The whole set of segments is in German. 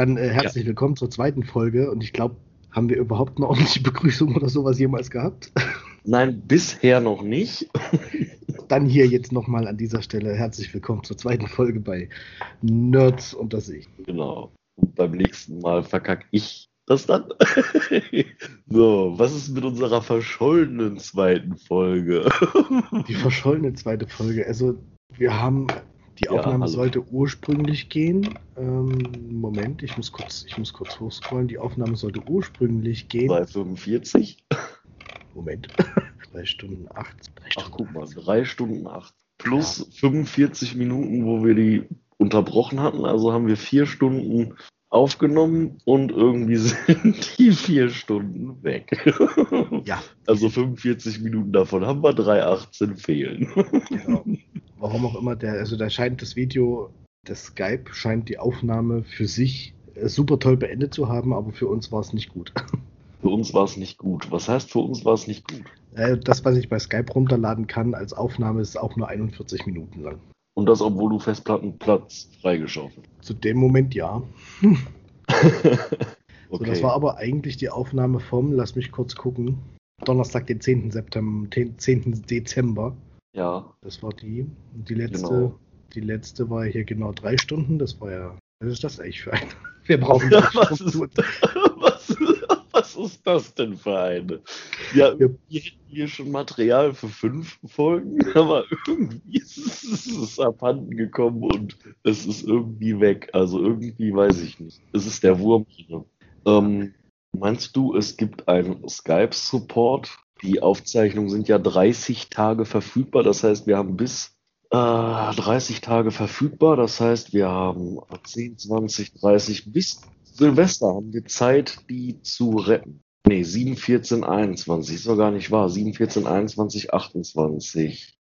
Dann äh, herzlich ja. willkommen zur zweiten Folge und ich glaube, haben wir überhaupt eine ordentliche Begrüßung oder sowas jemals gehabt? Nein, bisher noch nicht. Dann hier jetzt nochmal an dieser Stelle herzlich willkommen zur zweiten Folge bei Nerds unter sich. Genau. Und beim nächsten Mal verkacke ich das dann. so, was ist mit unserer verschollenen zweiten Folge? Die verschollene zweite Folge. Also, wir haben die Aufnahme ja, sollte ursprünglich gehen. Ähm, Moment, ich muss kurz, ich muss kurz hochscrollen. Die Aufnahme sollte ursprünglich gehen. Bei 45. Moment. 3 Stunden 8. Ach, guck mal, 3 Stunden 8. Plus ja. 45 Minuten, wo wir die unterbrochen hatten. Also haben wir 4 Stunden aufgenommen und irgendwie sind die 4 Stunden weg. Ja. Also 45 Minuten davon haben wir 3,18 fehlen. Genau warum auch immer, der, also da scheint das Video, das Skype scheint die Aufnahme für sich äh, super toll beendet zu haben, aber für uns war es nicht gut. Für uns war es nicht gut. Was heißt für uns war es nicht gut? Äh, das, was ich bei Skype runterladen kann als Aufnahme, ist auch nur 41 Minuten lang. Und das, obwohl du Festplattenplatz freigeschaufelt Zu dem Moment ja. okay. so, das war aber eigentlich die Aufnahme vom, lass mich kurz gucken, Donnerstag, den 10. September, 10. Dezember. Ja. Das war die. Und die letzte, genau. die letzte war hier genau drei Stunden. Das war ja. Was ist das eigentlich für ein? Wir brauchen was, ist, was, was ist das denn für eine? Ja, wir, hätten hier schon Material für fünf Folgen, aber irgendwie ist es, ist es abhanden gekommen und es ist irgendwie weg. Also irgendwie weiß ich nicht. Es ist der Wurm hier. Ähm, meinst du, es gibt einen Skype-Support die Aufzeichnungen sind ja 30 Tage verfügbar. Das heißt, wir haben bis äh, 30 Tage verfügbar. Das heißt, wir haben 10, 20, 30 bis Silvester haben wir Zeit, die zu retten. Nee, 7, 14, 21. Ist doch gar nicht wahr. 7, 14, 21, 28.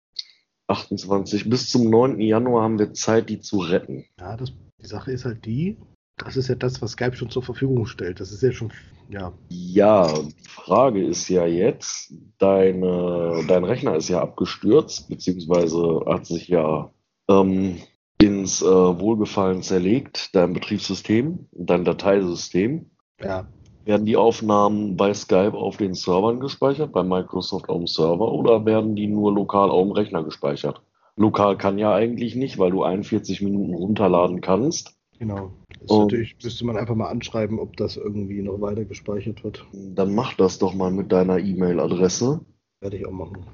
28. Bis zum 9. Januar haben wir Zeit, die zu retten. Ja, das, die Sache ist halt die, das ist ja das, was Skype schon zur Verfügung stellt. Das ist ja schon, ja. Ja, die Frage ist ja jetzt, deine, dein Rechner ist ja abgestürzt, beziehungsweise hat sich ja ähm, ins äh, Wohlgefallen zerlegt, dein Betriebssystem, dein Dateisystem. Ja. Werden die Aufnahmen bei Skype auf den Servern gespeichert, bei Microsoft auf dem Server, oder werden die nur lokal auf dem Rechner gespeichert? Lokal kann ja eigentlich nicht, weil du 41 Minuten runterladen kannst. Genau. Natürlich müsste man einfach mal anschreiben, ob das irgendwie noch weiter gespeichert wird. Dann mach das doch mal mit deiner E-Mail-Adresse. Werde ich auch machen.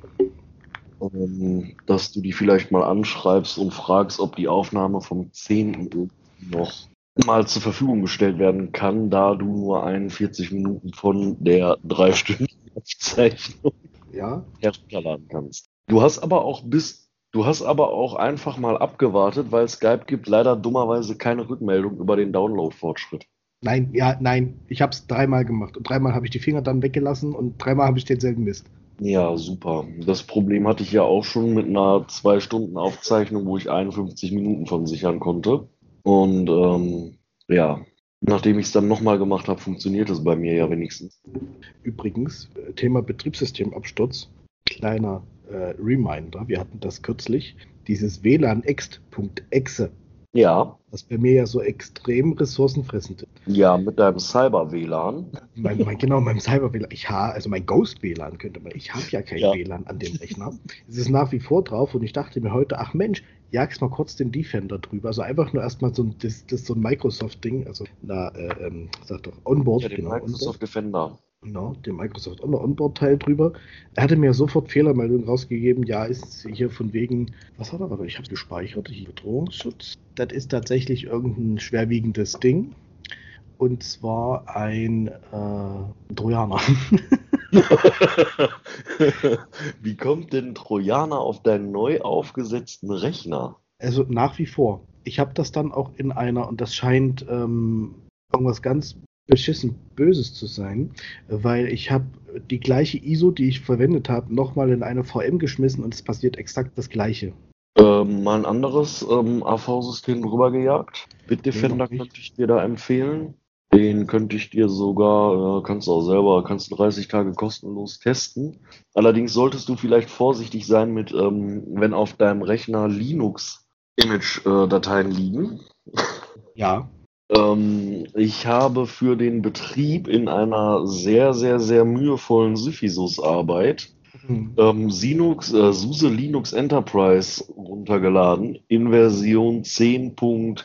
Um, dass du die vielleicht mal anschreibst und fragst, ob die Aufnahme vom 10. noch mal zur Verfügung gestellt werden kann, da du nur 41 Minuten von der dreistündigen Aufzeichnung ja? herunterladen kannst. Du hast aber auch bis Du hast aber auch einfach mal abgewartet, weil Skype gibt leider dummerweise keine Rückmeldung über den Download-Fortschritt. Nein, ja, nein. Ich habe es dreimal gemacht und dreimal habe ich die Finger dann weggelassen und dreimal habe ich denselben Mist. Ja, super. Das Problem hatte ich ja auch schon mit einer zwei Stunden Aufzeichnung, wo ich 51 Minuten von sichern konnte. Und ähm, ja, nachdem ich es dann nochmal gemacht habe, funktioniert es bei mir ja wenigstens. Übrigens, äh, Thema Betriebssystemabsturz. Kleiner äh, Reminder, wir hatten das kürzlich, dieses WLAN-Ext.exe. Ja. Was bei mir ja so extrem ressourcenfressend ist. Ja, mit deinem Cyber-WLAN. Mein, mein, genau, meinem Cyber-WLAN. Ich habe, also mein Ghost-WLAN könnte man. Ich habe ja kein ja. WLAN an dem Rechner. es ist nach wie vor drauf und ich dachte mir heute, ach Mensch, jagst mal kurz den Defender drüber. Also einfach nur erstmal so ein, das, das so ein Microsoft-Ding, also na, äh, ähm, sag doch, Onboard. Ja, den genau, Microsoft Onboard. Defender genau, dem Microsoft Onboard-Teil drüber. Er hatte mir sofort Fehlermeldung rausgegeben, ja, ist hier von wegen, was hat er aber? Ich habe es gespeichert, hier Bedrohungsschutz. Das ist tatsächlich irgendein schwerwiegendes Ding. Und zwar ein äh, Trojaner. wie kommt denn Trojaner auf deinen neu aufgesetzten Rechner? Also nach wie vor. Ich habe das dann auch in einer, und das scheint ähm, irgendwas ganz beschissen Böses zu sein, weil ich habe die gleiche ISO, die ich verwendet habe, nochmal in eine VM geschmissen und es passiert exakt das gleiche. Ähm, mal ein anderes ähm, AV-System drüber gejagt. Bitdefender nee, könnte ich dir da empfehlen. Den könnte ich dir sogar, äh, kannst du auch selber, kannst du 30 Tage kostenlos testen. Allerdings solltest du vielleicht vorsichtig sein mit, ähm, wenn auf deinem Rechner Linux-Image-Dateien liegen. Ja. Ähm, ich habe für den Betrieb in einer sehr, sehr, sehr mühevollen Syphisus-Arbeit mhm. ähm, Sinux, äh, SUSE Linux Enterprise runtergeladen in Version 10.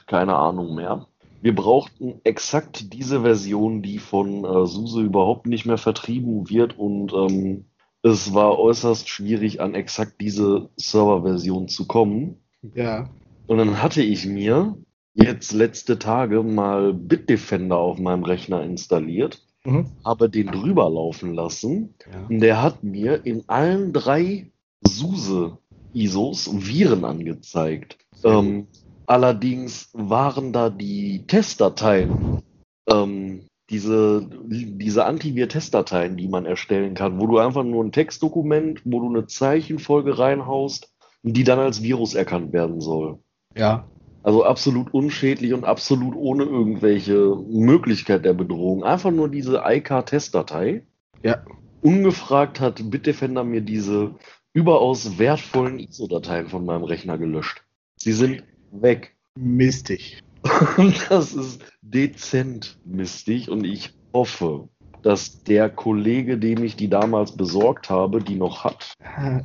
keine Ahnung mehr. Wir brauchten exakt diese Version, die von äh, SUSE überhaupt nicht mehr vertrieben wird und ähm, es war äußerst schwierig, an exakt diese Serverversion zu kommen. Ja. Und dann hatte ich mir jetzt letzte Tage mal Bitdefender auf meinem Rechner installiert, mhm. habe den drüber laufen lassen. Ja. Und der hat mir in allen drei SUSE-ISOs Viren angezeigt. Ähm, allerdings waren da die Testdateien, ähm, diese, diese Antivir-Testdateien, die man erstellen kann, wo du einfach nur ein Textdokument, wo du eine Zeichenfolge reinhaust, die dann als Virus erkannt werden soll. Ja. Also absolut unschädlich und absolut ohne irgendwelche Möglichkeit der Bedrohung. Einfach nur diese IK-Testdatei. Ja. Ungefragt hat Bitdefender mir diese überaus wertvollen ISO-Dateien von meinem Rechner gelöscht. Sie sind weg. Mistig. das ist dezent mistig und ich hoffe, dass der Kollege, dem ich die damals besorgt habe, die noch hat.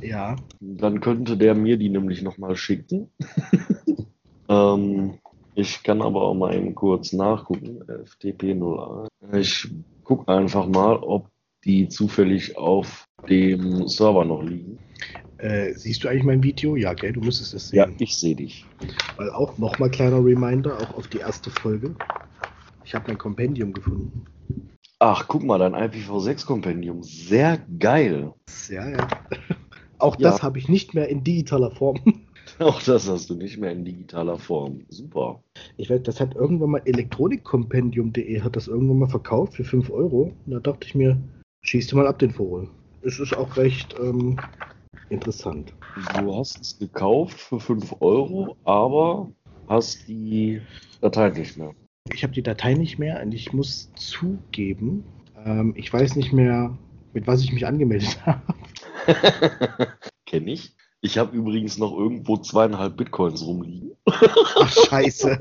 Ja. Dann könnte der mir die nämlich nochmal schicken. Ähm, ich kann aber auch mal eben kurz nachgucken. FTP01. Ich gucke einfach mal, ob die zufällig auf dem Server noch liegen. Äh, siehst du eigentlich mein Video? Ja, gell, du müsstest es sehen. Ja, ich sehe dich. Weil auch nochmal kleiner Reminder, auch auf die erste Folge. Ich habe mein Kompendium gefunden. Ach, guck mal, dein IPv6-Kompendium. Sehr geil. Ja, ja. Auch ja. das habe ich nicht mehr in digitaler Form. Auch das hast du nicht mehr in digitaler Form. Super. Ich weiß, das hat irgendwann mal elektronikkompendium.de hat das irgendwann mal verkauft für 5 Euro. Und da dachte ich mir, schießt du mal ab den Vogel. Es ist auch recht ähm, interessant. Du hast es gekauft für 5 Euro, aber hast die Datei nicht mehr. Ich habe die Datei nicht mehr und ich muss zugeben, ähm, ich weiß nicht mehr, mit was ich mich angemeldet habe. Kenn ich. Ich habe übrigens noch irgendwo zweieinhalb Bitcoins rumliegen. Ach, scheiße.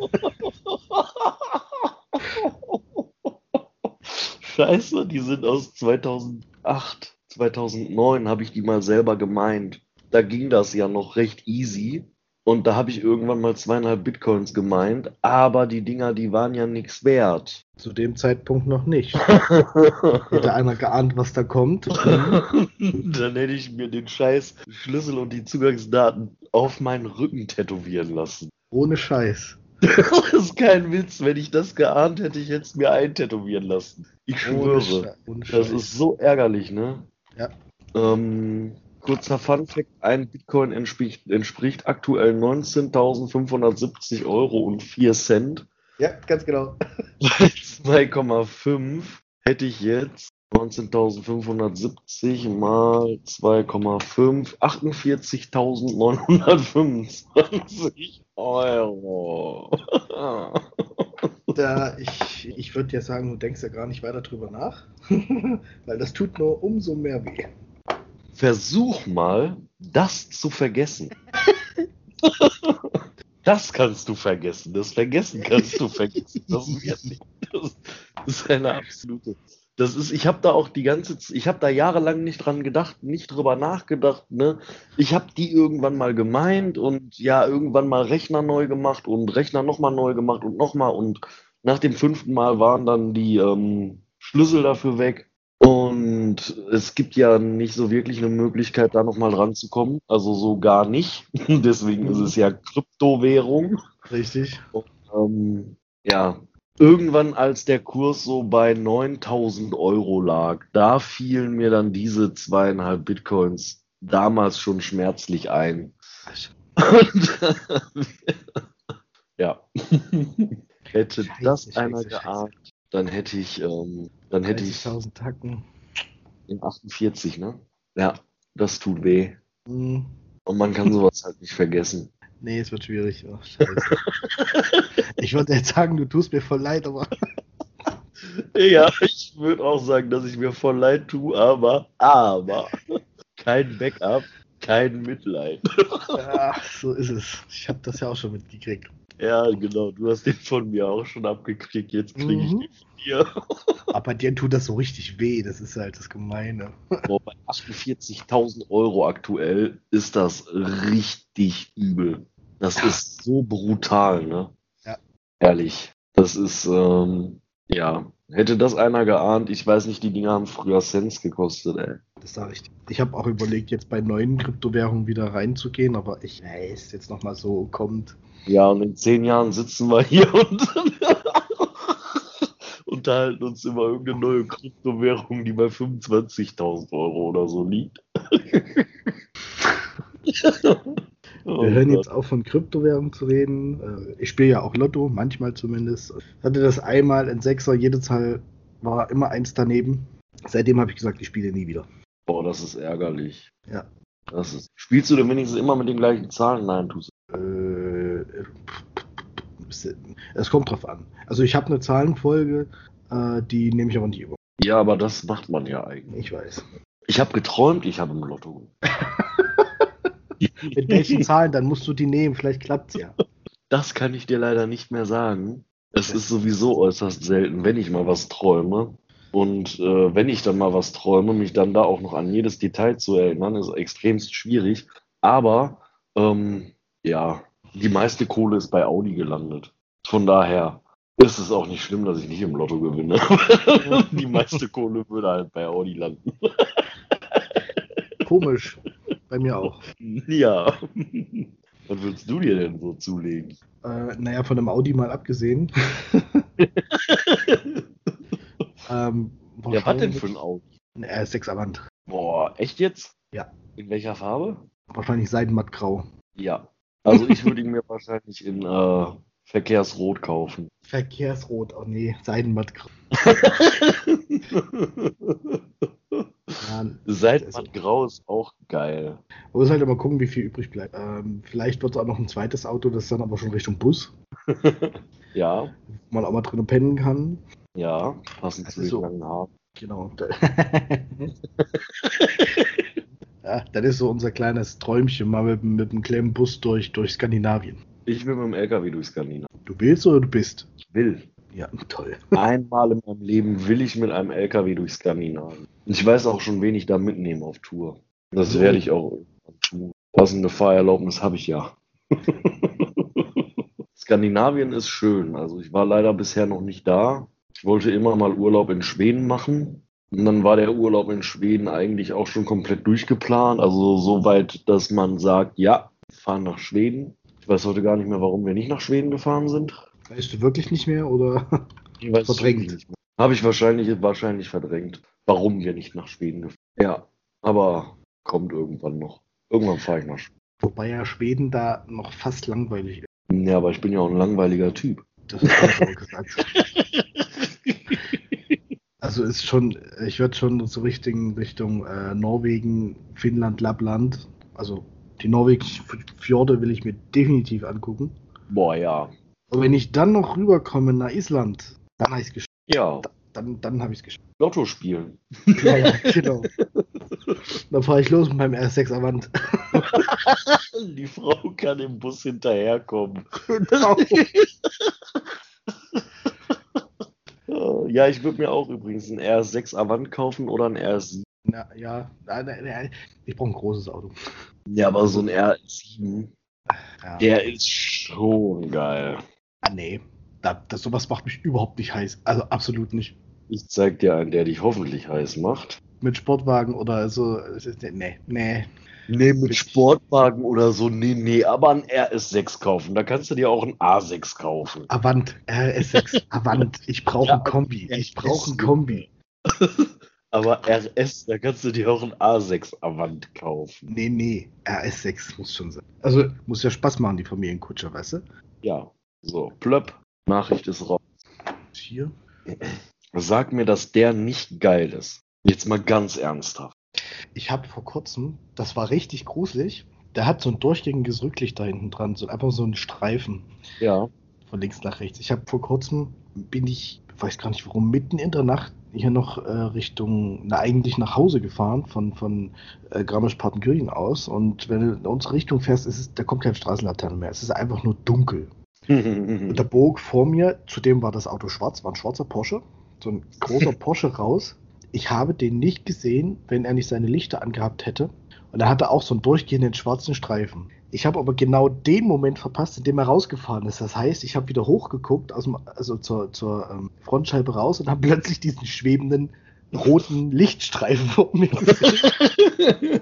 scheiße, die sind aus 2008, 2009 habe ich die mal selber gemeint. Da ging das ja noch recht easy. Und da habe ich irgendwann mal zweieinhalb Bitcoins gemeint, aber die Dinger, die waren ja nichts wert. Zu dem Zeitpunkt noch nicht. hätte einer geahnt, was da kommt. Dann hätte ich mir den scheiß Schlüssel und die Zugangsdaten auf meinen Rücken tätowieren lassen. Ohne Scheiß. das ist kein Witz. Wenn ich das geahnt hätte, ich hätte es mir eintätowieren lassen. Ich schwöre. das ist so ärgerlich, ne? Ja. Ähm, Kurzer Funfact: Ein Bitcoin entspricht, entspricht aktuell 19.570 Euro und 4 Cent. Ja, ganz genau. Bei 2,5 hätte ich jetzt 19.570 mal 2,5, 48.925 Euro. Da, ich ich würde ja sagen, du denkst ja gar nicht weiter drüber nach, weil das tut nur umso mehr weh. Versuch mal, das zu vergessen. Das kannst du vergessen. Das Vergessen kannst du vergessen. Das wird nicht. Das ist eine absolute. Das ist, ich habe da auch die ganze, ich habe da jahrelang nicht dran gedacht, nicht drüber nachgedacht. Ne? Ich habe die irgendwann mal gemeint und ja, irgendwann mal Rechner neu gemacht und Rechner nochmal neu gemacht und nochmal und nach dem fünften Mal waren dann die ähm, Schlüssel dafür weg. Und es gibt ja nicht so wirklich eine Möglichkeit, da nochmal dran zu kommen. Also so gar nicht. Deswegen ist es ja Kryptowährung. Richtig. Und, ähm, ja, irgendwann, als der Kurs so bei 9000 Euro lag, da fielen mir dann diese zweieinhalb Bitcoins damals schon schmerzlich ein. Und, ja. Hätte Scheiße, das einer Scheiße, geahnt, dann hätte ich, ähm, dann hätte ich. Tacken. In 48, ne? Ja, das tut weh. Mhm. Und man kann sowas halt nicht vergessen. Nee, es wird schwierig. Oh, scheiße. ich würde jetzt sagen, du tust mir voll leid, aber. ja, ich würde auch sagen, dass ich mir voll leid tue, aber, aber, kein Backup, kein Mitleid. ja, so ist es. Ich habe das ja auch schon mitgekriegt. Ja, genau. Du hast den von mir auch schon abgekriegt. Jetzt kriege ich Mhm. den von dir. Aber dir tut das so richtig weh. Das ist halt das Gemeine. Boah, bei 48.000 Euro aktuell ist das richtig übel. Das Ja. ist so brutal, ne? Ja. Ehrlich. Das ist, ähm, ja. Hätte das einer geahnt, ich weiß nicht, die Dinger haben früher Cents gekostet, ey. Das sage ich. Ich habe auch überlegt, jetzt bei neuen Kryptowährungen wieder reinzugehen, aber ich weiß, jetzt nochmal so kommt. Ja, und in zehn Jahren sitzen wir hier und unterhalten uns über irgendeine neue Kryptowährung, die bei 25.000 Euro oder so liegt. Oh Wir hören Gott. jetzt auf von Kryptowährungen zu reden. Äh, Ich spiele ja auch Lotto, manchmal zumindest. Ich hatte das einmal in Sechser, jede Zahl war immer eins daneben. Seitdem habe ich gesagt, ich spiele nie wieder. Boah, das ist ärgerlich. Ja. Das ist. Spielst du denn wenigstens immer mit den gleichen Zahlen? Nein, tust Äh, Es kommt drauf an. Also ich habe eine Zahlenfolge, äh, die nehme ich aber nicht über. du. Ja, aber das macht man ja eigentlich. Ich weiß. Ich habe geträumt, ich habe im Lotto. Mit welchen Zahlen, dann musst du die nehmen, vielleicht klappt es ja. Das kann ich dir leider nicht mehr sagen. Es ist sowieso äußerst selten, wenn ich mal was träume. Und äh, wenn ich dann mal was träume, mich dann da auch noch an jedes Detail zu erinnern, ist extremst schwierig. Aber ähm, ja, die meiste Kohle ist bei Audi gelandet. Von daher ist es auch nicht schlimm, dass ich nicht im Lotto gewinne. die meiste Kohle würde halt bei Audi landen. Komisch. Bei mir auch. Ja. Was würdest du dir denn so zulegen? Äh, naja, von dem Audi mal abgesehen. ähm, Ja, was denn für ein Audi? ein RS6 Avant. Boah, echt jetzt? Ja. In welcher Farbe? Wahrscheinlich seidenmattgrau. Ja. Also ich würde ihn mir wahrscheinlich in äh, Verkehrsrot kaufen. Verkehrsrot, oh nee, seidenmattgrau. Ja, Seitenmattgrau ist auch geil. man muss halt immer gucken, wie viel übrig bleibt. Ähm, vielleicht wird es auch noch ein zweites Auto, das ist dann aber schon Richtung Bus, Ja, wo man auch mal drinnen pennen kann. ja, passend zu so. langen Haaren. Genau. ja, das ist so unser kleines Träumchen, mal mit, mit einem kleinen Bus durch, durch Skandinavien. Ich will mit dem LKW durch Skandinavien. Du willst oder du bist? Ich will. Ja, toll. Einmal in meinem Leben will ich mit einem LKW durch Skandinavien. Ich weiß auch schon, wen ich da mitnehme auf Tour. Das So. werde ich auch irgendwann tun. Passende Fahrerlaubnis habe ich ja. Skandinavien ist schön. Also ich war leider bisher noch nicht da. Ich wollte immer mal Urlaub in Schweden machen. Und dann war der Urlaub in Schweden eigentlich auch schon komplett durchgeplant. Also so weit, dass man sagt, ja, fahren nach Schweden. Ich weiß heute gar nicht mehr, warum wir nicht nach Schweden gefahren sind. Weißt du wirklich nicht mehr oder? Ich weiß es Verdrängt. wirklich nicht mehr. Habe ich wahrscheinlich, wahrscheinlich verdrängt, warum wir nicht nach Schweden gefahren sind. Ja, aber kommt irgendwann noch. Irgendwann fahre ich nach Schweden. Wobei ja Schweden da noch fast langweilig ist. Ja, aber ich bin ja auch ein langweiliger Typ. Das ist auch gesagt. Also ist schon, ich würde schon so Richtung, Richtung äh, Norwegen, Finnland, Lappland. Also die norwegischen Fjorde will ich mir definitiv angucken. Boah, ja. Und wenn ich dann noch rüberkomme nach Island, dann habe ich es geschafft. Ja, Dann, dann habe ich es geschafft. Lotto spielen. Ja, ja, genau. Dann fahre ich los mit meinem R6 Avant. Die Frau kann im Bus hinterherkommen. Genau. Ja, ich würde mir auch übrigens ein R6 Avant kaufen oder ein R7. Na, ja, nein, nein, nein, ich brauche ein großes Auto. Ja, aber so ein R7, Ja. der ist schon geil. Ah, nee, da, das, sowas macht mich überhaupt nicht heiß. Also absolut nicht. Ich zeig dir einen, der dich hoffentlich heiß macht. Mit Sportwagen oder so. Nee, nee. Nee, mit. Sportwagen oder so, nee, nee, aber ein RS6 kaufen. Da kannst du dir auch ein A6 kaufen. Avant, RS6, Avant. Ich brauche ein Kombi. Ich brauche ein. Kombi. Aber RS, da kannst du dir auch ein A6 Avant kaufen. Nee, nee, RS6 muss schon sein. Also muss ja Spaß machen, die Familienkutsche, weißt du? Ja, so, plöpp, Nachricht ist raus. Hier. Sag mir, dass der nicht geil ist. Jetzt mal ganz ernsthaft. Ich habe vor kurzem, das war richtig gruselig, der hat so ein durchgängiges Rücklicht da hinten dran, so einfach so ein Streifen Ja. von links nach rechts. Ich habe vor kurzem, bin ich, weiß gar nicht warum, mitten in der Nacht hier noch äh, Richtung, na eigentlich nach Hause gefahren von, von äh, Garmisch-Partenkirchen aus und wenn du in unsere Richtung fährst, ist es, da kommt keine Straßenlaterne mehr. Es ist einfach nur dunkel. Und der bog vor mir, zudem war das Auto schwarz, war ein schwarzer Porsche, so ein großer Porsche raus. Ich habe den nicht gesehen, wenn er nicht seine Lichter angehabt hätte. Und er hatte auch so einen durchgehenden schwarzen Streifen. Ich habe aber genau den Moment verpasst, in dem er rausgefahren ist. Das heißt, ich habe wieder hochgeguckt, aus dem, also zur, zur ähm, Frontscheibe raus und habe plötzlich diesen schwebenden roten Lichtstreifen vor mir gesehen.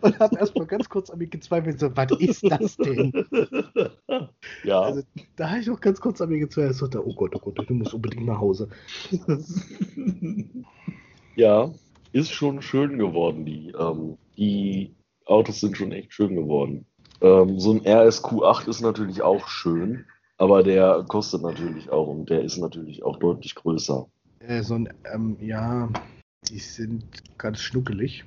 und habe erstmal ganz kurz an mir gezweifelt, so, was ist das denn? Ja. Also, da habe ich auch ganz kurz an mir gezweifelt, so, oh Gott, oh Gott, du musst unbedingt nach Hause. ja, ist schon schön geworden, die, ähm, die Autos sind schon echt schön geworden. Ähm, so ein RSQ8 ist natürlich auch schön, aber der kostet natürlich auch und der ist natürlich auch deutlich größer. Äh, so ein, ähm, ja, die sind ganz schnuckelig,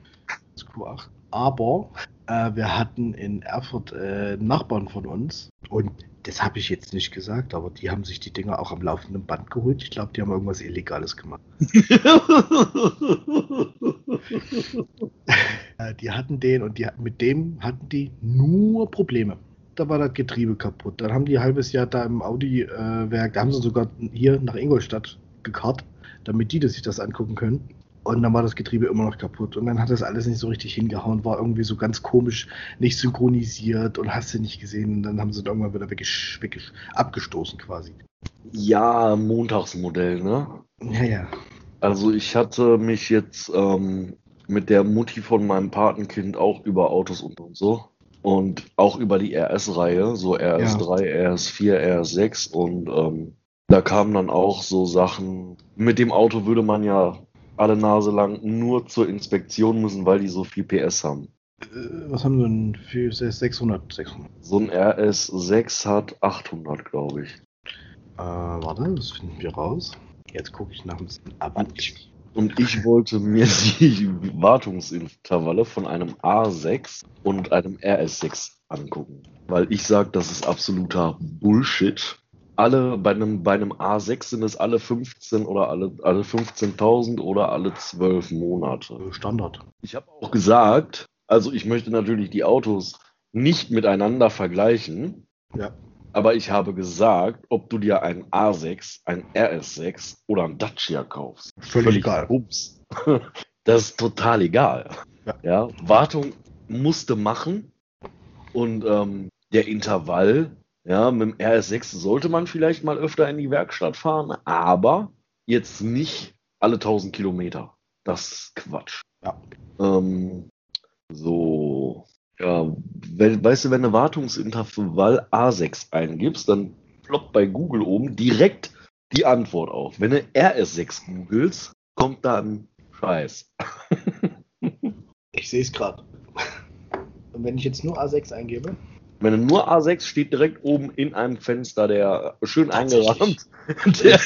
das Q8. Aber äh, wir hatten in Erfurt äh, Nachbarn von uns und das habe ich jetzt nicht gesagt, aber die haben sich die Dinger auch am laufenden Band geholt. Ich glaube, die haben irgendwas Illegales gemacht. Äh, die hatten den und die, mit dem hatten die nur Probleme. Da war das Getriebe kaputt. Dann haben die ein halbes Jahr da im Audi-Werk, da haben sie sogar hier nach Ingolstadt gekarrt, damit die das sich das angucken können. Und dann war das Getriebe immer noch kaputt. Und dann hat das alles nicht so richtig hingehauen, war irgendwie so ganz komisch, nicht synchronisiert und hast du nicht gesehen. Und dann haben sie irgendwann wieder weggesch weggesch abgestoßen quasi. Ja, Montagsmodell, ne? Ja, ja. Also ich hatte mich jetzt ähm, mit der Mutti von meinem Patenkind auch über Autos und, und so. Und auch über die RS-Reihe, so RS3, ja. RS4, RS6. Und ähm, da kamen dann auch so Sachen. Mit dem Auto würde man ja alle Nase lang nur zur Inspektion müssen, weil die so viel PS haben. Äh, was haben sie denn für 600? 600? So ein RS6 hat 800, glaube ich. Äh, warte, das finden wir raus. Jetzt gucke ich nach dem Avant. Und ich wollte mir die Wartungsintervalle von einem A6 und einem RS6 angucken. Weil ich sage, das ist absoluter Bullshit alle, bei einem, bei einem A6 sind es alle 15 oder alle, alle 15.000 oder alle 12 Monate. Standard. Ich habe auch gesagt, also ich möchte natürlich die Autos nicht miteinander vergleichen. Ja. Aber ich habe gesagt, ob du dir ein A6, ein RS6 oder ein Dacia kaufst. Völlig, Völlig egal. Ups. Das ist total egal. Ja. ja Wartung musste machen und ähm, der Intervall ja, mit dem RS6 sollte man vielleicht mal öfter in die Werkstatt fahren, aber jetzt nicht alle 1000 Kilometer. Das ist Quatsch. Ja. Ähm, so, ja, wenn, weißt du, wenn du Wartungsintervall A6 eingibst, dann ploppt bei Google oben direkt die Antwort auf. Wenn du RS6 googelst, kommt da ein Scheiß. ich sehe es gerade. Und wenn ich jetzt nur A6 eingebe? Wenn du nur A6 steht direkt oben in einem Fenster, der schön eingerahmt. Der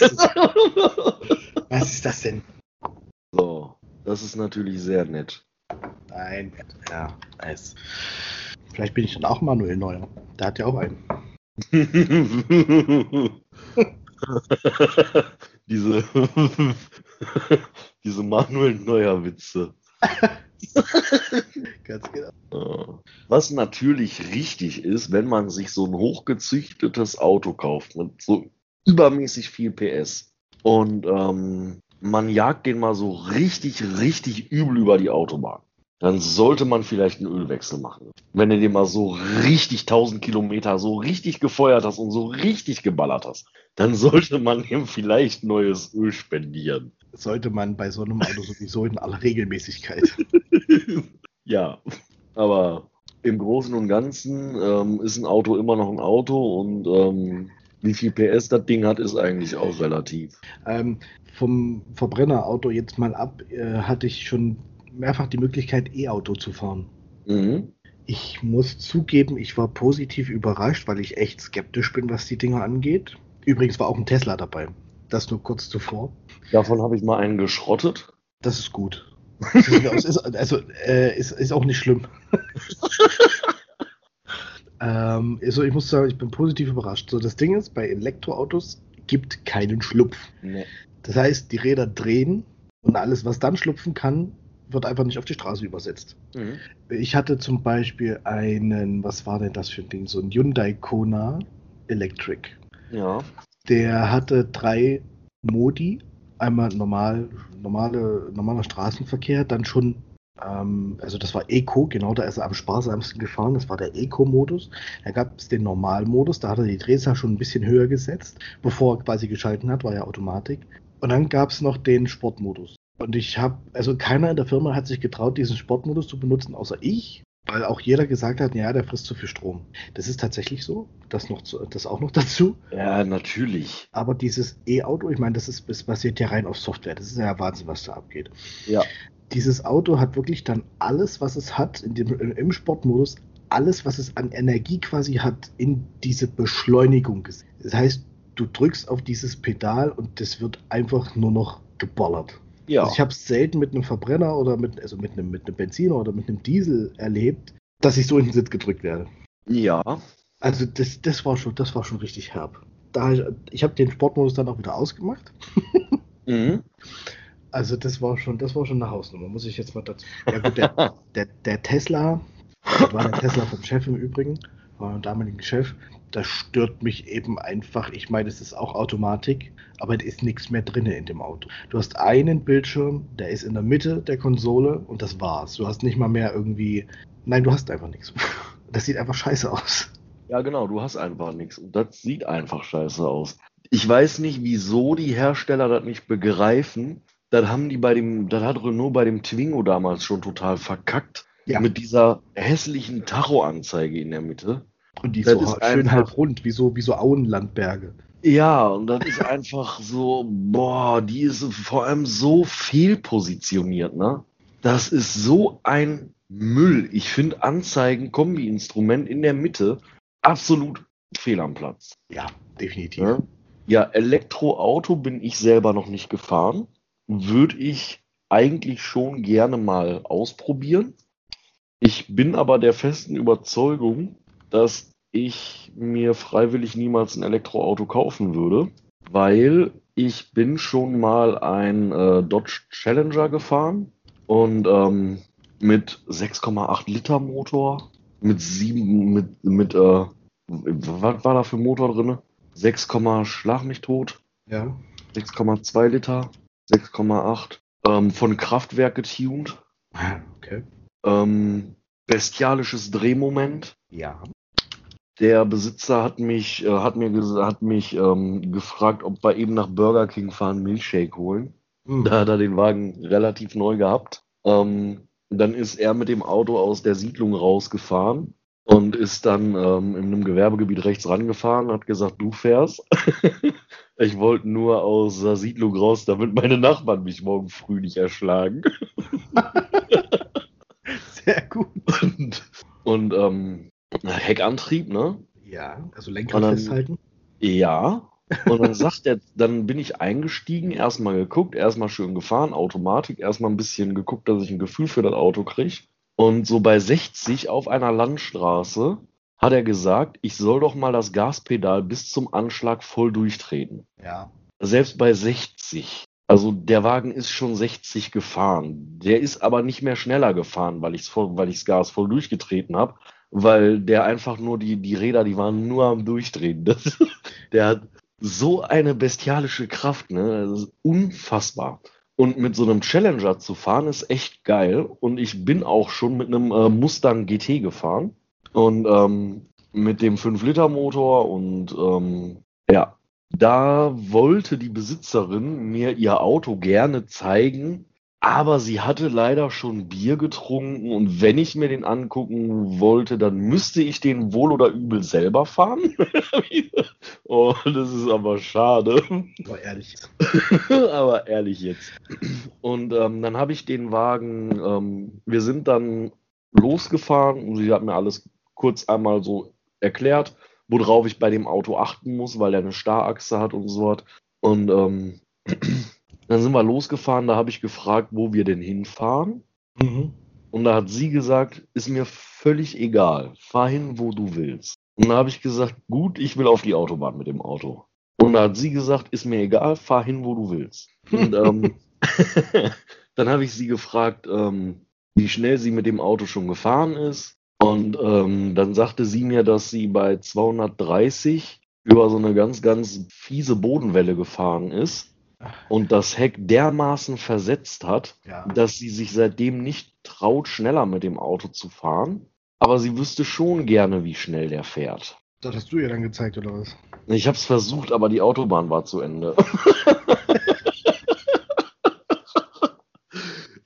Was ist das denn? So, das ist natürlich sehr nett. Nein, ja, nice. Vielleicht bin ich dann auch Manuel Neuer. Der hat ja auch einen. diese, diese Manuel Neuer Witze. Ganz genau. Was natürlich richtig ist, wenn man sich so ein hochgezüchtetes Auto kauft mit so übermäßig viel PS und ähm, man jagt den mal so richtig, richtig übel über die Autobahn, dann sollte man vielleicht einen Ölwechsel machen. Wenn du den mal so richtig 1000 Kilometer so richtig gefeuert hast und so richtig geballert hast, dann sollte man ihm vielleicht neues Öl spendieren sollte man bei so einem Auto sowieso in aller Regelmäßigkeit. ja, aber im Großen und Ganzen ähm, ist ein Auto immer noch ein Auto und ähm, wie viel PS das Ding hat, ist eigentlich auch relativ. Ähm, vom Verbrennerauto jetzt mal ab, äh, hatte ich schon mehrfach die Möglichkeit, E-Auto zu fahren. Mhm. Ich muss zugeben, ich war positiv überrascht, weil ich echt skeptisch bin, was die Dinger angeht. Übrigens war auch ein Tesla dabei. Das nur kurz zuvor. Davon habe ich mal einen geschrottet. Das ist gut. Das ist, also äh, ist, ist auch nicht schlimm. ähm, also ich muss sagen, ich bin positiv überrascht. So, das Ding ist, bei Elektroautos gibt keinen Schlupf. Nee. Das heißt, die Räder drehen und alles, was dann schlupfen kann, wird einfach nicht auf die Straße übersetzt. Mhm. Ich hatte zum Beispiel einen, was war denn das für ein Ding, so ein Hyundai Kona Electric. Ja. Der hatte drei Modi. Einmal normal, normale, normaler Straßenverkehr, dann schon, ähm, also das war Eco, genau, da ist er am sparsamsten gefahren, das war der Eco-Modus. Da gab es den Normalmodus, da hat er die Drehzahl schon ein bisschen höher gesetzt, bevor er quasi geschalten hat, war ja Automatik. Und dann gab es noch den Sportmodus. Und ich habe, also keiner in der Firma hat sich getraut, diesen Sportmodus zu benutzen, außer ich. Weil auch jeder gesagt hat, ja, der frisst zu viel Strom. Das ist tatsächlich so. Das, noch zu, das auch noch dazu. Ja, natürlich. Aber dieses E-Auto, ich meine, das, ist, das basiert ja rein auf Software. Das ist ja Wahnsinn, was da abgeht. Ja. Dieses Auto hat wirklich dann alles, was es hat in dem, im Sportmodus, alles, was es an Energie quasi hat, in diese Beschleunigung gesetzt. Das heißt, du drückst auf dieses Pedal und das wird einfach nur noch geballert. Ja. Also ich habe es selten mit einem Verbrenner oder mit, also mit einem, mit einem Benziner oder mit einem Diesel erlebt, dass ich so in den Sitz gedrückt werde. Ja. Also das, das war schon, das war schon richtig herb. Da ich, ich habe den Sportmodus dann auch wieder ausgemacht. Mhm. Also das war schon, das war schon eine Hausnummer, muss ich jetzt mal dazu. Ja gut, der, der, der Tesla, das war der Tesla vom Chef im Übrigen, war mein damaligen Chef, das stört mich eben einfach. Ich meine, es ist auch Automatik, aber es ist nichts mehr drin in dem Auto. Du hast einen Bildschirm, der ist in der Mitte der Konsole und das war's. Du hast nicht mal mehr irgendwie. Nein, du hast einfach nichts. Das sieht einfach scheiße aus. Ja, genau, du hast einfach nichts. Und das sieht einfach scheiße aus. Ich weiß nicht, wieso die Hersteller das nicht begreifen. Das haben die bei dem, das hat Renault bei dem Twingo damals schon total verkackt. Ja. Mit dieser hässlichen Tacho-Anzeige in der Mitte. Und die ist Das so ist schön einfach- halb rund, wie so, wie so Auenlandberge. Ja, und das ist einfach so, boah, die ist vor allem so fehlpositioniert, ne? Das ist so ein Müll. Ich finde Anzeigen, Kombi-Instrument in der Mitte absolut fehl am Platz. Ja, definitiv. Ne? Ja, Elektroauto bin ich selber noch nicht gefahren. Würde ich eigentlich schon gerne mal ausprobieren. Ich bin aber der festen Überzeugung, dass ich mir freiwillig niemals ein Elektroauto kaufen würde, weil ich bin schon mal ein äh, Dodge Challenger gefahren und ähm, mit 6,8 Liter Motor, mit sieben, mit, mit äh, was war da für Motor drin? 6, Schlag mich tot, Ja. 6,2 Liter, 6,8, ähm, von Kraftwerk getuned, Okay. Ähm, bestialisches Drehmoment. Ja. Der Besitzer hat mich, äh, hat mir hat mich ähm, gefragt, ob wir eben nach Burger King fahren, Milchshake holen. Hm. Da hat er den Wagen relativ neu gehabt. Ähm, dann ist er mit dem Auto aus der Siedlung rausgefahren und ist dann ähm, in einem Gewerbegebiet rechts rangefahren, hat gesagt, du fährst. ich wollte nur aus der Siedlung raus, damit meine Nachbarn mich morgen früh nicht erschlagen. Sehr gut. Und, und ähm, Heckantrieb, ne? Ja, also Lenkrad dann- festhalten. Ja. Und dann sagt er, dann bin ich eingestiegen, erstmal geguckt, erstmal schön gefahren, Automatik, erstmal ein bisschen geguckt, dass ich ein Gefühl für das Auto kriege. Und so bei 60 auf einer Landstraße hat er gesagt, ich soll doch mal das Gaspedal bis zum Anschlag voll durchtreten. Ja. Selbst bei 60. Also der Wagen ist schon 60 gefahren. Der ist aber nicht mehr schneller gefahren, weil ich ich's Gas voll durchgetreten habe, weil der einfach nur die die Räder, die waren nur am durchdrehen. Das, der hat so eine bestialische Kraft, ne? Das ist unfassbar. Und mit so einem Challenger zu fahren ist echt geil. Und ich bin auch schon mit einem äh, Mustang GT gefahren und ähm, mit dem 5-Liter-Motor und ähm, ja, da wollte die Besitzerin mir ihr Auto gerne zeigen, aber sie hatte leider schon Bier getrunken und wenn ich mir den angucken wollte, dann müsste ich den wohl oder übel selber fahren. oh, das ist aber schade. Aber ehrlich. aber ehrlich jetzt. Und ähm, dann habe ich den Wagen, ähm, wir sind dann losgefahren und sie hat mir alles kurz einmal so erklärt, worauf ich bei dem Auto achten muss, weil er eine Starrachse hat und so was. Und ähm, dann sind wir losgefahren, da habe ich gefragt, wo wir denn hinfahren. Mhm. Und da hat sie gesagt, ist mir völlig egal, fahr hin, wo du willst. Und da habe ich gesagt, gut, ich will auf die Autobahn mit dem Auto. Und da hat sie gesagt, ist mir egal, fahr hin, wo du willst. Und ähm, dann habe ich sie gefragt, ähm, wie schnell sie mit dem Auto schon gefahren ist. Und ähm, dann sagte sie mir, dass sie bei 230 über so eine ganz, ganz fiese Bodenwelle gefahren ist und das Heck dermaßen versetzt hat, Ja. dass sie sich seitdem nicht traut, schneller mit dem Auto zu fahren. Aber sie wüsste schon gerne, wie schnell der fährt. Das hast du ihr dann gezeigt, oder was? Ich habe es versucht, aber die Autobahn war zu Ende.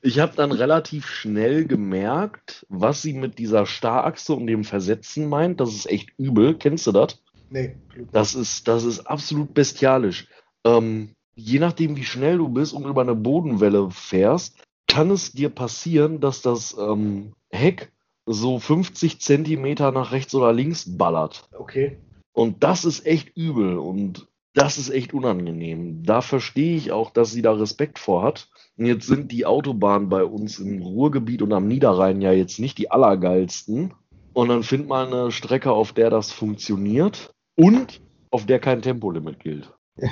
ich habe dann relativ schnell gemerkt, was sie mit dieser Starrachse und dem Versetzen meint. Das ist echt übel. Kennst du das? Nee. Das ist, das ist absolut bestialisch. Ähm, je nachdem, wie schnell du bist und über eine Bodenwelle fährst, kann es dir passieren, dass das ähm, Heck so 50 Zentimeter nach rechts oder links ballert. Okay. Und das ist echt übel und das ist echt unangenehm. Da verstehe ich auch, dass sie da Respekt vor hat. Und jetzt sind die Autobahnen bei uns im Ruhrgebiet und am Niederrhein ja jetzt nicht die allergeilsten. Und dann find mal eine Strecke, auf der das funktioniert und auf der kein Tempolimit gilt.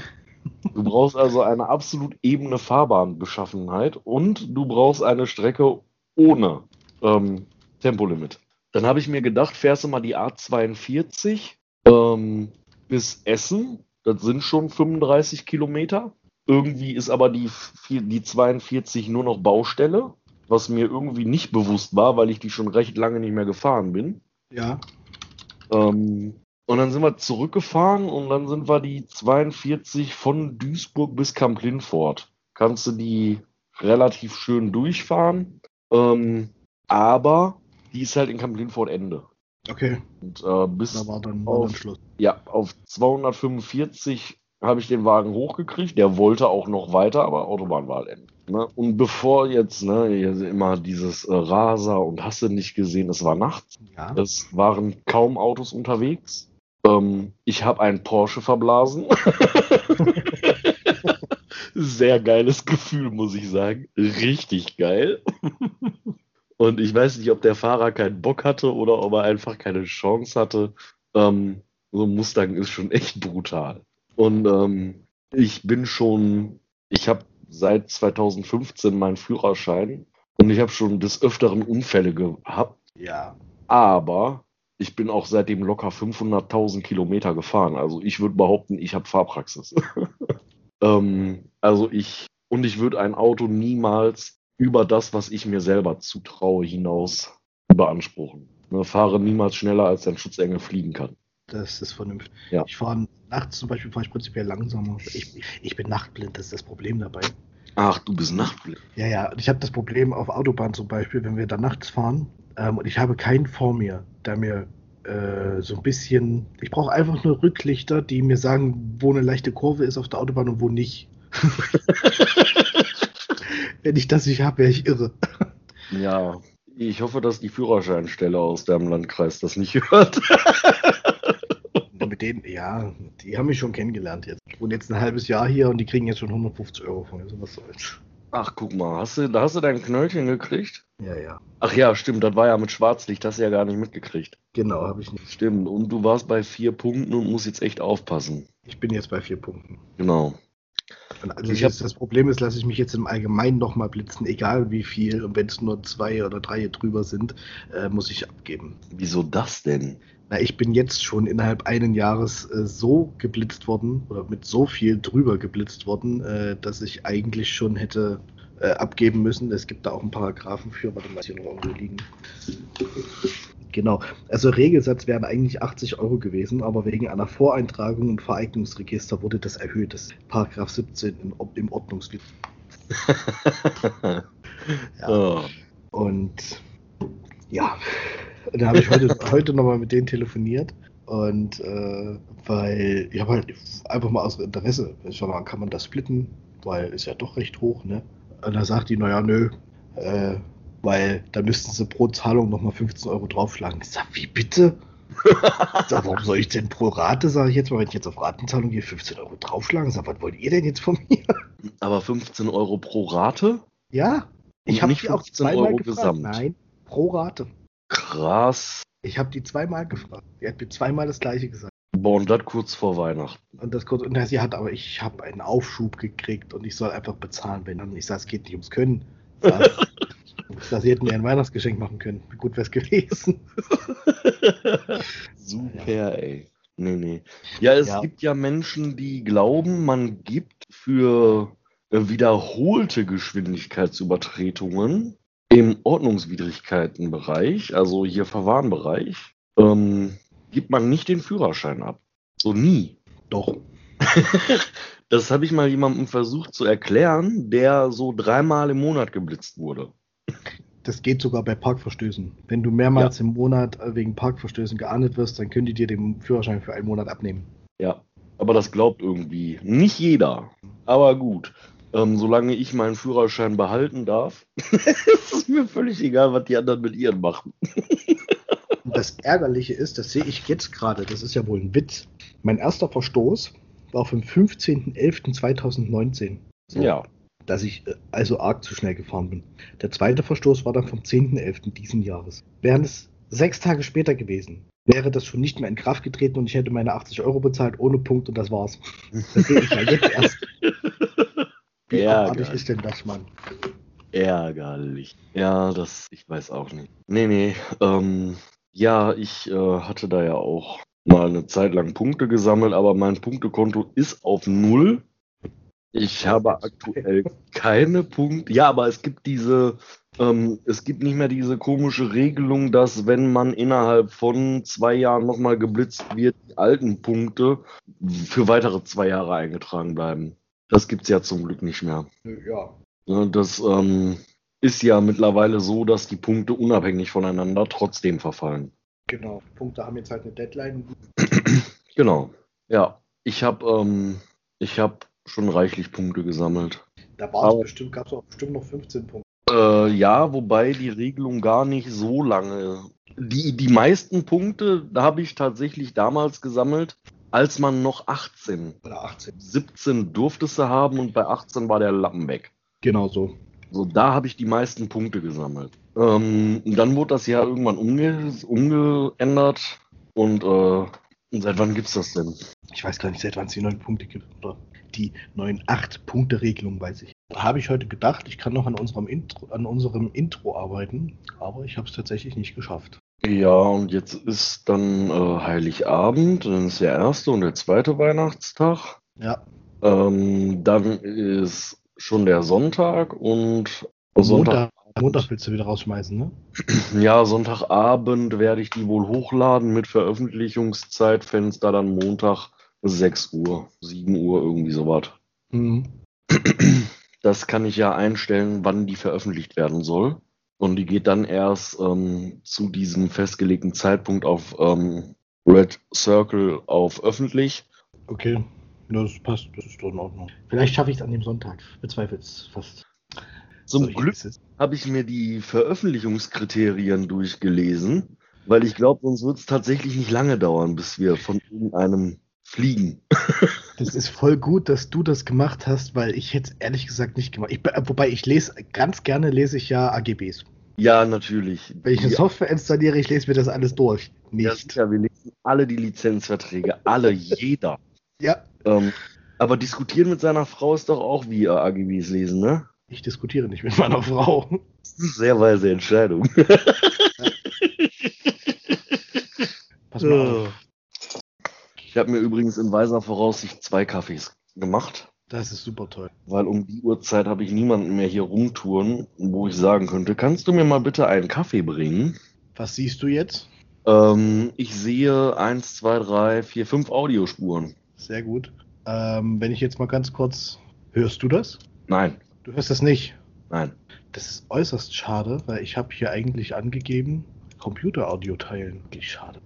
Du brauchst also eine absolut ebene Fahrbahnbeschaffenheit und du brauchst eine Strecke ohne ähm, Tempolimit. Dann habe ich mir gedacht, fährst du mal die A42 ähm, bis Essen. Das sind schon 35 Kilometer. Irgendwie ist aber die, die 42 nur noch Baustelle, was mir irgendwie nicht bewusst war, weil ich die schon recht lange nicht mehr gefahren bin. Ja. Ähm, und dann sind wir zurückgefahren und dann sind wir die 42 von Duisburg bis Kamp-Lindfort. Kannst du die relativ schön durchfahren, ähm, aber die ist halt in Kamp-Lindfort Ende. Okay. Und äh, bis Da war dann, auf, Schluss. ja, auf 245 habe ich den Wagen hochgekriegt. Der wollte auch noch weiter, aber Autobahn war halt Ende. Ne? Und bevor jetzt ne, immer dieses äh, Raser und hast du nicht gesehen, es war nachts. Ja. Es waren kaum Autos unterwegs. Ähm, ich habe einen Porsche verblasen. Sehr geiles Gefühl, muss ich sagen. Richtig geil. Und ich weiß nicht, ob der Fahrer keinen Bock hatte oder ob er einfach keine Chance hatte. Ähm, so ein Mustang ist schon echt brutal. Und ähm, ich bin schon, ich habe seit 2015 meinen Führerschein und ich habe schon des Öfteren Unfälle gehabt. Ja. Aber ich bin auch seitdem locker 500.000 Kilometer gefahren. Also ich würde behaupten, ich habe Fahrpraxis. ähm, also ich, und ich würde ein Auto niemals über das, was ich mir selber zutraue, hinaus beanspruchen. Ne, fahre niemals schneller, als dein Schutzengel fliegen kann. Das ist vernünftig. Ja. Ich fahre nachts zum Beispiel fahre ich prinzipiell langsamer. Ich, ich bin nachtblind, das ist das Problem dabei. Ach, du bist nachtblind. Ja, ja, und ich habe das Problem auf Autobahn zum Beispiel, wenn wir da nachts fahren ähm, und ich habe keinen vor mir, der mir äh, so ein bisschen. Ich brauche einfach nur Rücklichter, die mir sagen, wo eine leichte Kurve ist auf der Autobahn und wo nicht. wenn ich das nicht habe, wäre ich irre. Ja, ich hoffe, dass die Führerscheinstelle aus deinem Landkreis das nicht hört. Mit denen, ja, die haben mich schon kennengelernt jetzt. Ich wohne jetzt ein halbes Jahr hier und die kriegen jetzt schon 150 Euro von mir. Also was soll's. Ach, guck mal, hast du, da hast du dein Knöllchen gekriegt? Ja, ja. Ach ja, stimmt, das war ja mit Schwarzlicht, hast du ja gar nicht mitgekriegt. Genau, habe ich nicht. Stimmt, und du warst bei vier Punkten und musst jetzt echt aufpassen. Ich bin jetzt bei vier Punkten. Genau. Also Ich das, Problem ist, lasse ich mich jetzt im Allgemeinen nochmal blitzen, egal wie viel. Und wenn es nur zwei oder drei drüber sind, äh, muss ich abgeben. Wieso das denn? Na, ich bin jetzt schon innerhalb einen Jahres äh, so geblitzt worden oder mit so viel drüber geblitzt worden, äh, dass ich eigentlich schon hätte äh, abgeben müssen. Es gibt da auch einen Paragraphen für, warte mal, hier noch irgendwo liegen. Genau, also Regelsatz wären eigentlich 80 Euro gewesen, aber wegen einer Voreintragung im Vereignungsregister wurde das erhöht. Das ist Paragraph 17 im, im Ordnungsgesetz. Ja. Oh. Und ja, und da habe ich heute, heute nochmal mit denen telefoniert. Und äh, weil ich habe halt einfach mal aus Interesse, schau mal, kann man das splitten? Weil ist ja doch recht hoch, ne? Und da sagt die, naja, nö, äh, weil da müssten sie pro Zahlung nochmal 15 Euro draufschlagen. Ich sag, wie bitte? Ich sag, warum soll ich denn pro Rate, sage ich jetzt mal, wenn ich jetzt auf Ratenzahlung gehe, 15 Euro draufschlagen? Ich sag, was wollt ihr denn jetzt von mir? Aber 15 Euro pro Rate? Ja, ich habe nicht die auch 15 zweimal Euro gefragt. gesamt. Nein, pro Rate. Krass. Ich habe die zweimal gefragt. Die hat mir zweimal das gleiche gesagt. Boah, und das kurz vor Weihnachten. Und das kurz, und na, sie hat aber, ich habe einen Aufschub gekriegt und ich soll einfach bezahlen, wenn dann. Ich sage, es geht nicht ums Können. Sag, sie hätten mir ein Weihnachtsgeschenk machen können. Gut wäre es gewesen. Super, ey. Nee, nee. Ja, es Ja. gibt ja Menschen, die glauben, man gibt für äh, wiederholte Geschwindigkeitsübertretungen im Ordnungswidrigkeitenbereich, also hier Verwarnbereich, ähm, gibt man nicht den Führerschein ab. So nie. Doch. Das habe ich mal jemandem versucht zu erklären, der so dreimal im Monat geblitzt wurde. Das geht sogar bei Parkverstößen. Wenn du mehrmals im Monat äh, wegen Parkverstößen geahndet wirst, dann können die dir den Führerschein für einen Monat abnehmen. Ja, aber das glaubt irgendwie nicht jeder. Aber gut, ähm, solange ich meinen Führerschein behalten darf, ist es mir völlig egal, was die anderen mit ihren machen. Das Ärgerliche ist, das sehe ich jetzt gerade, das ist ja wohl ein Witz. Mein erster Verstoß war vom 15.11.2019. So, Ja, Dass ich äh, also arg zu schnell gefahren bin. Der zweite Verstoß war dann vom 10.11. diesen Jahres. Wären es sechs Tage später gewesen, wäre das schon nicht mehr in Kraft getreten und ich hätte meine 80 Euro bezahlt ohne Punkt und das war's. Das sehe ich ja jetzt erst. Wie geil. ist denn das, Mann? ärgerlich. Ja, das, ich weiß auch nicht. Nee, nee, ähm, ja, ich äh, hatte da ja auch mal eine Zeit lang Punkte gesammelt, aber mein Punktekonto ist auf Null. Ich habe aktuell keine Punkte. Ja, aber es gibt diese, ähm, es gibt nicht mehr diese komische Regelung, dass wenn man innerhalb von zwei Jahren nochmal geblitzt wird, die alten Punkte für weitere zwei Jahre eingetragen bleiben. Das gibt's ja zum Glück nicht mehr. Ja. Ne, Das ähm, ist ja mittlerweile so, dass die Punkte unabhängig voneinander trotzdem verfallen. Genau. Punkte haben jetzt halt eine Deadline. Genau. Ja, ich habe ähm, ich hab schon reichlich Punkte gesammelt. Da war es bestimmt, gab es auch bestimmt noch 15 Punkte. Äh, ja, wobei die Regelung gar nicht so lange. Die, die meisten Punkte da habe ich tatsächlich damals gesammelt, als man noch 18. Oder 18. 17 durftest du haben und bei 18 war der Lappen weg. Genau so. So, da habe ich die meisten Punkte gesammelt. Ähm, und dann wurde das Jahr irgendwann umge umgeändert. Und äh, seit wann gibt's das denn? Ich weiß gar nicht, seit wann es die neuen Punkte gibt. Oder die neuen 8-Punkte-Regelung, weiß ich. Habe ich heute gedacht, ich kann noch an unserem Intro, an unserem Intro arbeiten, aber ich habe es tatsächlich nicht geschafft. Ja, und jetzt ist dann äh, Heiligabend, dann ist der erste und der zweite Weihnachtstag. Ja, Ähm, dann ist schon der Sonntag und Sonntag, Montag, Montag willst du wieder rausschmeißen, ne? ja, Sonntagabend werde ich die wohl hochladen mit Veröffentlichungszeitfenster dann Montag 6 Uhr, 7 Uhr, irgendwie sowas. Mhm. Das kann ich ja einstellen, wann die veröffentlicht werden soll. Und die geht dann erst ähm, zu diesem festgelegten Zeitpunkt auf ähm, Red Circle auf öffentlich. Okay, das passt, das ist doch in Ordnung. Vielleicht schaffe ich es an dem Sonntag. Bezweifle es fast. Zum Solche Glück habe ich mir die Veröffentlichungskriterien durchgelesen, weil ich glaube, sonst wird es tatsächlich nicht lange dauern, bis wir von irgendeinem fliegen. Das ist voll gut, dass du das gemacht hast, weil ich hätte es ehrlich gesagt nicht gemacht. Ich, be- wobei ich lese, ganz gerne lese ich ja AGBs. Ja, natürlich. Wenn ich eine Die- Software installiere, ich lese mir das alles durch. ja, Nicht. sicher, wir lesen alle die Lizenzverträge, alle, jeder. Ja, Ähm, aber diskutieren mit seiner Frau ist doch auch wie AGBs lesen, ne? ich diskutiere nicht mit meiner Frau. Das ist eine sehr weise Entscheidung. Pass mal auf. Ich habe mir übrigens in weiser Voraussicht zwei Kaffees gemacht, Das ist super toll. weil um die Uhrzeit habe ich niemanden mehr hier rumtouren, wo ich sagen könnte, kannst du mir mal bitte einen Kaffee bringen? Was siehst du jetzt? Ähm, ich sehe eins, zwei, drei, vier, fünf Audiospuren. Sehr gut. Ähm, wenn ich jetzt mal ganz kurz. Hörst du das? Nein, Du hörst das nicht. nein. Das ist äußerst schade, weil ich habe hier eigentlich angegeben, Computeraudio teilen. Schade.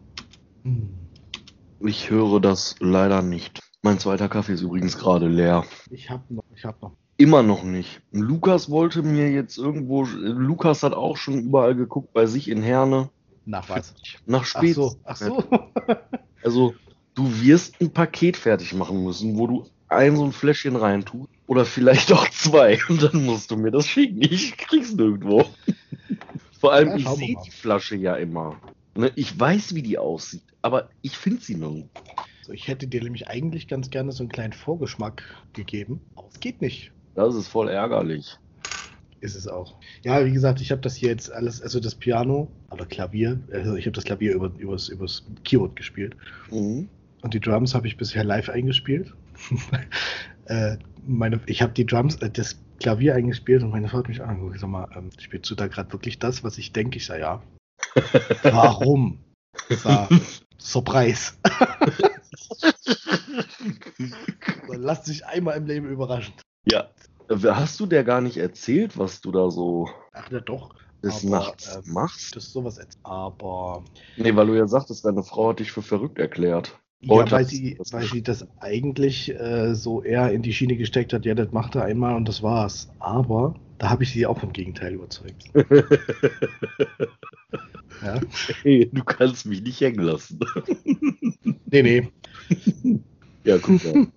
Hm. Ich höre das leider nicht. Mein zweiter Kaffee ist übrigens gerade leer. Ich habe noch, ich habe noch. Immer noch nicht. Lukas wollte mir jetzt irgendwo. Lukas hat auch schon überall geguckt bei sich in Herne. Nach was? Nach Ach Spät. so, ach so. Also, du wirst ein Paket fertig machen müssen, wo du ein so ein Fläschchen reintust. Oder vielleicht auch zwei. Und dann musst du mir das schicken. Ich krieg's nirgendwo. Vor allem, Ja, ich sehe die Flasche ja immer. Ne, ich weiß, wie die aussieht. Aber ich finde sie nirgendwo. so, ich hätte dir nämlich eigentlich ganz gerne so einen kleinen Vorgeschmack gegeben. Aber es geht nicht. Das ist voll ärgerlich. Ist es auch. Ja, wie gesagt, ich habe das hier jetzt alles, also das Piano oder Klavier, also ich habe das Klavier über, übers, übers Keyboard gespielt. Mhm. und die Drums habe ich bisher live eingespielt. äh, meine, ich habe die Drums, äh, das Klavier eingespielt und meine Frau hat mich angeguckt. Ich sag mal, ähm, spielst du da gerade wirklich das, was ich denke? Ich sage ja. Warum? Surprise. Man lässt sich einmal im Leben überraschen. Ja. Hast du der gar nicht erzählt, was du da so Ach ja, doch. des Aber, Nachts ähm, machst? Das sowas. jetzt. Aber Nee, weil du ja sagtest, deine Frau hat dich für verrückt erklärt. Ja, weil sie, das weil sie das eigentlich äh, so eher in die Schiene gesteckt hat, ja, das macht er einmal und das war's. Aber da habe ich sie auch vom Gegenteil überzeugt. Ja? Hey, du kannst mich nicht hängen lassen. Nee, nee. Ja, guck mal.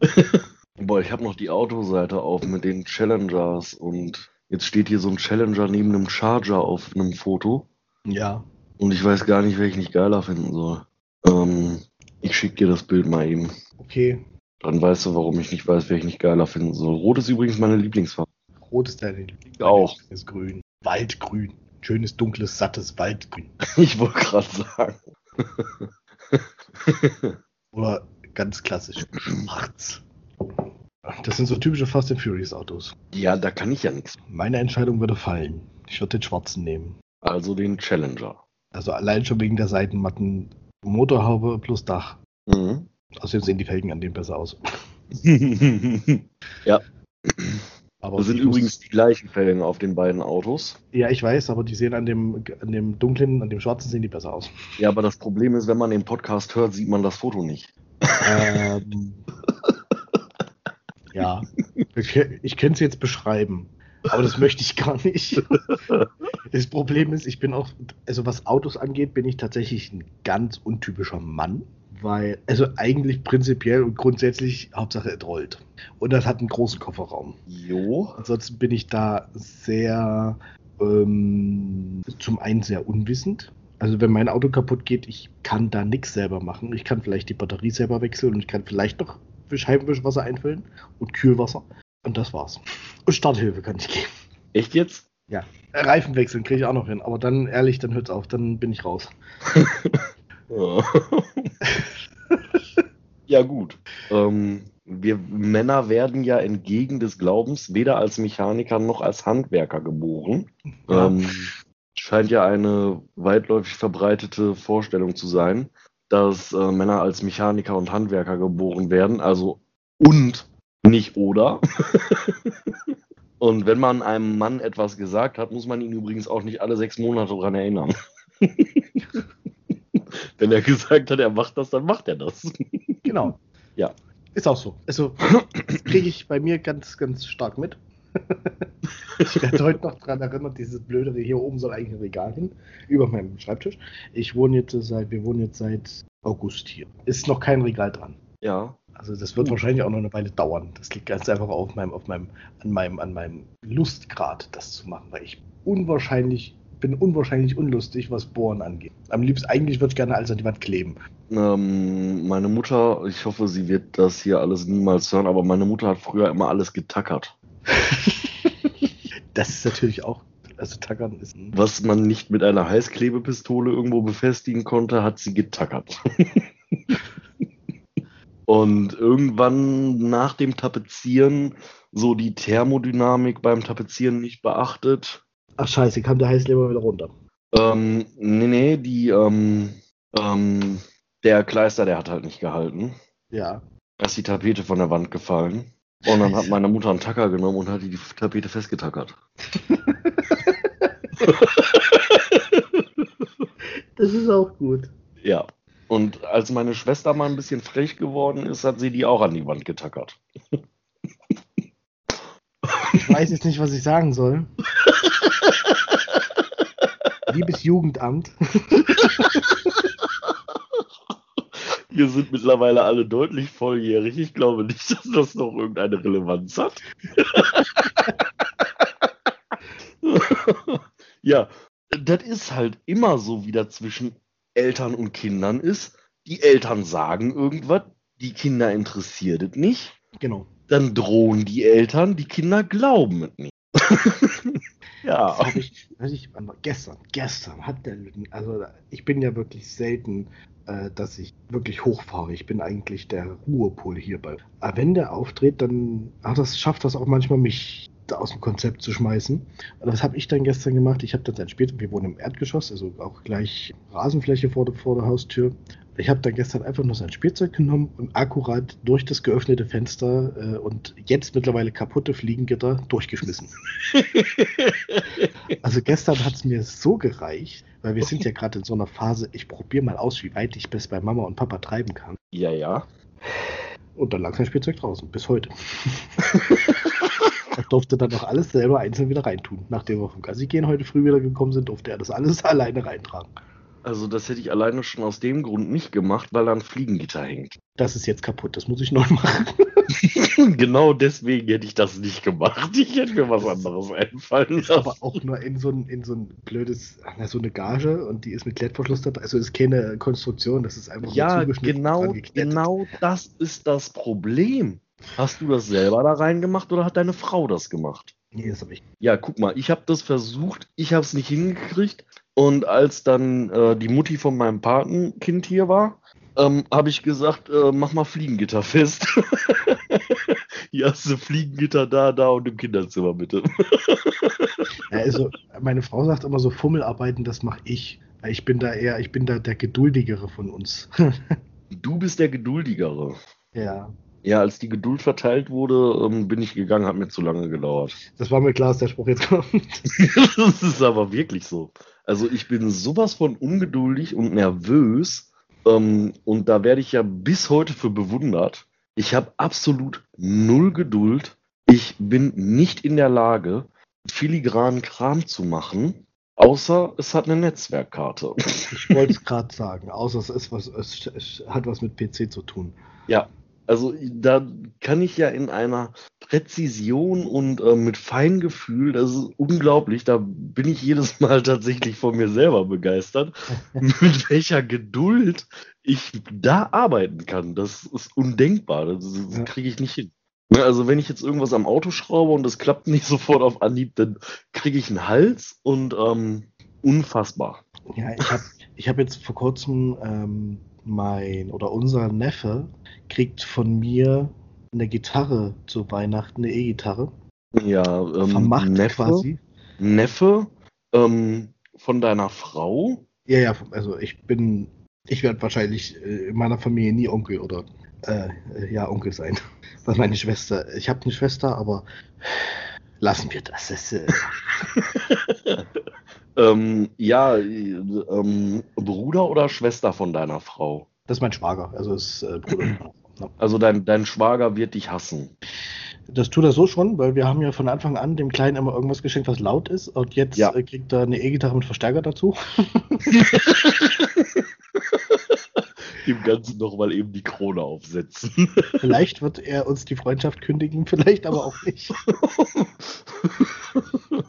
Boah, ich habe noch die Autoseite auf mit den Challengers und jetzt steht hier so ein Challenger neben einem Charger auf einem Foto Ja. und ich weiß gar nicht, welchen ich geiler finden soll. Ähm, ich schicke dir das Bild mal eben. Okay. Dann weißt du, warum ich nicht weiß, welchen ich geiler finden soll. Rot ist übrigens meine Lieblingsfarbe. Rot ist deine Lieblings. Auch. Ist grün. Waldgrün. Schönes, dunkles, sattes Waldgrün. Ich wollte gerade sagen. Oder ganz klassisch schwarz. Das sind so typische Fast and Furious Autos. ja, da kann ich ja nichts. Meine Entscheidung würde fallen. Ich würde den schwarzen nehmen. Also den Challenger. Also allein schon wegen der Seitenmatten Motorhaube plus Dach. Mhm. Außerdem sehen die Felgen an dem besser aus. ja, Aber das sind übrigens die gleichen Felgen auf den beiden Autos. Ja, ich weiß, aber die sehen an dem, an dem dunklen, an dem schwarzen sehen die besser aus. Ja, aber das Problem ist, wenn man den Podcast hört, sieht man das Foto nicht. ähm, ja, ich, ich könnte es jetzt beschreiben, aber das möchte ich gar nicht. Das Problem ist, ich bin auch, also was Autos angeht, bin ich tatsächlich ein ganz untypischer Mann, weil, also eigentlich prinzipiell und grundsätzlich Hauptsache es rollt. Und das hat einen großen Kofferraum. Jo. Ansonsten bin ich da sehr, ähm, zum einen sehr unwissend. Also wenn mein Auto kaputt geht, ich kann da nichts selber machen. Ich kann vielleicht die Batterie selber wechseln und ich kann vielleicht noch Scheibenwischwasser einfüllen und Kühlwasser. Und das war's. Und Starthilfe kann ich geben. Echt jetzt? Ja. Reifen wechseln kriege ich auch noch hin. Aber dann, ehrlich, dann hört's auf. Dann bin ich raus. Ja, ja gut. Ähm, wir Männer werden ja entgegen des Glaubens weder als Mechaniker noch als Handwerker geboren. Ja. Ähm, scheint ja eine weitläufig verbreitete Vorstellung zu sein, dass äh, Männer als Mechaniker und Handwerker geboren werden. Also und, nicht oder. und wenn man einem Mann etwas gesagt hat, muss man ihn übrigens auch nicht alle sechs Monate daran erinnern. Wenn er gesagt hat, er macht das, dann macht er das. Genau. Ja. Ist auch so. Also, das kriege ich bei mir ganz, ganz stark mit. ich werde heute noch dran erinnert, dieses blöde, hier oben soll eigentlich ein Regal hin, über meinem Schreibtisch. Ich wohne jetzt seit, wir wohnen jetzt seit August hier. Ist noch kein Regal dran. Ja. Also das wird wahrscheinlich auch noch eine Weile dauern. Das liegt ganz einfach auf meinem, auf meinem, an meinem, an meinem Lustgrad, das zu machen, weil ich unwahrscheinlich, bin unwahrscheinlich unlustig, was Bohren angeht. Am liebsten, eigentlich würde ich gerne alles an die Wand kleben. Ähm, meine Mutter, ich hoffe, sie wird das hier alles niemals hören, aber meine Mutter hat früher immer alles getackert. das ist natürlich auch, also Tackern ist Was man nicht mit einer Heißklebepistole irgendwo befestigen konnte, hat sie getackert. Und irgendwann nach dem Tapezieren so die Thermodynamik beim Tapezieren nicht beachtet. Ach scheiße, kam der Heißleber wieder runter. Ähm, nee, nee, die, ähm, ähm, der Kleister, der hat halt nicht gehalten. Ja. Da ist die Tapete von der Wand gefallen. Und dann hat meine Mutter einen Tacker genommen und hat die Tapete festgetackert. Das ist auch gut. Ja. Und als meine Schwester mal ein bisschen frech geworden ist, hat sie die auch an die Wand getackert. Ich weiß jetzt nicht, was ich sagen soll. Liebes Jugendamt. Wir sind mittlerweile alle deutlich volljährig. Ich glaube nicht, dass das noch irgendeine Relevanz hat. ja, das ist halt immer so, wie das zwischen Eltern und Kindern ist. Die Eltern sagen irgendwas, die Kinder interessiert es nicht. Genau. Dann drohen die Eltern, die Kinder glauben es nicht. Ja. Das ich, ich gestern, gestern hat der, also ich bin ja wirklich selten, äh, dass ich wirklich hochfahre. Ich bin eigentlich der Ruhepol hierbei. Aber wenn der auftritt, dann ach, das, schafft das auch manchmal, mich aus dem Konzept zu schmeißen. Und was habe ich dann gestern gemacht? Ich habe dann dann später, wir wohnen im Erdgeschoss, also auch gleich Rasenfläche vor der, vor der Haustür. Ich habe dann gestern einfach nur sein Spielzeug genommen und akkurat durch das geöffnete Fenster äh, und jetzt mittlerweile kaputte Fliegengitter durchgeschmissen. also gestern hat es mir so gereicht, weil wir sind ja gerade in so einer Phase, ich probiere mal aus, wie weit ich bis bei Mama und Papa treiben kann. Ja, ja. Und dann lag sein Spielzeug draußen, bis heute. er durfte dann noch alles selber einzeln wieder reintun. Nachdem wir vom Gassi gehen heute früh wieder gekommen sind, durfte er das alles alleine reintragen. Also das hätte ich alleine schon aus dem Grund nicht gemacht, weil da ein Fliegengitter hängt. Das ist jetzt kaputt, das muss ich neu machen. genau deswegen hätte ich das nicht gemacht. Ich hätte mir was anderes einfallen lassen. Aber auch nur in so ein, in so ein blödes, so eine Gage und die ist mit Klettverschluss dabei. Also ist keine Konstruktion, das ist einfach Ja, genau, genau das ist das Problem. Hast du das selber da reingemacht oder hat deine Frau das gemacht? Nee, das habe ich. Ja, guck mal, ich habe das versucht, ich habe es nicht hingekriegt. Und als dann äh, die Mutti von meinem Patenkind hier war, ähm, habe ich gesagt, äh, mach mal Fliegengitter fest. hier hast du Fliegengitter da, da und im Kinderzimmer bitte. ja, also meine Frau sagt immer so Fummelarbeiten, das mache ich. Ich bin da eher, ich bin da der geduldigere von uns. du bist der geduldigere. Ja. Ja, als die Geduld verteilt wurde, ähm, bin ich gegangen, hat mir zu lange gedauert. Das war mir klar, dass der Spruch jetzt kommt. das ist aber wirklich so. Also ich bin sowas von ungeduldig und nervös ähm, und da werde ich ja bis heute für bewundert. Ich habe absolut null Geduld. Ich bin nicht in der Lage, filigranen Kram zu machen, außer es hat eine Netzwerkkarte. Ich wollte es gerade sagen, außer es, ist was, es hat was mit PC zu tun. Ja, also da kann ich ja in einer Präzision und äh, mit Feingefühl, das ist unglaublich, da bin ich jedes Mal tatsächlich von mir selber begeistert, mit welcher Geduld ich da arbeiten kann. Das ist undenkbar, das, das kriege ich nicht hin. Ne, also wenn ich jetzt irgendwas am Auto schraube und das klappt nicht sofort auf Anhieb, dann kriege ich einen Hals und ähm, unfassbar. Ja, ich habe ich hab jetzt vor kurzem ähm, mein oder unser Neffe kriegt von mir eine Gitarre zu Weihnachten, eine E-Gitarre. Ja, ähm, Vermacht Neffe, quasi. Neffe ähm, von deiner Frau? Ja, ja, also ich bin, ich werde wahrscheinlich äh, in meiner Familie nie Onkel oder äh, ja, Onkel sein. Weil meine Schwester, ich habe eine Schwester, aber lassen wir das. das äh... ähm, ja, ähm, Bruder oder Schwester von deiner Frau? Das ist mein Schwager, also ist äh, Bruder. Also dein, dein Schwager wird dich hassen. Das tut er so schon, weil wir haben ja von Anfang an dem Kleinen immer irgendwas geschenkt, was laut ist. Und jetzt ja. äh, kriegt er eine E-Gitarre mit Verstärker dazu. Dem Ganzen nochmal eben die Krone aufsetzen. Vielleicht wird er uns die Freundschaft kündigen, vielleicht aber auch nicht.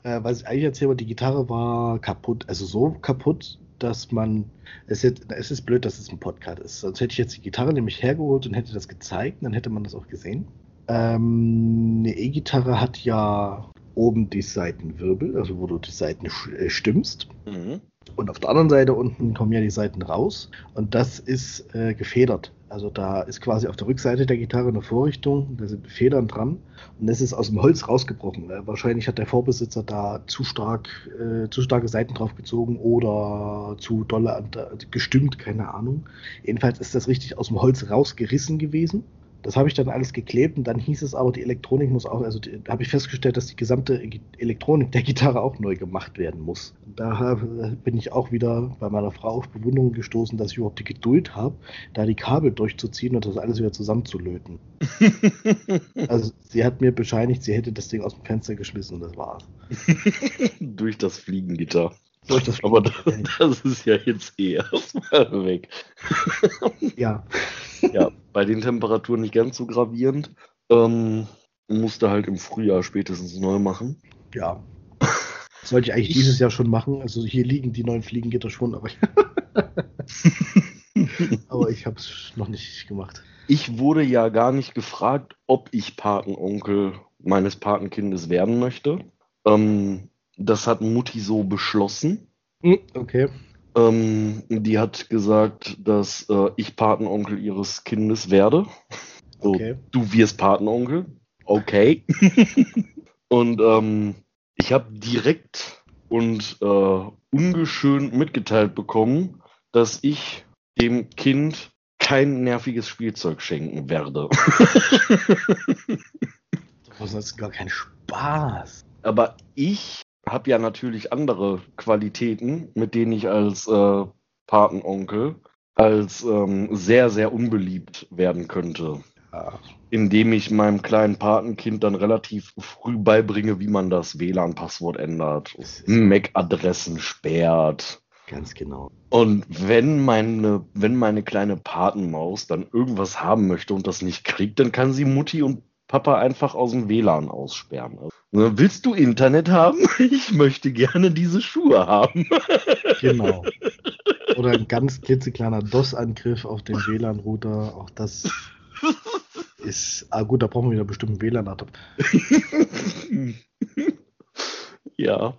äh, was ich eigentlich erzähle, die Gitarre war kaputt, also so kaputt, dass man, es ist, es ist blöd, dass es ein Podcast ist. Sonst hätte ich jetzt die Gitarre nämlich hergeholt und hätte das gezeigt, dann hätte man das auch gesehen. Ähm, eine E-Gitarre hat ja oben die Seitenwirbel, also wo du die Seiten äh, stimmst. Mhm. Und auf der anderen Seite unten kommen ja die Seiten raus. Und das ist äh, gefedert. Also da ist quasi auf der Rückseite der Gitarre eine Vorrichtung, da sind Federn dran und das ist aus dem Holz rausgebrochen. Wahrscheinlich hat der Vorbesitzer da zu stark, äh, zu starke Seiten drauf gezogen oder zu dolle gestimmt, keine Ahnung. Jedenfalls ist das richtig aus dem Holz rausgerissen gewesen das habe ich dann alles geklebt und dann hieß es aber, die Elektronik muss auch, also habe ich festgestellt, dass die gesamte Elektronik der Gitarre auch neu gemacht werden muss. Da bin ich auch wieder bei meiner Frau auf Bewunderung gestoßen, dass ich überhaupt die Geduld habe, da die Kabel durchzuziehen und das alles wieder zusammenzulöten. also sie hat mir bescheinigt, sie hätte das Ding aus dem Fenster geschmissen und das war's. Durch das Fliegengitter. Durch das Aber das, das ist ja jetzt eh erstmal weg. ja. Ja, bei den Temperaturen nicht ganz so gravierend. Ähm, musste halt im Frühjahr spätestens neu machen. Ja. Das sollte ich eigentlich ich, dieses Jahr schon machen. Also hier liegen die neuen Fliegengitter schon, aber, aber ich habe es noch nicht gemacht. Ich wurde ja gar nicht gefragt, ob ich Patenonkel meines Patenkindes werden möchte. Ähm, das hat Mutti so beschlossen. Hm, Okay. Ähm, die hat gesagt, dass äh, ich Patenonkel ihres Kindes werde. So, Okay. Du wirst Patenonkel. Okay. und ähm, ich habe direkt und äh, ungeschönt mitgeteilt bekommen, dass ich dem Kind kein nerviges Spielzeug schenken werde. Das ist gar kein Spaß. Aber ich habe ja natürlich andere Qualitäten, mit denen ich als äh, Patenonkel als ähm, sehr, sehr unbeliebt werden könnte. Ja. Indem ich meinem kleinen Patenkind dann relativ früh beibringe, wie man das WLAN-Passwort ändert, MAC-Adressen sperrt. ganz genau. Und wenn meine, wenn meine kleine Patenmaus dann irgendwas haben möchte und das nicht kriegt, dann kann sie Mutti und Papa einfach aus dem WLAN aussperren. Ne, Willst du Internet haben? Ich möchte gerne diese Schuhe haben. Genau. Oder ein ganz klitzekleiner DOS-Angriff auf den WLAN-Router. Auch das ist. Ah, gut, da brauchen wir wieder bestimmt einen WLAN-Adapter. ja.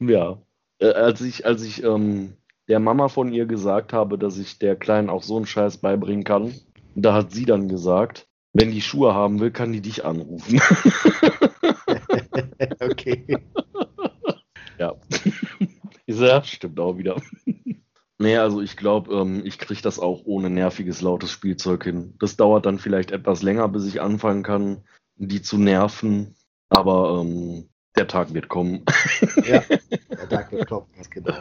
ja. Äh, als ich, als ich ähm, der Mama von ihr gesagt habe, dass ich der Kleinen auch so einen Scheiß beibringen kann, da hat sie dann gesagt, wenn die Schuhe haben will, kann die dich anrufen. okay. ja. Ja, stimmt auch wieder. Nee, also ich glaube, ähm, ich kriege das auch ohne nerviges, lautes Spielzeug hin. Das dauert dann vielleicht etwas länger, bis ich anfangen kann, die zu nerven. Aber ähm, der Tag wird kommen. Ja, der Tag wird kommen, ganz genau.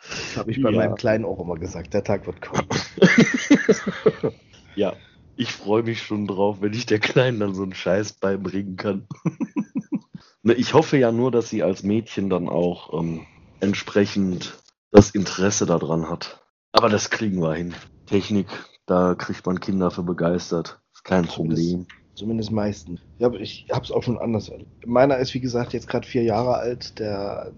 Das habe ich bei Ja. meinem Kleinen auch immer gesagt. Der Tag wird kommen. ja, ich freue mich schon drauf, wenn ich der Kleinen dann so einen Scheiß beibringen kann. Ne, ich hoffe ja nur, dass sie als Mädchen dann auch ähm, entsprechend das Interesse daran hat. Aber das kriegen wir hin. Technik, da kriegt man Kinder für begeistert. Ist kein Problem. Zumindest meistens. Ich habe ich hab's auch schon anders. Meiner ist, wie gesagt, jetzt gerade vier Jahre alt. Der,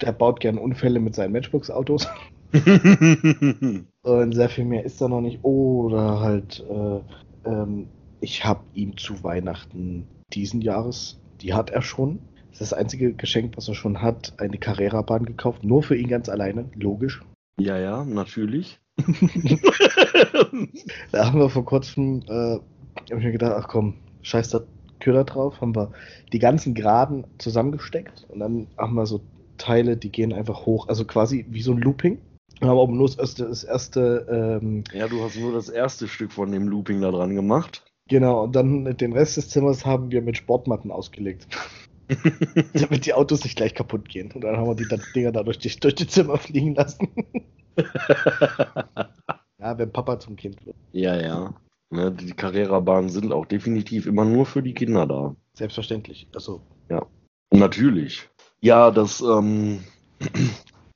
der baut gern Unfälle mit seinen Matchbox-Autos. Und sehr viel mehr ist da noch nicht. Oder halt, äh, ähm, ich habe ihm zu Weihnachten diesen Jahres, die hat er schon. Das ist das einzige Geschenk, was er schon hat, eine Carrera-Bahn gekauft. Nur für ihn ganz alleine, logisch. ja, ja, natürlich. Da haben wir vor kurzem, äh, habe ich mir gedacht, ach komm, scheiß da Köder drauf, haben wir die ganzen Geraden zusammengesteckt und dann haben wir so Teile, die gehen einfach hoch, also quasi wie so ein Looping. Aber nur das erste, das erste ähm, Ja, du hast nur das erste Stück von dem Looping da dran gemacht. genau, und dann den Rest des Zimmers haben wir mit Sportmatten ausgelegt. damit die Autos nicht gleich kaputt gehen. Und dann haben wir die Dinger da durch die, durch die Zimmer fliegen lassen. ja, wenn Papa zum Kind wird. ja, ja. Ne, die Carrera-Bahnen sind auch definitiv immer nur für die Kinder da. Selbstverständlich. Also, Natürlich. Ja, das, ähm,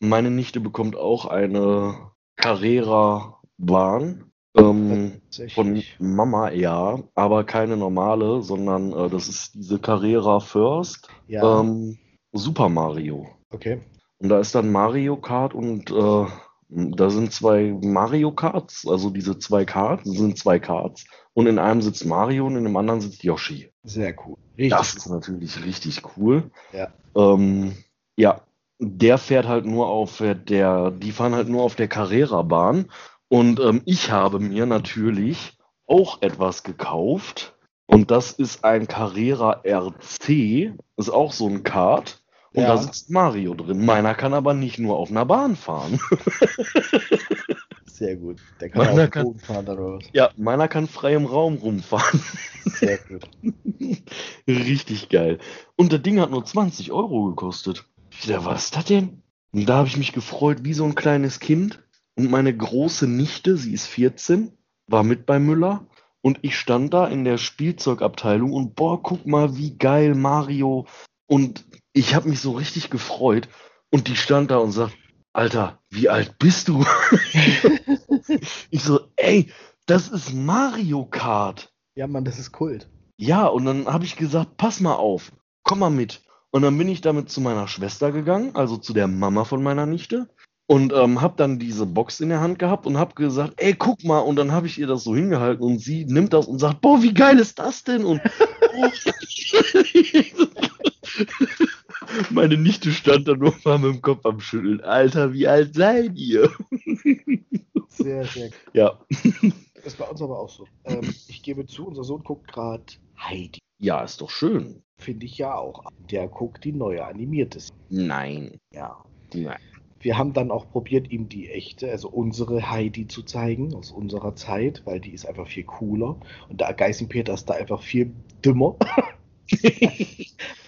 meine Nichte bekommt auch eine Carrera-Bahn. Ähm, von. Mama, ja, aber keine normale, sondern äh, das ist diese Carrera First Ja, ähm, Super Mario. okay. Und da ist dann Mario Kart und äh, da sind zwei Mario Karts, also diese zwei Karts, sind zwei Karts. Und in einem sitzt Mario und in dem anderen sitzt Yoshi. Sehr cool. Richtig. Das ist natürlich richtig cool. Ja. Ähm, ja, der fährt halt nur auf der, die fahren halt nur auf der Carrera-Bahn. Und ähm, ich habe mir natürlich auch etwas gekauft. Und das ist ein Carrera RC. Ist auch so ein Kart. Und Ja. da sitzt Mario drin. Meiner kann aber nicht nur auf einer Bahn fahren. Sehr gut. Der kann Meiner auch den kann- Boden fahren oder was. Ja, meiner kann frei im Raum rumfahren. Sehr gut. Richtig geil. Und das Ding hat nur 20 Euro gekostet. Dachte, was ist das denn? Und da habe ich mich gefreut wie so ein kleines Kind. Und meine große Nichte, sie ist 14, war mit bei Müller. Und ich stand da in der Spielzeugabteilung und boah, guck mal, wie geil Mario. Und ich habe mich so richtig gefreut. Und die stand da und sagt, Alter, wie alt bist du? ich so, ey, das ist Mario Kart. Ja, Mann, das ist Kult. Ja, und dann habe ich gesagt, pass mal auf, komm mal mit. Und dann bin ich damit zu meiner Schwester gegangen, also zu der Mama von meiner Nichte. Und ähm, habe dann diese Box in der Hand gehabt und habe gesagt, ey, guck mal. Und dann habe ich ihr das so hingehalten und sie nimmt das und sagt, boah, wie geil ist das denn? Und Meine Nichte stand da nur mal mit dem Kopf am Schütteln. Alter, wie alt seid ihr? Sehr, sehr gut. Ja. Das ist bei uns aber auch so. Ähm, ich gebe zu, unser Sohn guckt gerade Heidi. Ja, ist doch schön. Finde ich ja auch. Der guckt die neue animierte. Nein. Ja. Nein. Wir haben dann auch probiert, ihm die echte, also unsere Heidi zu zeigen, aus unserer Zeit, weil die ist einfach viel cooler. Und der Geißenpeter ist da einfach viel dümmer.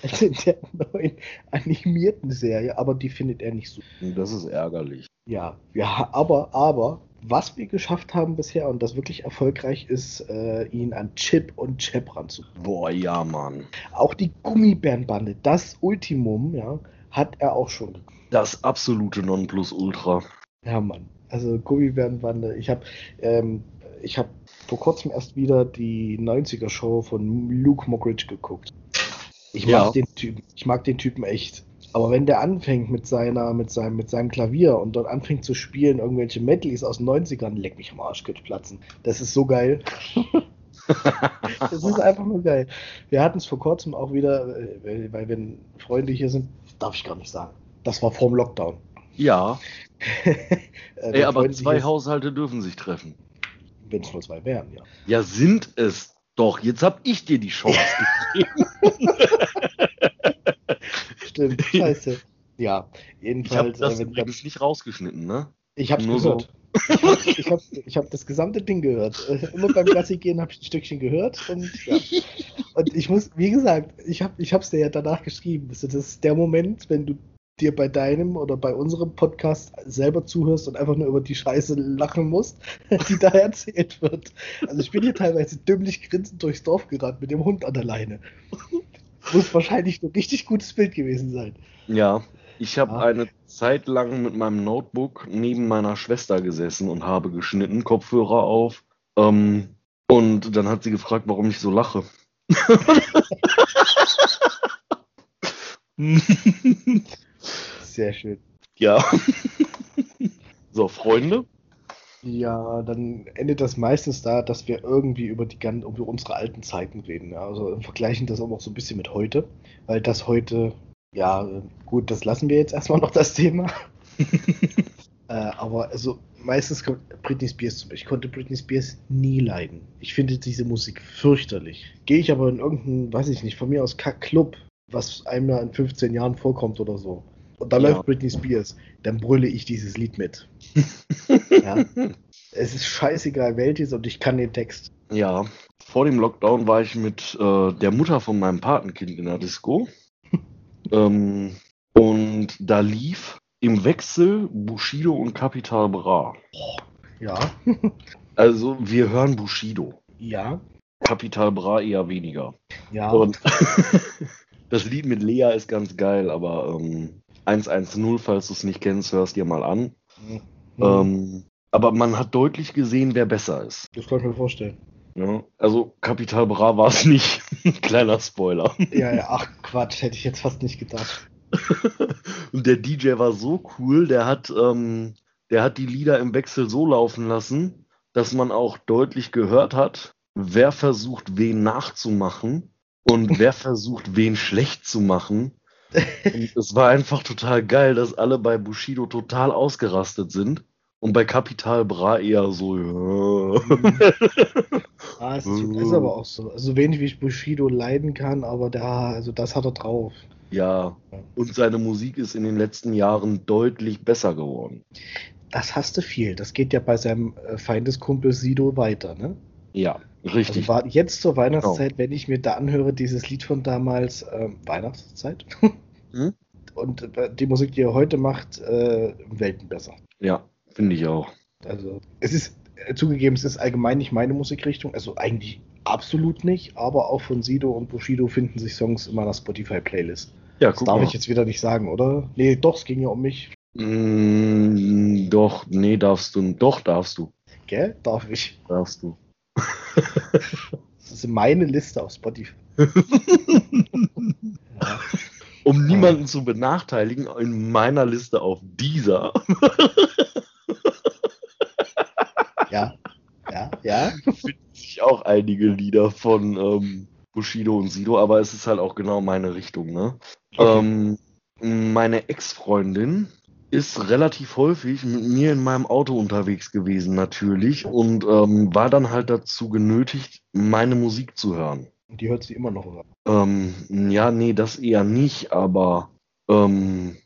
als in der neuen animierten Serie, aber die findet er nicht so. Das ist ärgerlich. Ja, ja, aber, aber, was wir geschafft haben bisher und das wirklich erfolgreich ist, äh, ihn an Chip und Chap ranzubringen. Boah, ja, Mann. Auch die Gummibärenbande, das Ultimum, ja, hat er auch schon. Das absolute Nonplusultra. Ja, Mann. Also Gummibärenbande. Ich habe ähm, ich habe vor kurzem erst wieder die 90er Show von Luke Mockridge geguckt. Ich mag Ja. den Typen, ich mag den Typen echt. Aber wenn der anfängt mit seiner, mit seinem, mit seinem Klavier und dort anfängt zu spielen, irgendwelche Medleys aus den 90ern, leck mich am Arsch, könnte platzen. Das ist so geil. Das ist einfach nur geil. Wir hatten es vor kurzem auch wieder, äh, weil, wenn Freunde hier sind, darf ich gar nicht sagen. Das war vorm Lockdown. Ja, Äh, ey, aber Freunde zwei Haushalte dürfen sich treffen. Wenn es nur zwei wären, ja. Ja, sind es doch. Jetzt hab ich dir die Chance gegeben. Stimmt, scheiße. Ja, Ich habe jedenfalls, das äh, übrigens nicht rausgeschnitten, ne? ich hab's nur so. gehört. Ich habe ich hab das gesamte Ding gehört. Äh, Immer beim Gassi gehen habe ich ein Stückchen gehört und ja. Und ich muss, wie gesagt, ich habe ich hab's dir ja danach geschrieben. Also das ist der Moment, wenn du dir bei deinem oder bei unserem Podcast selber zuhörst und einfach nur über die Scheiße lachen musst, die da erzählt wird. Also ich bin hier teilweise dümmlich grinsend durchs Dorf gerannt mit dem Hund an der Leine. Muss wahrscheinlich ein richtig gutes Bild gewesen sein. Ja, ich habe Ah. eine Zeit lang mit meinem Notebook neben meiner Schwester gesessen und habe geschnitten, Kopfhörer auf. Ähm, und dann hat sie gefragt, warum ich so lache. Sehr schön. ja. so, Freunde. Ja, dann endet das meistens da, dass wir irgendwie über die gan- über unsere alten Zeiten reden. Ja, also vergleichen das auch so ein bisschen mit heute, weil das heute, ja, gut, das lassen wir jetzt erstmal noch das Thema. äh, aber also meistens kommt Britney Spears zum Beispiel. Ich konnte Britney Spears nie leiden. Ich finde diese Musik fürchterlich. Gehe ich aber in irgendeinen, weiß ich nicht, von mir aus Kack-Club, was einmal in 15 Jahren vorkommt oder so. Und da Ja. läuft Britney Spears, dann brülle ich dieses Lied mit. Ja. Es ist scheißegal, welches und ich kann den Text. Ja, vor dem Lockdown war ich mit äh, der Mutter von meinem Patenkind in der Disco. ähm, und da lief im Wechsel Bushido und Capital Bra. Ja. Also wir hören Bushido. ja. Capital Bra eher weniger. Ja. Und das Lied mit Lea ist ganz geil, aber ähm, 110, falls du es nicht kennst, hörst dir mal an. Mhm. Ähm, aber man hat deutlich gesehen, wer besser ist. das kann ich mir vorstellen. Ja? Also Capital Bra war es nicht. Kleiner Spoiler. Ja, ja, ach Quatsch, hätte ich jetzt fast nicht gedacht. Und der DJ war so cool, der hat, ähm, der hat die Lieder im Wechsel so laufen lassen, dass man auch deutlich gehört hat, wer versucht, wen nachzumachen und wer versucht, wen schlecht zu machen. Und es war einfach total geil, dass alle bei Bushido total ausgerastet sind und bei Capital Bra eher so. Ja. Ah, es ist, aber auch so. Also wenig wie ich Bushido leiden kann, aber da, also das hat er drauf. ja, und seine Musik ist in den letzten Jahren deutlich besser geworden. Das hast du viel. Das geht ja bei seinem äh, Feindeskumpel Sido weiter, ne? Ja, richtig. war jetzt zur Weihnachtszeit, wenn ich mir da anhöre, dieses Lied von damals, ähm, Weihnachtszeit. Hm? Und äh, die Musik, die er heute macht, äh, Welten besser. Ja, finde ich auch. Also, es ist äh, zugegeben, es ist allgemein nicht meine Musikrichtung, also eigentlich absolut nicht, aber auch von Sido und Bushido finden sich Songs in meiner Spotify-Playlist. Ja, Das darf mal. ich jetzt wieder nicht sagen, oder? Nee, doch, es ging ja um mich. Mm, doch, nee, darfst du. Doch, darfst du. Gell? Darf ich. Darfst du. Das ist meine Liste auf Spotify. ja. Um niemanden zu benachteiligen, in meiner Liste auf dieser ja, ja, ja. finden sich auch einige Lieder von ähm, Bushido und Sido, aber es ist halt auch genau meine Richtung, ne? Okay. Ähm, meine Ex-Freundin ist relativ häufig mit mir in meinem Auto unterwegs gewesen, natürlich, und ähm, war dann halt dazu genötigt, meine Musik zu hören. Und die hört sie immer noch, oder? Ähm, ja, nee, das eher nicht, aber ähm,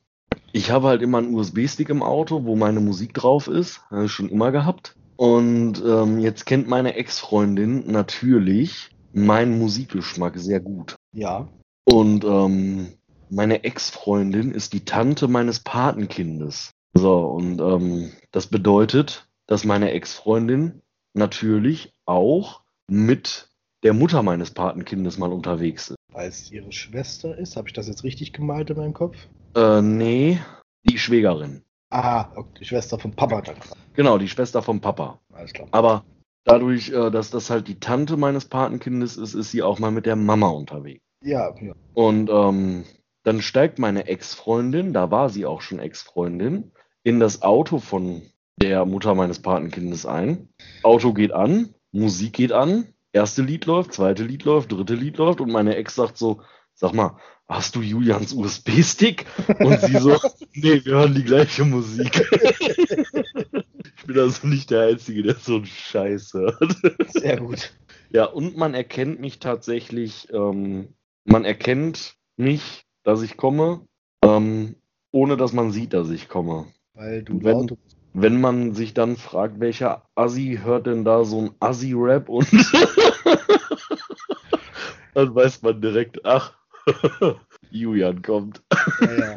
ich habe halt immer einen USB-Stick im Auto, wo meine Musik drauf ist. Habe ich schon immer gehabt. Und ähm, jetzt kennt meine Ex-Freundin natürlich meinen Musikgeschmack sehr gut. Ja. Und ähm, meine Ex-Freundin ist die Tante meines Patenkindes. So, und ähm, das bedeutet, dass meine Ex-Freundin natürlich auch mit der Mutter meines Patenkindes mal unterwegs ist. Weil es ihre Schwester ist? Habe ich das jetzt richtig gemalt in meinem Kopf? Äh, nee, die Schwägerin. Ah, die Schwester vom Papa dann. Genau, die Schwester vom Papa. Alles klar. Aber dadurch, äh, dass das halt die Tante meines Patenkindes ist, ist sie auch mal mit der Mama unterwegs. Ja, ja. Und ähm, dann steigt meine Ex-Freundin, da war sie auch schon Ex-Freundin, in das Auto von der Mutter meines Patenkindes ein. Auto geht an, Musik geht an, erste Lied läuft, zweite Lied läuft, dritte Lied läuft und meine Ex sagt so, sag mal, hast du Julians USB-Stick? Und sie so, nee, wir hören die gleiche Musik. ich bin also nicht der Einzige, der so einen Scheiß hört. Sehr gut. Ja, und man erkennt mich tatsächlich, ähm, man erkennt mich, dass ich komme, ähm, ohne dass man sieht, dass ich komme. Weil du wenn, wenn man sich dann fragt, welcher Assi hört denn da so ein Assi-Rap und dann weiß man direkt, ach, Julian kommt. Ja, ja,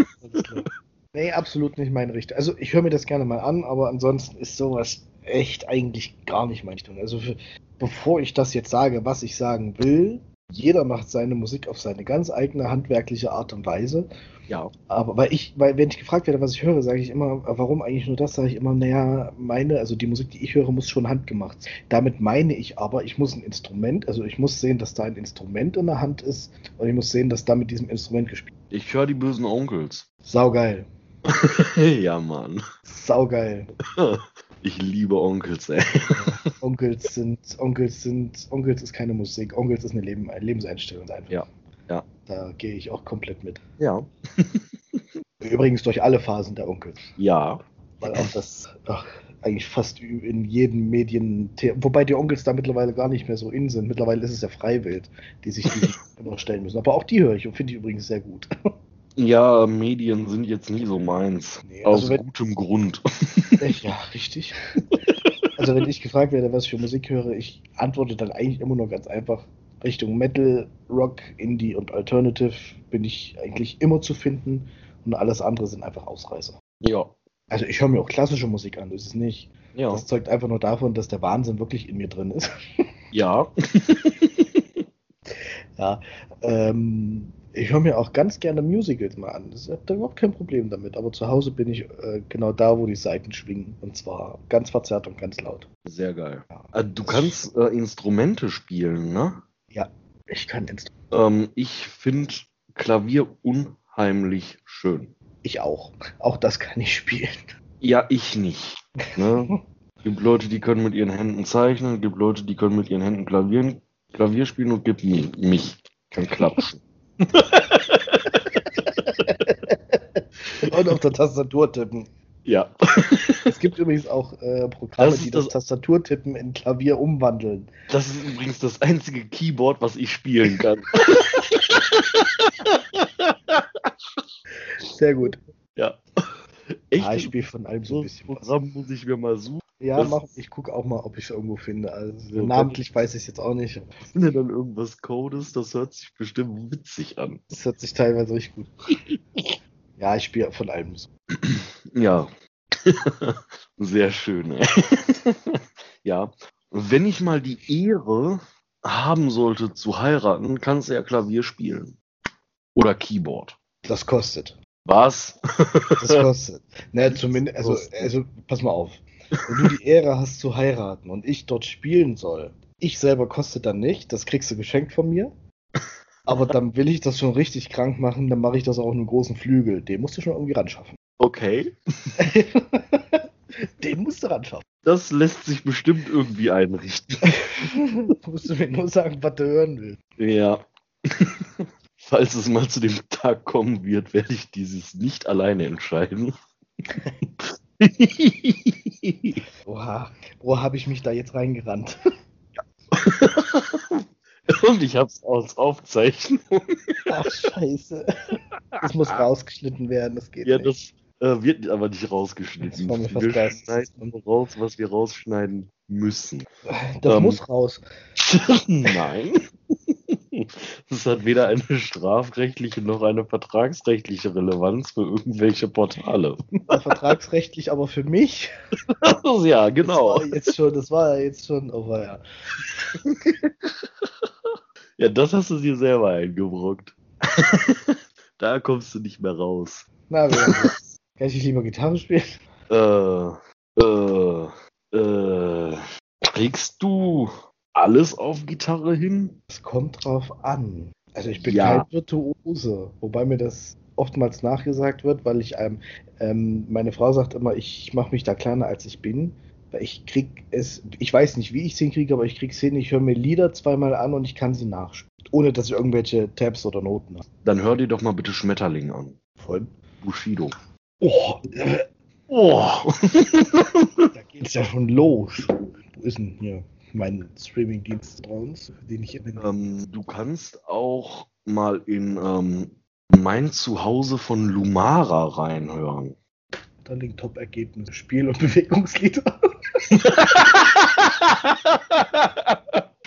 Nee, absolut nicht meine Richtung. Also ich höre mir das gerne mal an, aber ansonsten ist sowas echt eigentlich gar nicht meine Richtung. Also für, bevor ich das jetzt sage, was ich sagen will, jeder macht seine Musik auf seine ganz eigene handwerkliche Art und Weise. Ja. Aber weil ich, weil wenn ich gefragt werde, was ich höre, sage ich immer, warum eigentlich nur das, sage ich immer, naja, meine, also die Musik, die ich höre, muss schon handgemacht sein. Damit meine ich aber, ich muss ein Instrument, also ich muss sehen, dass da ein Instrument in der Hand ist und ich muss sehen, dass da mit diesem Instrument gespielt wird. Ich höre die bösen Onkels. Saugeil. ja, Mann. Saugeil. Ich liebe Onkels, ey. Onkels sind, Onkels sind, Onkels ist keine Musik, Onkels ist eine Leben, Lebenseinstellung einfach. Ja, ja. Da gehe ich auch komplett mit. Ja. Übrigens durch alle Phasen der Onkels. Ja. Weil auch das ach, eigentlich fast in jedem Medien, wobei die Onkels da mittlerweile gar nicht mehr so in sind. Mittlerweile ist es ja Freiwild, die sich immer stellen müssen. Aber auch die höre ich und finde ich übrigens sehr gut. Ja, Medien sind jetzt nie so meins. Nee, also Aus wenn, gutem Grund. Ja, richtig. Also wenn ich gefragt werde, was ich für Musik höre, ich antworte dann eigentlich immer nur ganz einfach. Richtung Metal, Rock, Indie und Alternative bin ich eigentlich immer zu finden und alles andere sind einfach Ausreißer. Ja. Also ich höre mir auch klassische Musik an, das ist nicht. Ja. Das zeugt einfach nur davon, dass der Wahnsinn wirklich in mir drin ist. Ja. ja. Ähm, ich höre mir auch ganz gerne Musicals mal an. Ich habe da überhaupt kein Problem damit. Aber zu Hause bin ich äh, genau da, wo die Seiten schwingen. Und zwar ganz verzerrt und ganz laut. Sehr geil. Ja, also, du kannst äh, Instrumente spielen, ne? Ja, ich kann Instrumente. Ähm, ich finde Klavier unheimlich schön. Ich auch. Auch das kann ich spielen. Ja, ich nicht. Ne? gibt Leute, die können mit ihren Händen zeichnen, gibt Leute, die können mit ihren Händen Klavier, Klavier spielen und gibt mich. Kann klatschen. Und auf der Tastatur tippen. Ja. Es gibt übrigens auch äh, Programme, das die das, das Tastaturtippen in Klavier umwandeln. Das ist übrigens das einzige Keyboard, was ich spielen kann. Sehr gut. Ja. Echt? Ja, ich spiele von allem so ein bisschen. Programm muss ich mir mal suchen. Ja, mach, ich gucke auch mal, ob ich es irgendwo finde. Also so, namentlich weiß ich es jetzt auch nicht. Wenn du dann irgendwas codest, das hört sich bestimmt witzig an. Das hört sich teilweise richtig gut. ja, ich spiele von allem so. Ja. Sehr schön. Ey. ja. Wenn ich mal die Ehre haben sollte zu heiraten, kannst du ja Klavier spielen. Oder Keyboard. Das kostet. Was? das kostet. Ne, zumindest, also, also, pass mal auf. Wenn du die Ehre hast zu heiraten und ich dort spielen soll, ich selber koste dann nicht, das kriegst du geschenkt von mir. Aber dann will ich das schon richtig krank machen, dann mache ich das auch in einem großen Flügel. Den musst du schon irgendwie ran schaffen. Okay. Den musst du ran schaffen. Das lässt sich bestimmt irgendwie einrichten. musst du mir nur sagen, was du hören willst. Ja. Falls es mal zu dem Tag kommen wird, werde ich dieses nicht alleine entscheiden. Wo habe ich mich da jetzt reingerannt? Und ich habe es als Aufzeichnung. Ach, scheiße. Das muss rausgeschnitten werden, das geht Ja, nicht. das äh, wird aber nicht rausgeschnitten. Das Wir schneiden nur raus, was wir rausschneiden müssen. Das ähm, muss raus. Nein. Das hat weder eine strafrechtliche noch eine vertragsrechtliche Relevanz für irgendwelche Portale. Vertragsrechtlich, aber für mich. ja, Das genau. war jetzt schon, das war ja jetzt schon, oh ja. Ja, das hast du dir selber eingebrockt. da kommst du nicht mehr raus. Na, kann ich lieber Gitarre spielen? Äh, äh, äh, kriegst du alles auf Gitarre hin? Es kommt drauf an. Also ich bin Ja. kein Virtuose, wobei mir das oftmals nachgesagt wird, weil ich ähm, ähm, meine Frau sagt immer, ich mache mich da kleiner als ich bin. Weil ich krieg es, ich weiß nicht, wie ich es hinkriege, aber ich krieg's hin, ich höre mir Lieder zweimal an und ich kann sie nachspielen. Ohne dass ich irgendwelche Tabs oder Noten habe. Dann hör dir doch mal bitte Schmetterling an. Voll. Bushido. Oh, äh, Oh. da geht's ja schon los. Wo ist denn hier mein Streaming-Dienst Trauens, den ich in den ähm, du kannst auch mal in ähm, mein Zuhause von Lumara reinhören. Unterling Top-Ergebnisse, Spiel- und Bewegungslieder.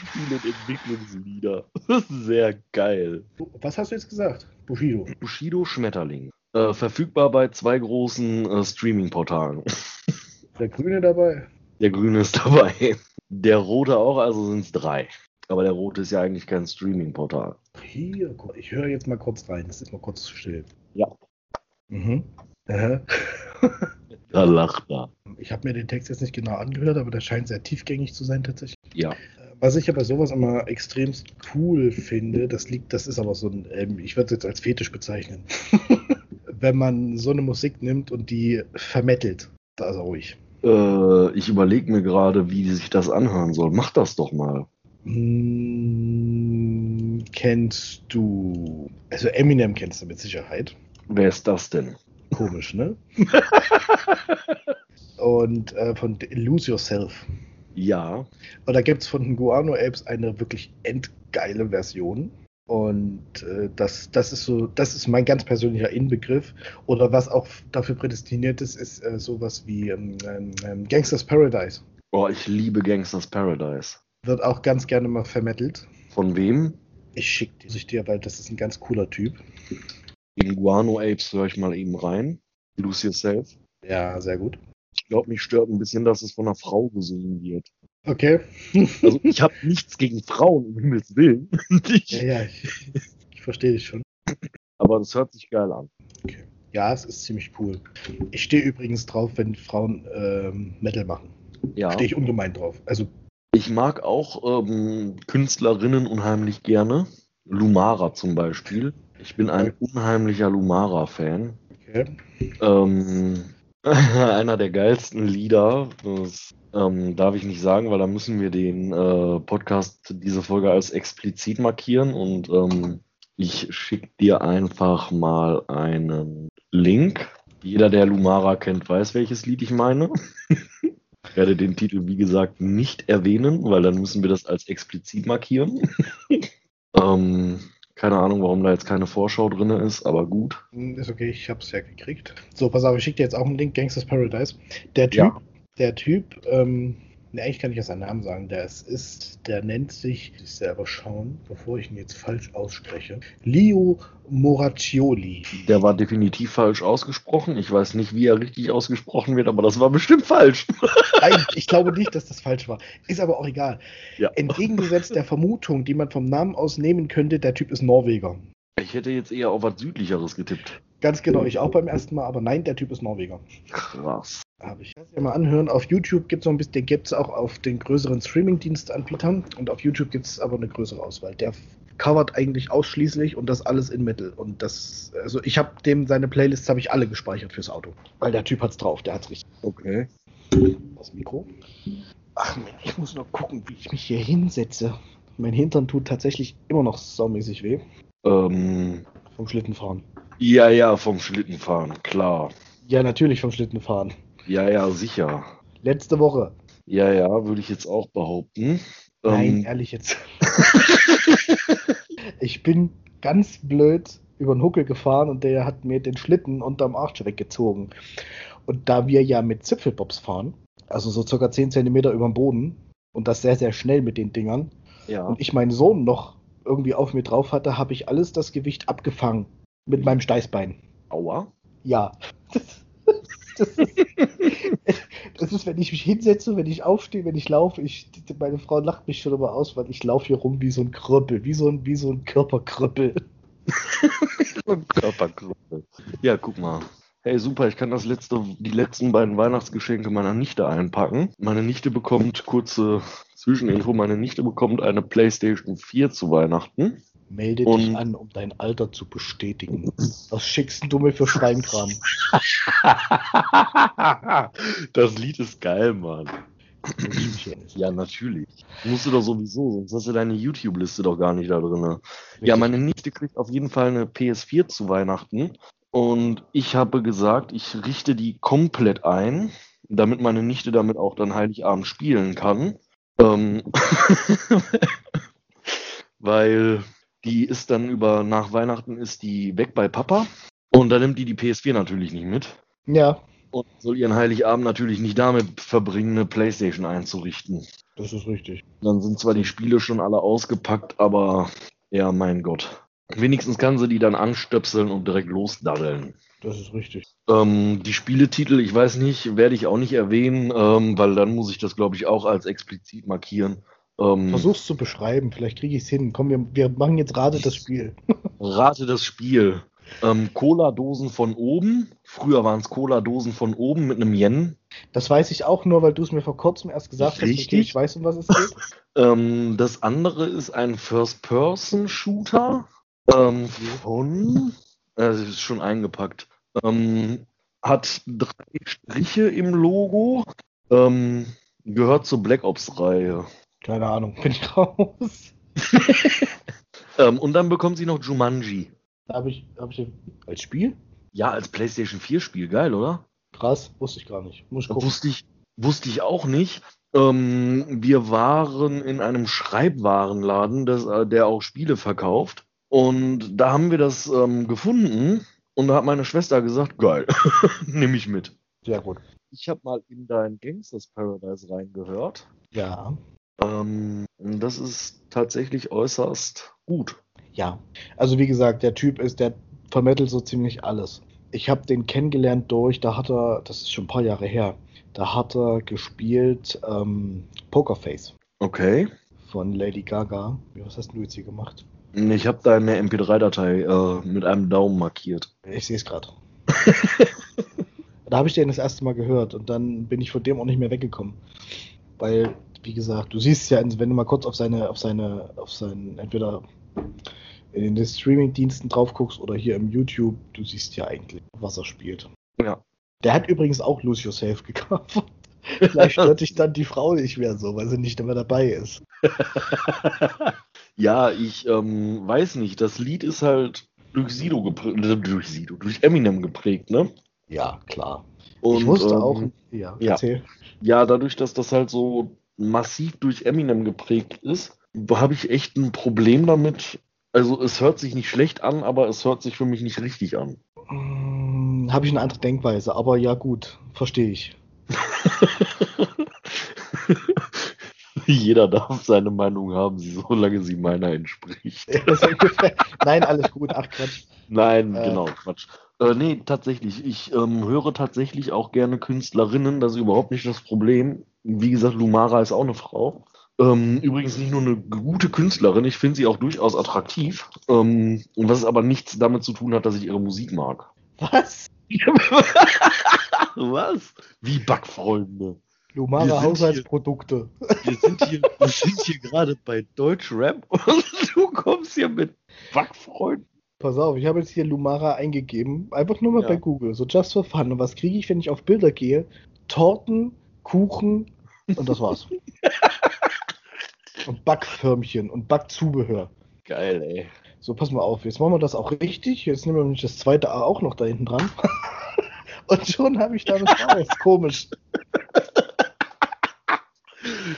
Spiel- und Entwicklungslieder. Das ist sehr geil. Was hast du jetzt gesagt? Bushido. Bushido Schmetterling. Äh, verfügbar bei zwei großen äh, Streaming-Portalen. Der Grüne dabei. Der grüne ist dabei. Der rote auch, also sind es drei. Aber der rote ist ja eigentlich kein Streaming-Portal. Hier, ich höre jetzt mal kurz rein. Das ist mal kurz still. Ja. Mhm. Aha. Da lacht er. Ich habe mir den Text jetzt nicht genau angehört, aber der scheint sehr tiefgängig zu sein tatsächlich. Ja. Äh, Was ich aber sowas immer extremst cool finde, das liegt, das ist aber so ein, ähm, ich würde es jetzt als Fetisch bezeichnen. Wenn man so eine Musik nimmt und die vermettelt, er ruhig. Äh, ich überlege mir gerade, wie sich das anhören soll. Mach das doch mal. Hm, kennst du, also Eminem kennst du mit Sicherheit. Wer ist das denn? Komisch, ne? Und äh, von Lose Yourself. Ja. Und da gibt es von den Guano Apes eine wirklich endgeile Version. Und äh, das, das ist so, das ist mein ganz persönlicher Inbegriff. Oder was auch dafür prädestiniert ist, ist äh, sowas wie ähm, ähm, Gangsters Paradise. Oh, ich liebe Gangsters Paradise. Wird auch ganz gerne mal vermittelt. Von wem? Ich schicke die sich dir, weil das ist ein ganz cooler Typ. In Guano Apes höre ich mal eben rein. Lose Yourself. Ja, sehr gut. Ich glaube, mich stört ein bisschen, dass es von einer Frau gesungen wird. Okay. Also ich habe nichts gegen Frauen, um Himmels Willen. Ich, Ja, ja, ich, ich verstehe dich schon. aber das hört sich geil an. Ja, es ist ziemlich cool. Ich stehe übrigens drauf, wenn Frauen ähm, Metal machen. Ja. Stehe ich ungemein drauf. Also, Ich mag auch ähm, Künstlerinnen unheimlich gerne. Lumara zum Beispiel. Ich bin ein unheimlicher Lumara-Fan. okay. Ähm, einer der geilsten Lieder, das ähm, darf ich nicht sagen, weil da müssen wir den äh, Podcast, diese Folge als explizit markieren und ähm, ich schicke dir einfach mal einen Link. Jeder, der Lumara kennt, weiß, welches Lied ich meine. Ich werde den Titel, wie gesagt, nicht erwähnen, weil dann müssen wir das als explizit markieren. ähm, keine Ahnung, warum da jetzt keine Vorschau drin ist, aber gut. Ist okay, ich hab's ja gekriegt. So, pass auf, ich schicke dir jetzt auch einen Link, Gangsters Paradise. Der Typ, Ja. Der Typ, ähm, ne, eigentlich kann ich ja seinen Namen sagen. Der ist, ist, der nennt sich, ich selber schauen, bevor ich ihn jetzt falsch ausspreche. Leo Moraccioli. Der war definitiv falsch ausgesprochen. Ich weiß nicht, wie er richtig ausgesprochen wird, aber das war bestimmt falsch. Nein, ich glaube nicht, dass das falsch war. Ist aber auch egal. Ja. Entgegengesetzt der Vermutung, die man vom Namen aus nehmen könnte, der Typ ist Norweger. Ich hätte jetzt eher auf was Südlicheres getippt. Ganz genau, ich auch beim ersten Mal, aber nein, der Typ ist Norweger. Krass. Habe ich. Kannst dir mal anhören. Auf YouTube gibt es noch ein bisschen, den gibt es auch auf den größeren Streaming-Dienstanbietern und auf YouTube gibt es aber eine größere Auswahl. Der covert eigentlich ausschließlich und das alles in Metal. Und das, also ich habe dem seine Playlists habe ich alle gespeichert fürs Auto. Weil der Typ hat's drauf, der hat's richtig. Okay. Das Mikro. Ach Mensch, ich muss noch gucken, wie ich mich hier hinsetze. Mein Hintern tut tatsächlich immer noch saumäßig weh. Ähm, Vom Schlittenfahren. ja, ja, vom Schlittenfahren, klar. Ja, natürlich vom Schlittenfahren. Ja, ja, sicher. Letzte Woche. Ja, ja, würde ich jetzt auch behaupten. Nein, Ähm, ehrlich jetzt. ich bin ganz blöd über den Huckel gefahren und der hat mir den Schlitten unterm Arsch weggezogen. Und da wir ja mit Zipfelbobs fahren, also so circa 10 cm über dem Boden und das sehr, sehr schnell mit den Dingern, ja. und ich meinen Sohn noch irgendwie auf mir drauf hatte, habe ich alles das Gewicht abgefangen mit meinem Steißbein. Aua. Ja. Das, ist, wenn ich mich hinsetze, wenn ich aufstehe, wenn ich laufe. Ich, meine Frau lacht mich schon immer aus, weil ich laufe hier rum wie so ein Krüppel, wie so ein, wie so ein Körperkrüppel. Körpergruppe. Ja, guck mal. Hey, super, ich kann das letzte, die letzten beiden Weihnachtsgeschenke meiner Nichte einpacken. Meine Nichte bekommt, kurze Zwischeninfo, meine Nichte bekommt eine PlayStation 4 zu Weihnachten. Melde Und- dich an, um dein Alter zu bestätigen. Was schickst du mir für Schweinkram? das Lied ist geil, Mann. Ja, natürlich. Musst du doch sowieso, sonst hast du deine YouTube-Liste doch gar nicht da drin. Ja, meine Nichte kriegt auf jeden Fall eine PS4 zu Weihnachten. Und ich habe gesagt, ich richte die komplett ein, damit meine Nichte damit auch dann Heiligabend spielen kann. Ähm, weil die ist dann über, nach Weihnachten ist die weg bei Papa. Und dann nimmt die die PS4 natürlich nicht mit. Ja, Und soll ihren Heiligabend natürlich nicht damit verbringen, eine Playstation einzurichten. das ist richtig. Dann sind zwar die Spiele schon alle ausgepackt, aber ja, mein Gott. Wenigstens kann sie die dann anstöpseln und direkt losdaddeln. Das ist richtig. Ähm, die Spieletitel, ich weiß nicht, werde ich auch nicht erwähnen, ähm, weil dann muss ich das, glaube ich, auch als explizit markieren. Ähm, Versuch's zu beschreiben, vielleicht kriege ich es hin. Komm, wir, wir machen jetzt gerade das Spiel. Rate das Spiel. Ähm, Cola-Dosen von oben. Früher waren es Cola-Dosen von oben mit einem Yen. Das weiß ich auch nur, weil du es mir vor kurzem erst gesagt hast. Okay, Richtig? ich weiß, um was es geht. Ähm, das andere ist ein First-Person-Shooter ähm, von, äh, ist schon eingepackt, ähm, hat drei Striche im Logo, ähm, gehört zur Black Ops-Reihe. Keine Ahnung, bin ich raus. Ähm, und dann bekommt sie noch Jumanji. Habe ich, hab ich als Spiel? Ja, als PlayStation 4-Spiel, geil, oder? Krass, wusste ich gar nicht. Muss ich gucken. Wusste ich, wusste ich auch nicht. Ähm, wir waren in einem Schreibwarenladen, das, äh, der auch Spiele verkauft. Und da haben wir das ähm, gefunden. Und da hat meine Schwester gesagt, geil, nehme ich mit. Sehr gut. Ich habe mal in dein Gangsters Paradise reingehört. Ja. Ähm, das ist tatsächlich äußerst gut. Ja. Also wie gesagt, der Typ ist, der vermittelt so ziemlich alles. Ich habe den kennengelernt durch, da hat er, das ist schon ein paar Jahre her, da hat er gespielt ähm, Pokerface Okay. von Lady Gaga. Was hast du jetzt hier gemacht? Ich habe deine MP3-Datei äh, mit einem Daumen markiert. Ich sehe es gerade. da habe ich den das erste Mal gehört und dann bin ich von dem auch nicht mehr weggekommen. Weil, wie gesagt, du siehst ja, wenn du mal kurz auf seine, auf seine, auf seinen, entweder in den Streaming-Diensten drauf guckst oder hier im YouTube, du siehst ja eigentlich, was er spielt. Ja. Der hat übrigens auch Lose Yourself gekauft. Vielleicht stört dich dann die Frau nicht mehr so, weil sie nicht immer dabei ist. ja, ich ähm, weiß nicht. Das Lied ist halt durch Sido geprägt, äh, durch Sido, durch Eminem geprägt, ne? Ja, klar. Und, ich wusste ähm, auch, ja, ja. erzähl. Ja, dadurch, dass das halt so massiv durch Eminem geprägt ist, habe ich echt ein Problem damit. Also es hört sich nicht schlecht an, aber es hört sich für mich nicht richtig an. Hm, Habe ich eine andere Denkweise, aber ja gut, verstehe ich. Jeder darf seine Meinung haben, solange sie meiner entspricht. Nein, alles gut, ach Quatsch. Nein, Äh. genau, Quatsch. Äh, nee, tatsächlich. Ich ähm, höre tatsächlich auch gerne Künstlerinnen, das ist überhaupt nicht das Problem. Wie gesagt, Lumara ist auch eine Frau. Ähm, übrigens nicht nur eine gute Künstlerin, ich finde sie auch durchaus attraktiv. Ähm, was aber nichts damit zu tun hat, dass ich ihre Musik mag. Was? Was? Wie Backfreunde. Lumara Haushaltsprodukte. Wir sind hier, wir sind hier gerade bei Deutschrap und du kommst hier mit Backfreunden. Pass auf, ich habe jetzt hier Lumara eingegeben. Einfach nur mal Ja. bei Google, so just for fun. Und was kriege ich, wenn ich auf Bilder gehe? Torten, Kuchen und das war's. und Backförmchen und Backzubehör. Geil, ey. So, pass mal auf, jetzt machen wir das auch richtig. Jetzt nehmen wir nämlich das zweite A auch noch da hinten dran. und schon habe ich da was raus. Komisch.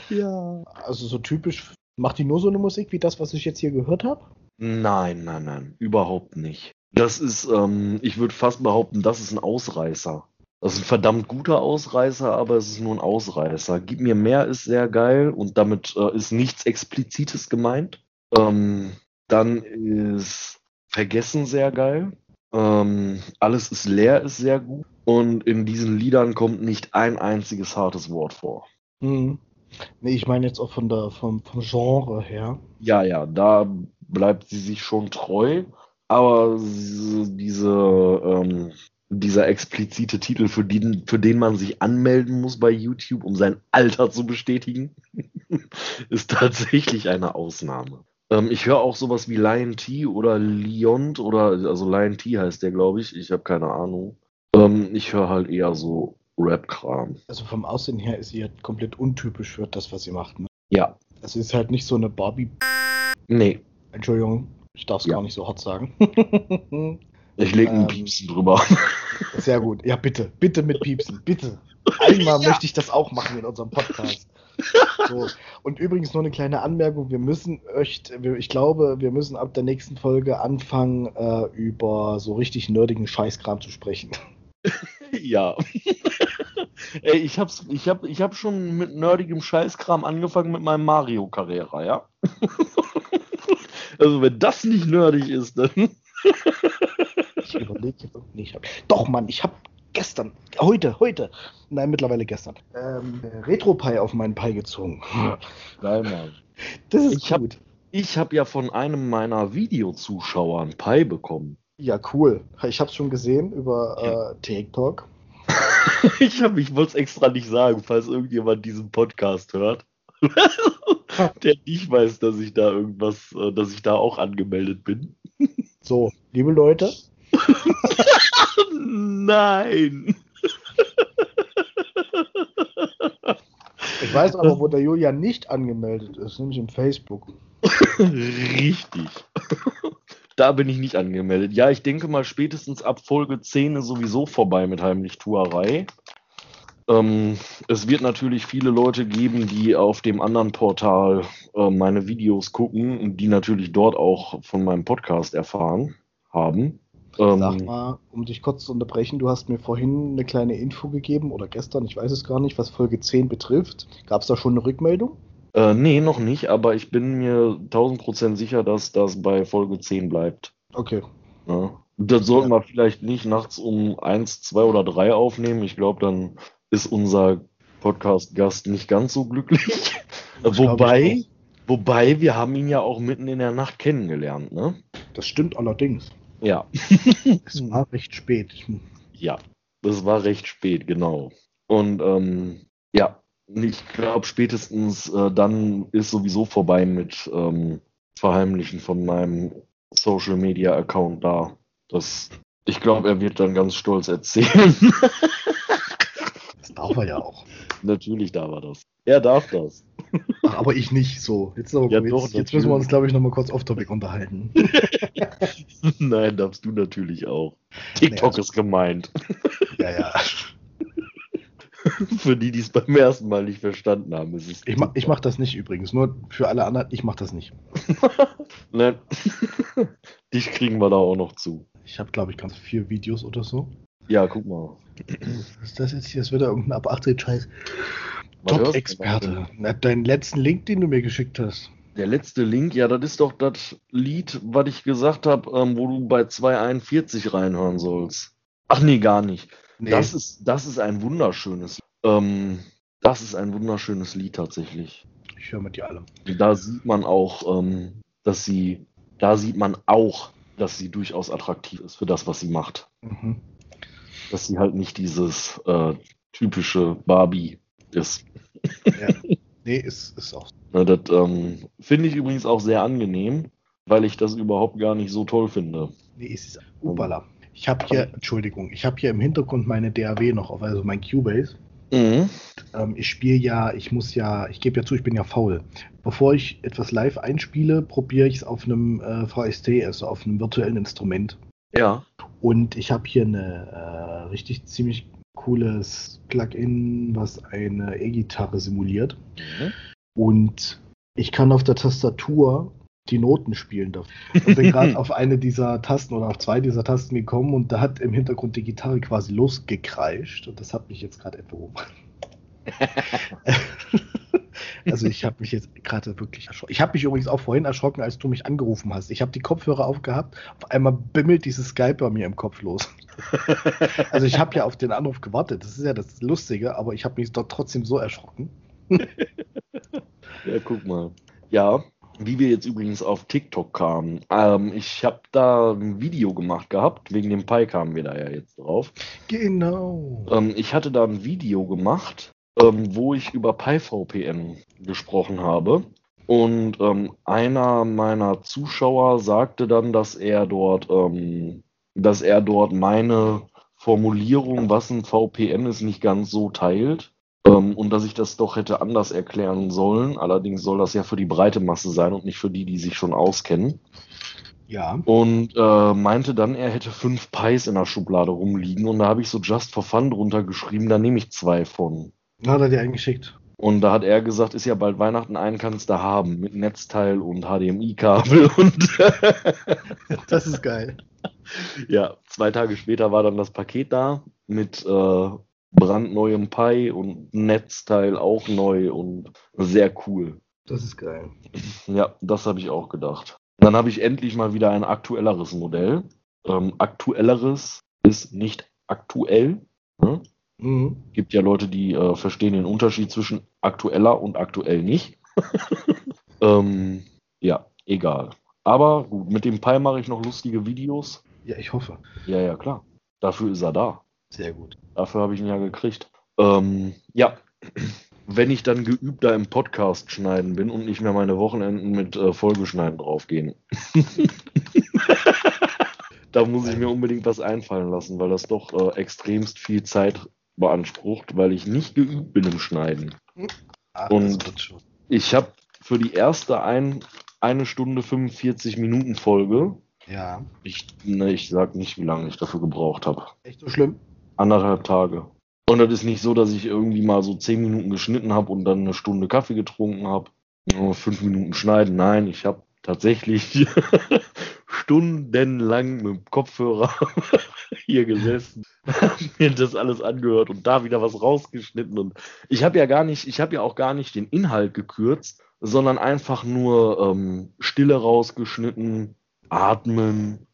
ja. Also so typisch. Macht die nur so eine Musik wie das, was ich jetzt hier gehört habe? Nein, nein, nein, überhaupt nicht. Das ist, ähm, ich würde fast behaupten, das ist ein Ausreißer. Das ist ein verdammt guter Ausreißer, aber es ist nur ein Ausreißer. Gib mir mehr ist sehr geil und damit äh, ist nichts Explizites gemeint. Ähm, dann ist Vergessen sehr geil. Ähm, alles ist leer ist sehr gut. Und in diesen Liedern kommt nicht ein einziges hartes Wort vor. Hm. Nee, ich meine jetzt auch von der, vom, vom Genre her. Ja, ja, da bleibt sie sich schon treu. Aber diese, ähm, dieser explizite Titel, für den, für den man sich anmelden muss bei YouTube, um sein Alter zu bestätigen, ist tatsächlich eine Ausnahme. Ähm, ich höre auch sowas wie Lion T oder Leont oder, also Lion T heißt der, glaube ich. Ich habe keine Ahnung. Ähm, ich höre halt eher so Rap-Kram. Also vom Aussehen her ist sie halt komplett untypisch für das, was sie macht. Ne? Ja. Es ist halt nicht so eine Barbie. Nee. Entschuldigung, ich darf es ja. gar nicht so hart sagen. ich lege einen ähm, Piepsen drüber. Sehr gut. Ja, bitte. Bitte mit Piepsen. Bitte. Einmal ja. möchte ich das auch machen in unserem Podcast. So. Und übrigens nur eine kleine Anmerkung: Wir müssen echt, ich glaube, wir müssen ab der nächsten Folge anfangen, äh, über so richtig nerdigen Scheißkram zu sprechen. Ja. Ey, ich hab's, ich hab, ich hab schon mit nerdigem Scheißkram angefangen mit meinem Mario Carrera, ja? also wenn das nicht nerdig ist, dann. Überlege nicht. Doch, Mann, ich hab gestern, heute, heute, nein, mittlerweile gestern, ähm, Retro-Pie auf meinen Pie gezogen. Geil, Mann. Das ist ich gut. Hab, ich habe ja von einem meiner Videozuschauer ein Pie bekommen. Ja, cool. Ich habe es schon gesehen über äh, TikTok. ich habe, ich wollte es extra nicht sagen, falls irgendjemand diesen Podcast hört, der nicht weiß, dass ich da irgendwas, äh, dass ich da auch angemeldet bin. So, liebe Leute. Nein. Ich weiß aber, wo der Julian nicht angemeldet ist, nämlich im Facebook. Richtig. Da bin ich nicht angemeldet. Ja, ich denke mal, spätestens ab Folge 10 ist sowieso vorbei mit Heimlichtuerei. Ähm, es wird natürlich viele Leute geben, die auf dem anderen Portal äh, meine Videos gucken und die natürlich dort auch von meinem Podcast erfahren haben. Ähm, Sag mal, um dich kurz zu unterbrechen, du hast mir vorhin eine kleine Info gegeben oder gestern, ich weiß es gar nicht, was Folge 10 betrifft. Gab es da schon eine Rückmeldung? Äh, nee, noch nicht, aber ich bin mir 1000% sicher, dass das bei Folge 10 bleibt. Okay. Ja. Das sollten ja. wir vielleicht nicht nachts um 1, 2 oder 3 aufnehmen. Ich glaube, dann ist unser Podcast-Gast nicht ganz so glücklich. wobei, wobei, wir haben ihn ja auch mitten in der Nacht kennengelernt, ne? Das stimmt allerdings. Ja. es war recht spät. Ja, das war recht spät, genau. Und ähm, ja, ich glaube, spätestens äh, dann ist sowieso vorbei mit ähm, Verheimlichen von meinem Social Media Account da. Das, ich glaube, er wird dann ganz stolz erzählen. das darf er ja auch. Natürlich darf er das. Er darf das. Ach, aber ich nicht so. Jetzt, aber, ja, jetzt, doch, jetzt müssen wir uns, glaube ich, nochmal kurz off-topic unterhalten. Nein, darfst du natürlich auch. TikTok nee, also, ist gemeint. Ja, ja. für die, die es beim ersten Mal nicht verstanden haben. Ist es ich, ma ich mache das nicht übrigens, nur für alle anderen, ich mache das nicht. Nein. Dich kriegen wir da auch noch zu. Ich habe, glaube ich, ganz vier Videos oder so. Ja, guck mal. Was ist das jetzt hier? Das wird ja irgendein ab 18 Scheiß. Top-Experte. Deinen letzten Link, den du mir geschickt hast. Der letzte Link, ja, das ist doch das Lied, was ich gesagt habe, ähm, wo du bei 241 reinhören sollst. Ach nee, gar nicht. Nee. Das, ist, das ist ein wunderschönes. Ähm, das ist ein wunderschönes Lied tatsächlich. Ich höre mit dir alle. Da sieht man auch, ähm, dass sie, da sieht man auch, dass sie durchaus attraktiv ist für das, was sie macht. Mhm. Dass sie halt nicht dieses äh, typische Barbie ist. Ja. Nee, ist, ist auch. Ja, das ähm, finde ich übrigens auch sehr angenehm, weil ich das überhaupt gar nicht so toll finde. Nee, es ist. Upala. Ich habe hier, Entschuldigung, ich habe hier im Hintergrund meine DAW noch auf, also mein Cubase. Mhm. Ähm, ich spiele ja, ich muss ja, ich gebe ja zu, ich bin ja faul. Bevor ich etwas live einspiele, probiere ich es auf einem äh, VST, also auf einem virtuellen Instrument. Ja. Und ich habe hier eine äh, richtig ziemlich cooles Plugin, was eine E-Gitarre simuliert. Mhm. Und ich kann auf der Tastatur die Noten spielen darf. Und bin gerade auf eine dieser Tasten oder auf zwei dieser Tasten gekommen und da hat im Hintergrund die Gitarre quasi losgekreischt und das hat mich jetzt gerade enthoben. also ich habe mich jetzt gerade wirklich erschrocken. Ich habe mich übrigens auch vorhin erschrocken, als du mich angerufen hast. Ich habe die Kopfhörer aufgehabt, auf einmal bimmelt dieses Skype bei mir im Kopf los. also ich habe ja auf den Anruf gewartet, das ist ja das Lustige, aber ich habe mich dort trotzdem so erschrocken. ja, guck mal. Ja, wie wir jetzt übrigens auf TikTok kamen. Ähm, ich habe da ein Video gemacht gehabt, wegen dem Pi kamen wir da ja jetzt drauf. Genau. Ähm, ich hatte da ein Video gemacht, ähm, wo ich über PyVPN gesprochen habe. Und ähm, einer meiner Zuschauer sagte dann, dass er dort, ähm, dass er dort meine Formulierung, was ein VPN ist, nicht ganz so teilt. Ähm, und dass ich das doch hätte anders erklären sollen. Allerdings soll das ja für die breite Masse sein und nicht für die, die sich schon auskennen. Ja. Und äh, meinte dann, er hätte fünf Pies in der Schublade rumliegen und da habe ich so just for fun drunter geschrieben, da nehme ich zwei von. Hat er dir eingeschickt. Und da hat er gesagt, ist ja bald Weihnachten, einen kannst du haben mit Netzteil und HDMI-Kabel und. das ist geil. Ja, zwei Tage später war dann das Paket da mit äh, brandneuem Pi und Netzteil auch neu und sehr cool. Das ist geil. Ja, das habe ich auch gedacht. Dann habe ich endlich mal wieder ein aktuelleres Modell. Ähm, aktuelleres ist nicht aktuell. Ne? Mhm. Gibt ja Leute, die äh, verstehen den Unterschied zwischen aktueller und aktuell nicht. ähm, ja, egal. Aber gut, mit dem Pi mache ich noch lustige Videos. Ja, ich hoffe. Ja, ja, klar. Dafür ist er da. Sehr gut. Dafür habe ich ihn ja gekriegt. Ähm, ja, wenn ich dann geübter im Podcast schneiden bin und nicht mehr meine Wochenenden mit äh, Folgeschneiden draufgehen. da muss ich mir unbedingt was einfallen lassen, weil das doch äh, extremst viel Zeit beansprucht, weil ich nicht geübt bin im Schneiden. Ach, und ich habe für die erste ein, eine Stunde 45 Minuten Folge. Ja. Ich, ne, ich sag nicht, wie lange ich dafür gebraucht habe. Echt so schlimm? anderthalb Tage. Und das ist nicht so, dass ich irgendwie mal so zehn Minuten geschnitten habe und dann eine Stunde Kaffee getrunken habe. Fünf Minuten schneiden. Nein, ich habe tatsächlich stundenlang mit dem Kopfhörer hier gesessen, mir das alles angehört und da wieder was rausgeschnitten. Und ich habe ja gar nicht, ich habe ja auch gar nicht den Inhalt gekürzt, sondern einfach nur ähm, Stille rausgeschnitten, atmen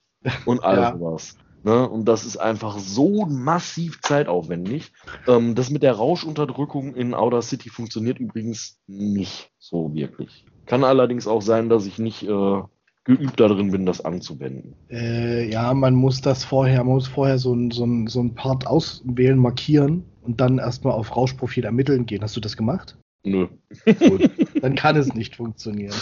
und all ja. sowas. Ne? Und das ist einfach so massiv zeitaufwendig. Ähm, das mit der Rauschunterdrückung in Outer City funktioniert übrigens nicht so wirklich. Kann allerdings auch sein, dass ich nicht äh, geübt darin bin, das anzuwenden. Äh, ja, man muss das vorher, man muss vorher so ein, so ein, so ein Part auswählen, markieren und dann erstmal auf Rauschprofil ermitteln gehen. Hast du das gemacht? Nö. Gut, dann kann es nicht funktionieren.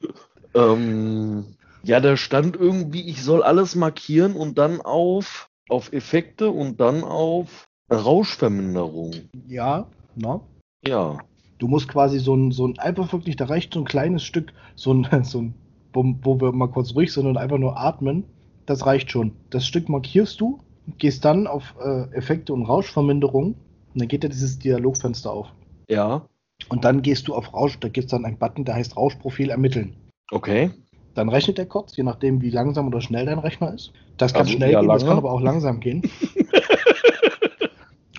Ähm, ja, da stand irgendwie, ich soll alles markieren und dann auf, auf Effekte und dann auf Rauschverminderung. Ja, na? Ja. Du musst quasi so ein, so ein, einfach wirklich, da reicht so ein kleines Stück, so ein, so ein, wo, wo wir mal kurz ruhig sind und einfach nur atmen. Das reicht schon. Das Stück markierst du, gehst dann auf äh, Effekte und Rauschverminderung und dann geht ja dieses Dialogfenster auf. Ja. Und dann gehst du auf Rausch, da gibt es dann einen Button, der heißt Rauschprofil ermitteln. Okay. Dann rechnet er kurz, je nachdem, wie langsam oder schnell dein Rechner ist. Das kann also schnell gehen, lange. das kann aber auch langsam gehen.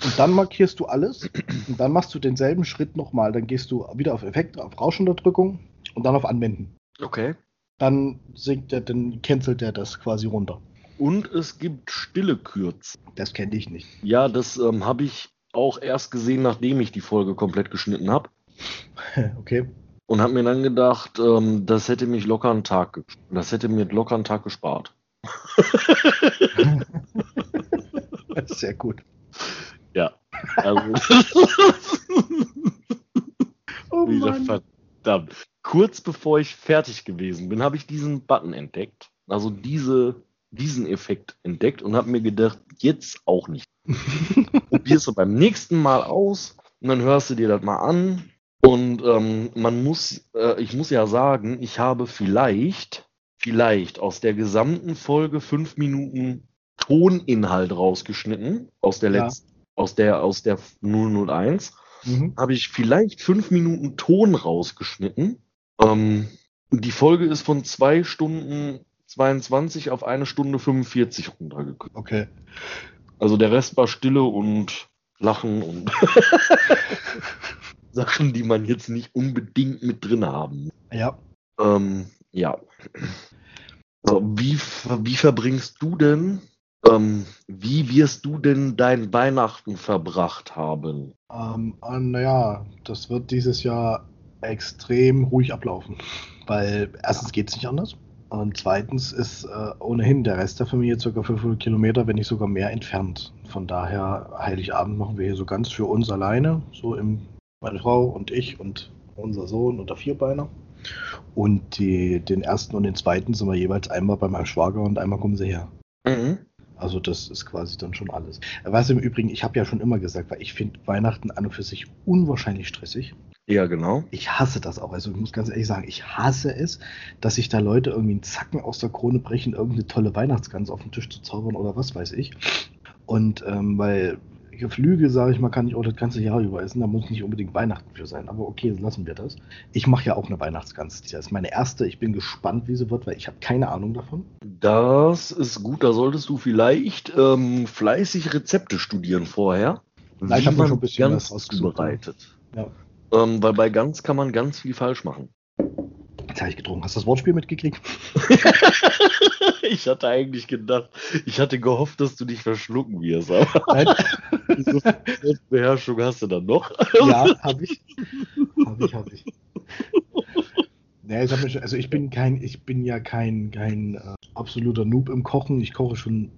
und dann markierst du alles und dann machst du denselben Schritt nochmal. Dann gehst du wieder auf Effekte, auf Rauschunterdrückung und dann auf Anwenden. Okay. Dann sinkt er, dann cancelt er das quasi runter. Und es gibt stille Kürz. Das kenne ich nicht. Ja, das ähm, habe ich auch erst gesehen, nachdem ich die Folge komplett geschnitten habe. okay und habe mir dann gedacht, ähm, das hätte mich locker einen Tag, das hätte mir locker einen Tag gespart. Sehr gut. Ja. Also, oh wieder verdammt. Kurz bevor ich fertig gewesen bin, habe ich diesen Button entdeckt. Also diese, diesen Effekt entdeckt und habe mir gedacht, jetzt auch nicht. Probierst du beim nächsten Mal aus und dann hörst du dir das mal an. Und ähm, man muss, äh, ich muss ja sagen, ich habe vielleicht, vielleicht aus der gesamten Folge fünf Minuten Toninhalt rausgeschnitten, aus der Ja. letzten, aus der, aus der 001 Mhm. habe ich vielleicht fünf Minuten Ton rausgeschnitten. Ähm, die Folge ist von zwei Stunden 22 auf eine Stunde 45 runtergekommen. Okay. Also der Rest war Stille und Lachen und Sachen, die man jetzt nicht unbedingt mit drin haben. Ja. Ähm, ja. So, wie, wie verbringst du denn, ähm, wie wirst du denn dein Weihnachten verbracht haben? Ähm, äh, naja, das wird dieses Jahr extrem ruhig ablaufen. Weil erstens geht es nicht anders. Und zweitens ist äh, ohnehin der Rest der Familie ca. 500 Kilometer, wenn nicht sogar mehr entfernt. Von daher, Heiligabend machen wir hier so ganz für uns alleine. So im, meine Frau und ich und unser Sohn und der Vierbeiner. Und die, den ersten und den zweiten sind wir jeweils einmal bei meinem Schwager und einmal kommen sie her. Mhm. Also das ist quasi dann schon alles. Was im Übrigen, ich habe ja schon immer gesagt, weil ich finde Weihnachten an und für sich unwahrscheinlich stressig. Ja, genau. Ich hasse das auch. Also ich muss ganz ehrlich sagen, ich hasse es, dass sich da Leute irgendwie einen Zacken aus der Krone brechen, irgendeine tolle Weihnachtsgans auf den Tisch zu zaubern oder was weiß ich. Und ähm, weil Geflügel, sage ich mal, kann ich auch das ganze Jahr über essen. Da muss nicht unbedingt Weihnachten für sein. Aber okay, lassen wir das. Ich mache ja auch eine Weihnachtsgans. Das ist meine erste. Ich bin gespannt, wie sie wird, weil ich habe keine Ahnung davon. Das ist gut, da solltest du vielleicht ähm, fleißig Rezepte studieren vorher. Na, ich wie hab mir man schon ein bisschen was rausgesucht, zubereitet. Ja. Ähm, weil bei Gans kann man ganz viel falsch machen. Jetzt habe ich getrunken. Hast du das Wortspiel mitgekriegt? ich hatte eigentlich gedacht, ich hatte gehofft, dass du dich verschlucken wirst, aber Nein. diese Selbstbeherrschung hast du dann noch. ja, habe ich. Habe ich, habe ich. Nee, ich schon, also ich bin kein, ich bin ja kein, kein äh, absoluter Noob im Kochen. Ich koche schon,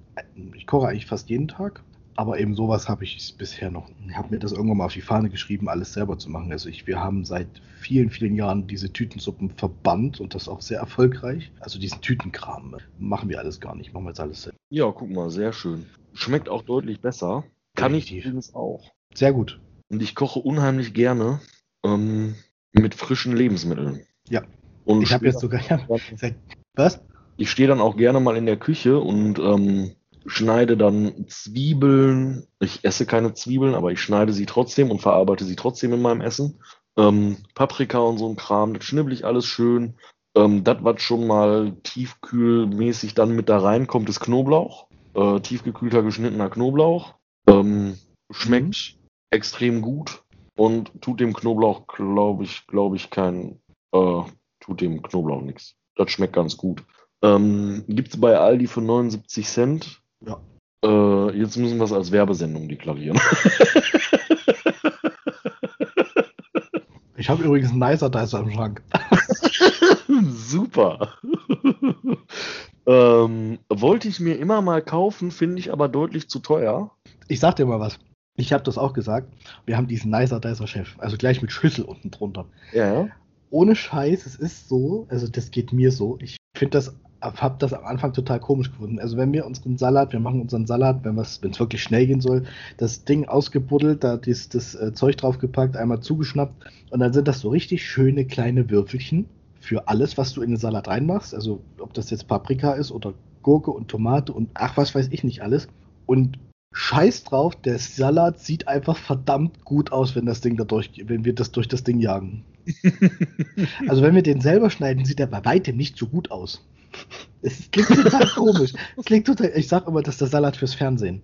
ich koche eigentlich fast jeden Tag. Aber eben sowas habe ich bisher noch. Ich habe mir das irgendwann mal auf die Fahne geschrieben, alles selber zu machen. Also ich, wir haben seit vielen, vielen Jahren diese Tütensuppen verbannt und das auch sehr erfolgreich. Also diesen Tütenkram äh, machen wir alles gar nicht, machen wir jetzt alles selber. Ja, guck mal, sehr schön. Schmeckt auch deutlich besser. Kann ich übrigens auch. Sehr gut. Und ich koche unheimlich gerne ähm, mit frischen Lebensmitteln. Ja. Und Ich habe jetzt sogar, ja, seit, was? ich stehe dann auch gerne mal in der Küche und ähm, schneide dann Zwiebeln. Ich esse keine Zwiebeln, aber ich schneide sie trotzdem und verarbeite sie trotzdem in meinem Essen. Ähm, Paprika und so ein Kram, das schnibbel ich alles schön. Ähm, das, was schon mal tiefkühlmäßig dann mit da reinkommt, ist Knoblauch. Äh, tiefgekühlter geschnittener Knoblauch. Ähm, schmeckt extrem gut und tut dem Knoblauch, glaube ich, glaube ich, kein, äh, tut dem Knoblauch nichts. Das schmeckt ganz gut. Ähm, Gibt es bei Aldi für 79 Cent. Ja. Äh, jetzt müssen wir es als Werbesendung deklarieren. Ich habe übrigens einen Nicer Dicer im Schrank. Super. ähm, wollte ich mir immer mal kaufen, finde ich aber deutlich zu teuer. Ich sag dir mal was. Ich habe das auch gesagt. Wir haben diesen Nicer Dicer Chef. Also gleich mit Schüssel unten drunter. Ja. Ohne Scheiß, es ist so, also das geht mir so. Ich finde das, habe das am Anfang total komisch gefunden. Also wenn wir unseren Salat, wir machen unseren Salat, wenn es wirklich schnell gehen soll, das Ding ausgebuddelt, da ist das äh, Zeug draufgepackt, einmal zugeschnappt und dann sind das so richtig schöne kleine Würfelchen für alles, was du in den Salat reinmachst. Also ob das jetzt Paprika ist oder Gurke und Tomate und ach, was weiß ich nicht alles. Und scheiß drauf, der Salat sieht einfach verdammt gut aus, wenn das Ding da durch, wenn wir das durch das Ding jagen. Also wenn wir den selber schneiden, sieht er bei weitem nicht so gut aus. Es klingt total komisch. Es klingt total, ich sag immer, das ist der Salat fürs Fernsehen.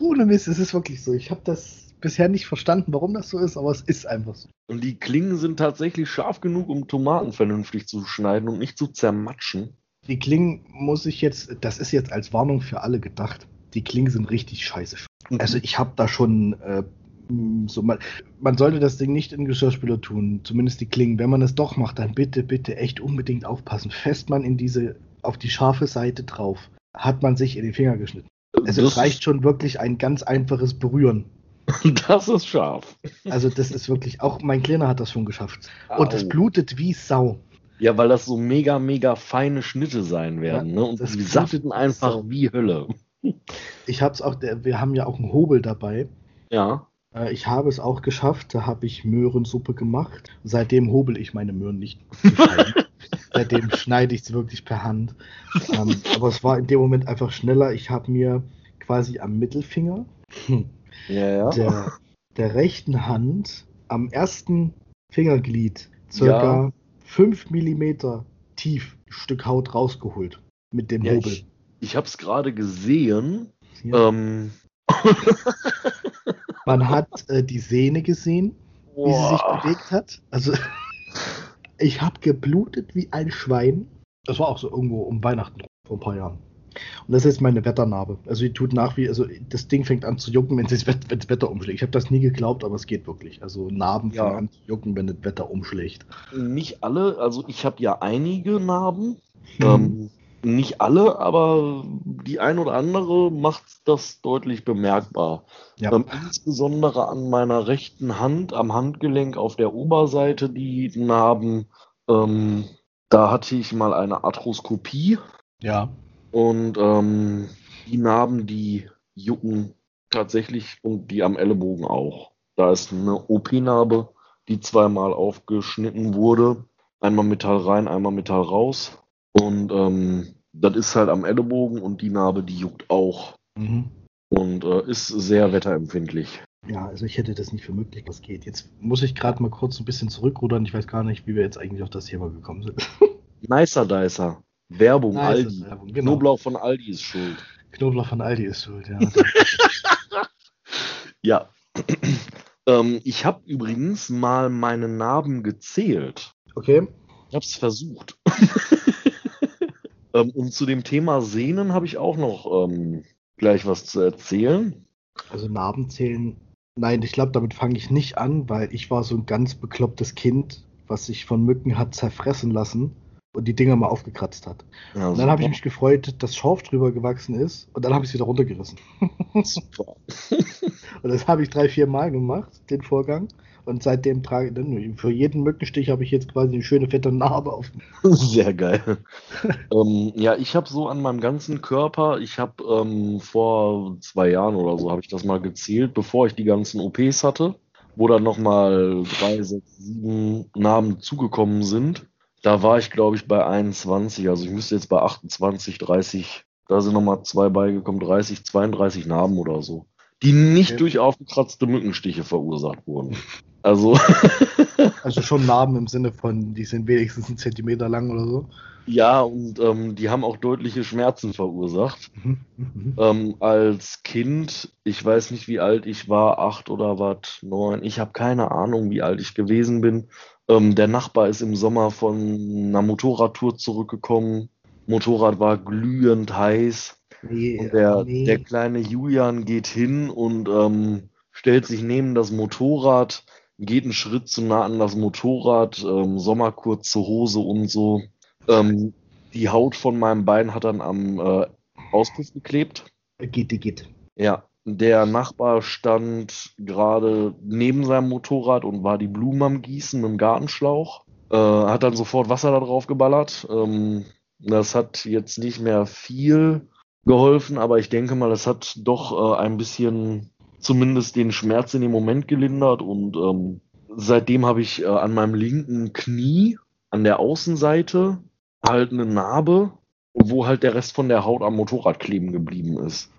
Ohne Mist, es ist wirklich so. Ich habe das bisher nicht verstanden, warum das so ist, aber es ist einfach so. Und die Klingen sind tatsächlich scharf genug, um Tomaten vernünftig zu schneiden und nicht zu zermatschen. Die Klingen muss ich jetzt, das ist jetzt als Warnung für alle gedacht. Die Klingen sind richtig scheiße. Also ich habe da schon äh, so man, man sollte das Ding nicht in Geschirrspüler tun, zumindest die Klingen. Wenn man es doch macht, dann bitte, bitte echt unbedingt aufpassen. Fest man in diese, auf die scharfe Seite drauf, hat man sich in den Finger geschnitten. Also es das, reicht schon wirklich ein ganz einfaches Berühren. das ist scharf. Also das ist wirklich, auch mein Kleiner hat das schon geschafft. Und es blutet wie Sau. Ja, weil das so mega, mega feine Schnitte sein werden. Ja, ne? Und die saften einfach so. wie Hölle. Ich habe es auch, wir haben ja auch einen Hobel dabei. Ja. Äh, ich habe es auch geschafft, da habe ich Möhrensuppe gemacht. Seitdem hobel ich meine Möhren nicht. Seitdem schneide ich es wirklich per Hand. Ähm, aber es war in dem Moment einfach schneller. Ich habe mir quasi am Mittelfinger ja, ja. Der, der rechten Hand am ersten Fingerglied circa ja. 5 mm tief Stück Haut rausgeholt mit dem ja, Hobel. Ich, ich habe es gerade gesehen. Ja. Ähm. Man hat äh, die Sehne gesehen, Boah. wie sie sich bewegt hat. Also ich habe geblutet wie ein Schwein. Das war auch so irgendwo um Weihnachten vor ein paar Jahren. Und das ist meine Wetternarbe. Also die tut nach wie, also das Ding fängt an zu jucken, wenn das, das Wetter umschlägt. Ich habe das nie geglaubt, aber es geht wirklich. Also Narben ja. fangen an zu jucken, wenn das Wetter umschlägt. Nicht alle, also ich habe ja einige Narben. Hm. Ähm, nicht alle, aber die ein oder andere macht das deutlich bemerkbar. Ja. Ähm, insbesondere an meiner rechten Hand, am Handgelenk auf der Oberseite die Narben. Ähm, da hatte ich mal eine Arthroskopie. Ja. Und ähm, die Narben, die jucken tatsächlich und die am Ellenbogen auch. Da ist eine OP-Narbe, die zweimal aufgeschnitten wurde. Einmal Metall rein, einmal Metall raus. Und ähm, das ist halt am Ellenbogen und die Narbe, die juckt auch. Mhm. Und äh, ist sehr wetterempfindlich. Ja, also ich hätte das nicht für möglich, was geht. Jetzt muss ich gerade mal kurz ein bisschen zurückrudern. Ich weiß gar nicht, wie wir jetzt eigentlich auf das Thema gekommen sind. Nicer Dicer. Werbung, nice, Aldi. Werbung, genau. Knoblauch von Aldi ist schuld. Knoblauch von Aldi ist schuld, ja. ja. ähm, ich habe übrigens mal meine Narben gezählt. Okay. Ich habe es versucht. ähm, und zu dem Thema Sehnen habe ich auch noch ähm, gleich was zu erzählen. Also Narben zählen. Nein, ich glaube, damit fange ich nicht an, weil ich war so ein ganz beklopptes Kind, was sich von Mücken hat zerfressen lassen und die Dinger mal aufgekratzt hat. Ja, und dann habe ich mich gefreut, dass Schorf drüber gewachsen ist und dann habe ich es wieder runtergerissen. Super. und das habe ich drei, vier Mal gemacht, den Vorgang. Und seitdem trage ich, für jeden Mückenstich habe ich jetzt quasi eine schöne fette Narbe auf. Sehr geil. ähm, ja, ich habe so an meinem ganzen Körper, ich habe ähm, vor zwei Jahren oder so, habe ich das mal gezählt, bevor ich die ganzen OPs hatte, wo dann nochmal drei, sechs, sieben Narben zugekommen sind. Da war ich, glaube ich, bei 21. Also ich müsste jetzt bei 28, 30, da sind nochmal zwei beigekommen, 30, 32 Narben oder so. Die nicht okay. durch aufgekratzte Mückenstiche verursacht wurden. Also. also schon Narben im Sinne von, die sind wenigstens einen Zentimeter lang oder so. Ja, und ähm, die haben auch deutliche Schmerzen verursacht. Mhm, mhm. ähm, als Kind, ich weiß nicht, wie alt ich war, acht oder was, neun, ich habe keine Ahnung, wie alt ich gewesen bin. Ähm, der Nachbar ist im Sommer von einer Motorradtour zurückgekommen. Motorrad war glühend heiß. Nee, und der, nee. der kleine Julian geht hin und ähm, stellt sich neben das Motorrad, geht einen Schritt zu nah an das Motorrad, ähm, Sommerkurze Hose und so. Ähm, die Haut von meinem Bein hat dann am äh, Auspuff geklebt. Geht, geht. Ja, der Nachbar stand gerade neben seinem Motorrad und war die Blumen am Gießen mit dem Gartenschlauch. Äh, hat dann sofort Wasser da drauf geballert. Ähm, das hat jetzt nicht mehr viel geholfen, aber ich denke mal, es hat doch äh, ein bisschen zumindest den Schmerz in dem Moment gelindert und ähm, seitdem habe ich äh, an meinem linken Knie an der Außenseite halt eine Narbe, wo halt der Rest von der Haut am Motorrad kleben geblieben ist.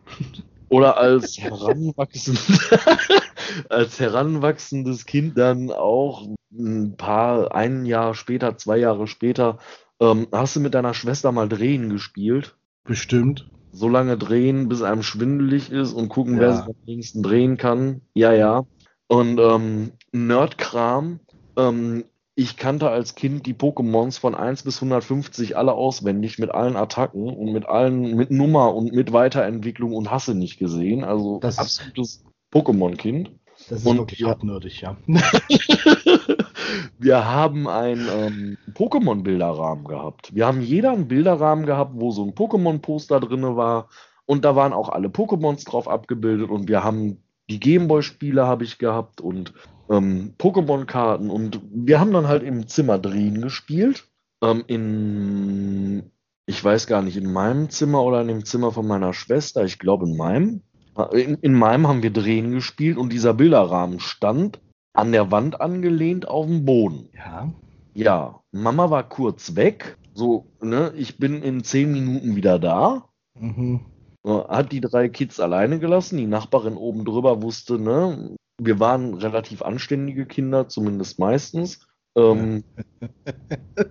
Oder als, heranwachsend, als heranwachsendes Kind dann auch ein paar, ein Jahr später, zwei Jahre später, ähm, hast du mit deiner Schwester mal Drehen gespielt? Bestimmt. So lange drehen, bis einem schwindelig ist und gucken, ja. wer sich am längsten drehen kann. Ja, ja. Und ähm, Nerdkram. Ähm, ich kannte als Kind die Pokémons von 1 bis 150 alle auswendig mit allen Attacken und mit allen, mit Nummer und mit Weiterentwicklung und Hasse nicht gesehen. Also das absolutes Pokémon-Kind. Das ist und wirklich hartnötig, ja. wir haben einen ähm, Pokémon-Bilderrahmen gehabt. Wir haben jeder einen Bilderrahmen gehabt, wo so ein Pokémon-Poster drin war. Und da waren auch alle Pokémons drauf abgebildet. Und wir haben die Gameboy-Spiele habe ich gehabt und ähm, Pokémon-Karten und wir haben dann halt im Zimmer drehen gespielt. Ähm, in, ich weiß gar nicht, in meinem Zimmer oder in dem Zimmer von meiner Schwester, ich glaube in meinem. In, in meinem haben wir Drehen gespielt und dieser Bilderrahmen stand an der Wand angelehnt auf dem Boden. Ja. Ja, Mama war kurz weg. So, ne, ich bin in zehn Minuten wieder da. Mhm. Hat die drei Kids alleine gelassen. Die Nachbarin oben drüber wusste, ne, wir waren relativ anständige Kinder, zumindest meistens. Ähm,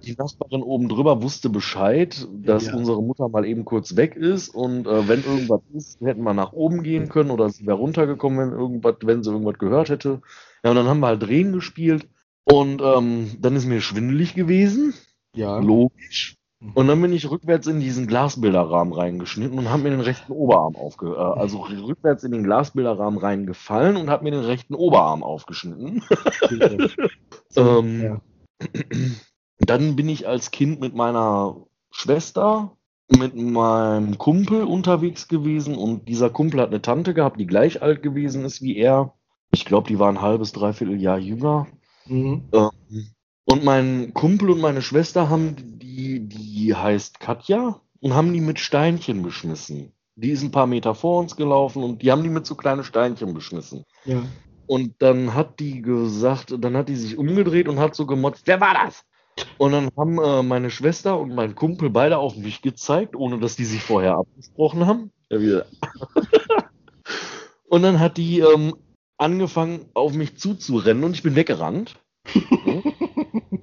die Nachbarin oben drüber wusste Bescheid, dass Ja. unsere Mutter mal eben kurz weg ist und äh, wenn irgendwas ist, hätten wir nach oben gehen können oder sie wäre runtergekommen, wenn irgendwas, wenn sie irgendwas gehört hätte. Ja, und dann haben wir halt Drehen gespielt und ähm, dann ist mir schwindelig gewesen, Ja. logisch. Und dann bin ich rückwärts in diesen Glasbilderrahmen reingeschnitten und habe mir den rechten Oberarm aufge... Äh, also rückwärts in den Glasbilderrahmen reingefallen und habe mir den rechten Oberarm aufgeschnitten. Ähm, ja. Dann bin ich als Kind mit meiner Schwester, mit meinem Kumpel unterwegs gewesen und dieser Kumpel hat eine Tante gehabt, die gleich alt gewesen ist wie er. Ich glaube, die war ein halbes, dreiviertel Jahr jünger. Mhm. Ähm, Und mein Kumpel und meine Schwester haben die, die heißt Katja, und haben die mit Steinchen beschmissen. Die ist ein paar Meter vor uns gelaufen und die haben die mit so kleine Steinchen beschmissen. Ja. Und dann hat die gesagt, dann hat die sich umgedreht und hat so gemotzt, wer war das? Und dann haben äh, meine Schwester und mein Kumpel beide auf mich gezeigt, ohne dass die sich vorher abgesprochen haben. Ja, wieder. und dann hat die ähm, angefangen, auf mich zuzurennen und ich bin weggerannt.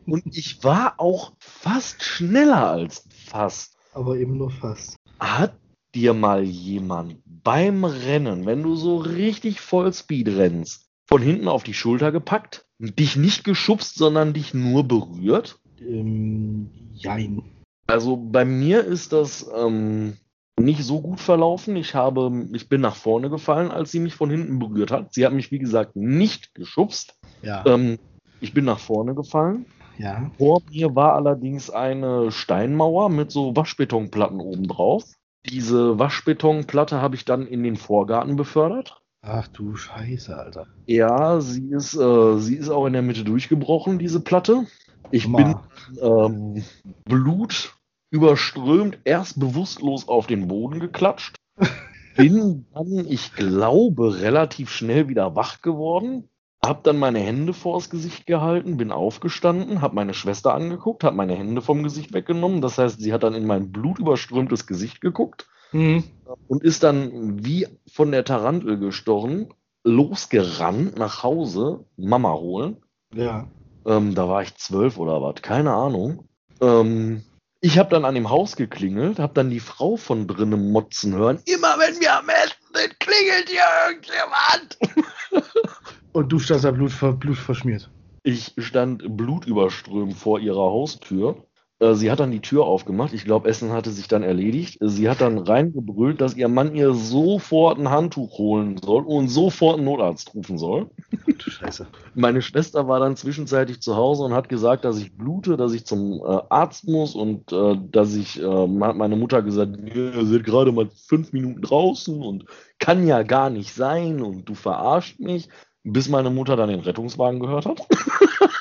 und ich war auch fast schneller als fast. Aber eben nur fast. Hat dir mal jemand beim Rennen, wenn du so richtig Vollspeed rennst, von hinten auf die Schulter gepackt, dich nicht geschubst, sondern dich nur berührt? Ähm, jein. Also bei mir ist das ähm, nicht so gut verlaufen. Ich habe, ich bin nach vorne gefallen, als sie mich von hinten berührt hat. Sie hat mich, wie gesagt, nicht geschubst. Ja. Ähm, ich bin nach vorne gefallen. ja. Vor mir war allerdings eine Steinmauer mit so Waschbetonplatten oben drauf. Diese Waschbetonplatte habe ich dann in den Vorgarten befördert. Ach du Scheiße, Alter. Ja, sie ist, äh, sie ist auch in der Mitte durchgebrochen, diese Platte. Ich Guck bin mal. ähm, Blut überströmt, erst bewusstlos auf den Boden geklatscht. Bin dann, ich glaube, relativ schnell wieder wach geworden. Hab dann meine Hände vors Gesicht gehalten, bin aufgestanden, hab meine Schwester angeguckt, hab meine Hände vom Gesicht weggenommen. Das heißt, sie hat dann in mein blutüberströmtes Gesicht geguckt Mhm. und ist dann wie von der Tarantel gestochen, losgerannt nach Hause, Mama holen. Ja. Ähm, da war ich zwölf oder was, keine Ahnung. Ähm, ich habe dann an dem Haus geklingelt, habe dann die Frau von drinnen motzen hören. Immer wenn wir am Essen sind, klingelt hier irgendjemand. Und du standst da Blut, ver- Blut verschmiert. Ich stand blutüberströmt vor ihrer Haustür. Äh, Sie hat dann die Tür aufgemacht. Ich glaube, Essen hatte sich dann erledigt. Sie hat dann reingebrüllt, dass ihr Mann ihr sofort ein Handtuch holen soll und sofort einen Notarzt rufen soll. Du Scheiße. Meine Schwester war dann zwischenzeitlich zu Hause und hat gesagt, dass ich blute, dass ich zum äh, Arzt muss und äh, dass ich, äh, hat meine Mutter gesagt, ihr seid gerade mal fünf Minuten draußen und kann ja gar nicht sein und du verarscht mich, bis meine Mutter dann den Rettungswagen gehört hat.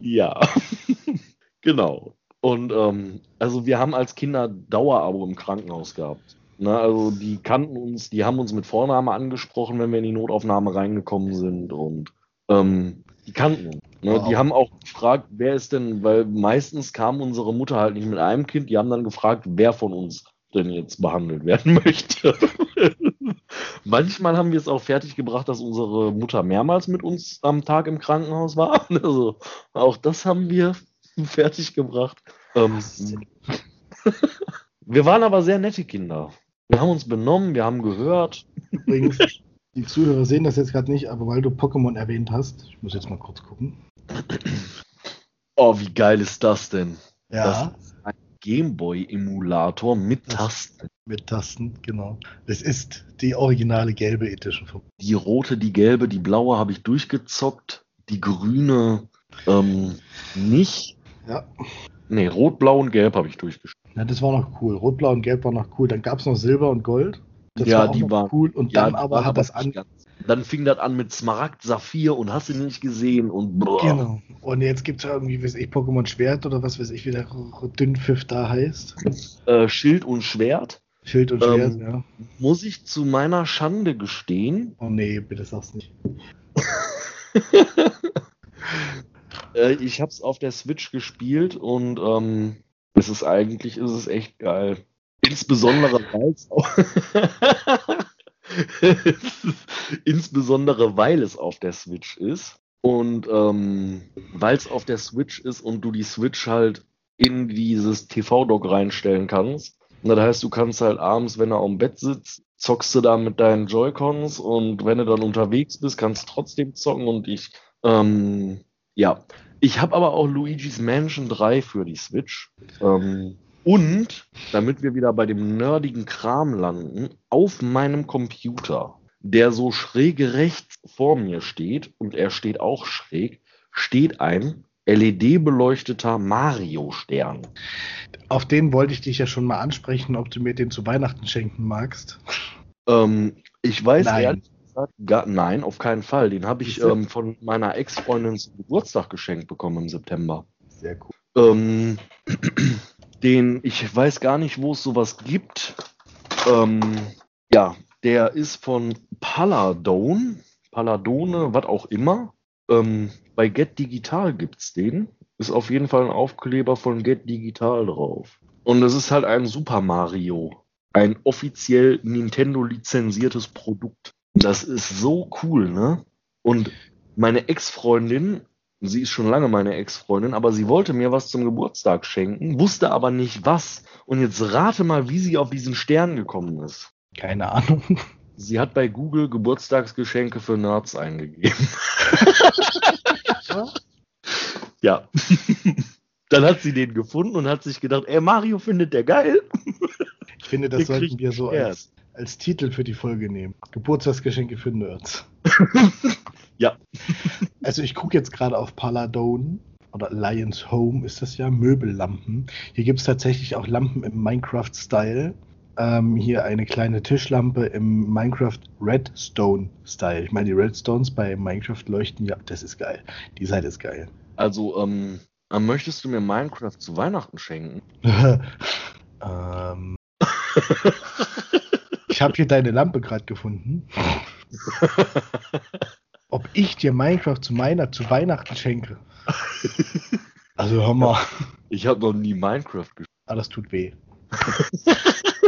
Ja, genau. Und ähm, also wir haben als Kinder Dauerabo im Krankenhaus gehabt. Ne, also die kannten uns, die haben uns mit Vorname angesprochen, wenn wir in die Notaufnahme reingekommen sind und ähm, die kannten uns. Ne, Wow. Die haben auch gefragt, wer ist denn, weil meistens kam unsere Mutter halt nicht mit einem Kind, die haben dann gefragt, wer von uns denn jetzt behandelt werden möchte. Manchmal haben wir es auch fertig gebracht, dass unsere Mutter mehrmals mit uns am Tag im Krankenhaus war. Also auch das haben wir fertig gebracht. Ähm, wir waren aber sehr nette Kinder. Wir haben uns benommen, wir haben gehört. Übrigens, die Zuhörer sehen das jetzt gerade nicht, aber weil du Pokémon erwähnt hast, ich muss jetzt mal kurz gucken. Oh, wie geil ist das denn? Ja, Das ist ein Gameboy-Emulator mit Tasten. Mit Tasten, genau. Das ist die originale gelbe Edition. Die rote, die gelbe, die blaue habe ich durchgezockt. Die grüne ähm, nicht. Ja. Nee, rot, blau und gelb habe ich durchgespielt. ja, das war noch cool. Rot, Blau und Gelb war noch cool. Dann gab es noch Silber und Gold. Das Ja, war die waren- cool. Und Ja, dann aber hat das an. ganz- Dann fing das an mit Smaragd, Saphir und hast du nicht gesehen und boah. Genau. Und jetzt gibt es irgendwie, weiß ich, Pokémon Schwert oder was weiß ich, wie der Dünnpfiff da heißt. Äh, Schild und Schwert. Schild und Schwert, Ähm, ja. Muss ich zu meiner Schande gestehen, Oh nee, bitte sag's nicht. äh, ich habe es auf der Switch gespielt und ähm, es ist eigentlich, ist es echt geil. Insbesondere weil es auch Insbesondere weil es auf der Switch ist und ähm, weil es auf der Switch ist und du die Switch halt in dieses TV-Dock reinstellen kannst. Das heißt, du kannst halt abends, wenn du am Bett sitzt, zockst du da mit deinen Joy-Cons und wenn du dann unterwegs bist, kannst du trotzdem zocken und ich, ähm, ja. Ich habe aber auch Luigi's Mansion 3 für die Switch. Ähm, und, damit wir wieder bei dem nerdigen Kram landen, auf meinem Computer, der so schräg rechts vor mir steht, und er steht auch schräg, steht ein LED-beleuchteter Mario-Stern. Auf den wollte ich dich ja schon mal ansprechen, ob du mir den zu Weihnachten schenken magst. Ähm, ich weiß Nein. ehrlich gesagt, gar, nein, auf keinen Fall. Den habe ich ähm, von meiner Ex-Freundin zum Geburtstag geschenkt bekommen im September. Sehr cool. Ähm, den, ich weiß gar nicht, wo es sowas gibt. Ähm, ja, der ist von Paladone, Paladone, was auch immer. Ähm, bei Get Digital gibt's den. Ist auf jeden Fall ein Aufkleber von Get Digital drauf. Und es ist halt ein Super Mario. Ein offiziell Nintendo lizenziertes Produkt. Das ist so cool, ne? Und meine Ex-Freundin, sie ist schon lange meine Ex-Freundin, aber sie wollte mir was zum Geburtstag schenken, wusste aber nicht was. Und jetzt rate mal, wie sie auf diesen Stern gekommen ist. Keine Ahnung. Sie hat bei Google Geburtstagsgeschenke für Nerds eingegeben. ja. Dann hat sie den gefunden und hat sich gedacht, ey, Mario findet der geil. Ich finde, das Der sollten wir so als, als Titel für die Folge nehmen. Geburtstagsgeschenke für Nerds. Ja. Also ich gucke jetzt gerade auf Paladone oder Lions Home ist das ja, Möbellampen. Hier gibt es tatsächlich auch Lampen im Minecraft-Style. Ähm, hier eine kleine Tischlampe im Minecraft Redstone-Style. Ich meine, die Redstones bei Minecraft leuchten, ja, das ist geil. Die Seite ist geil. Also, ähm, äh, möchtest du mir Minecraft zu Weihnachten schenken? ähm, ich habe hier deine Lampe gerade gefunden. Ob ich dir Minecraft zu meiner zu Weihnachten schenke? Also hör mal. Ich habe noch nie Minecraft gespielt. Ah, das tut weh.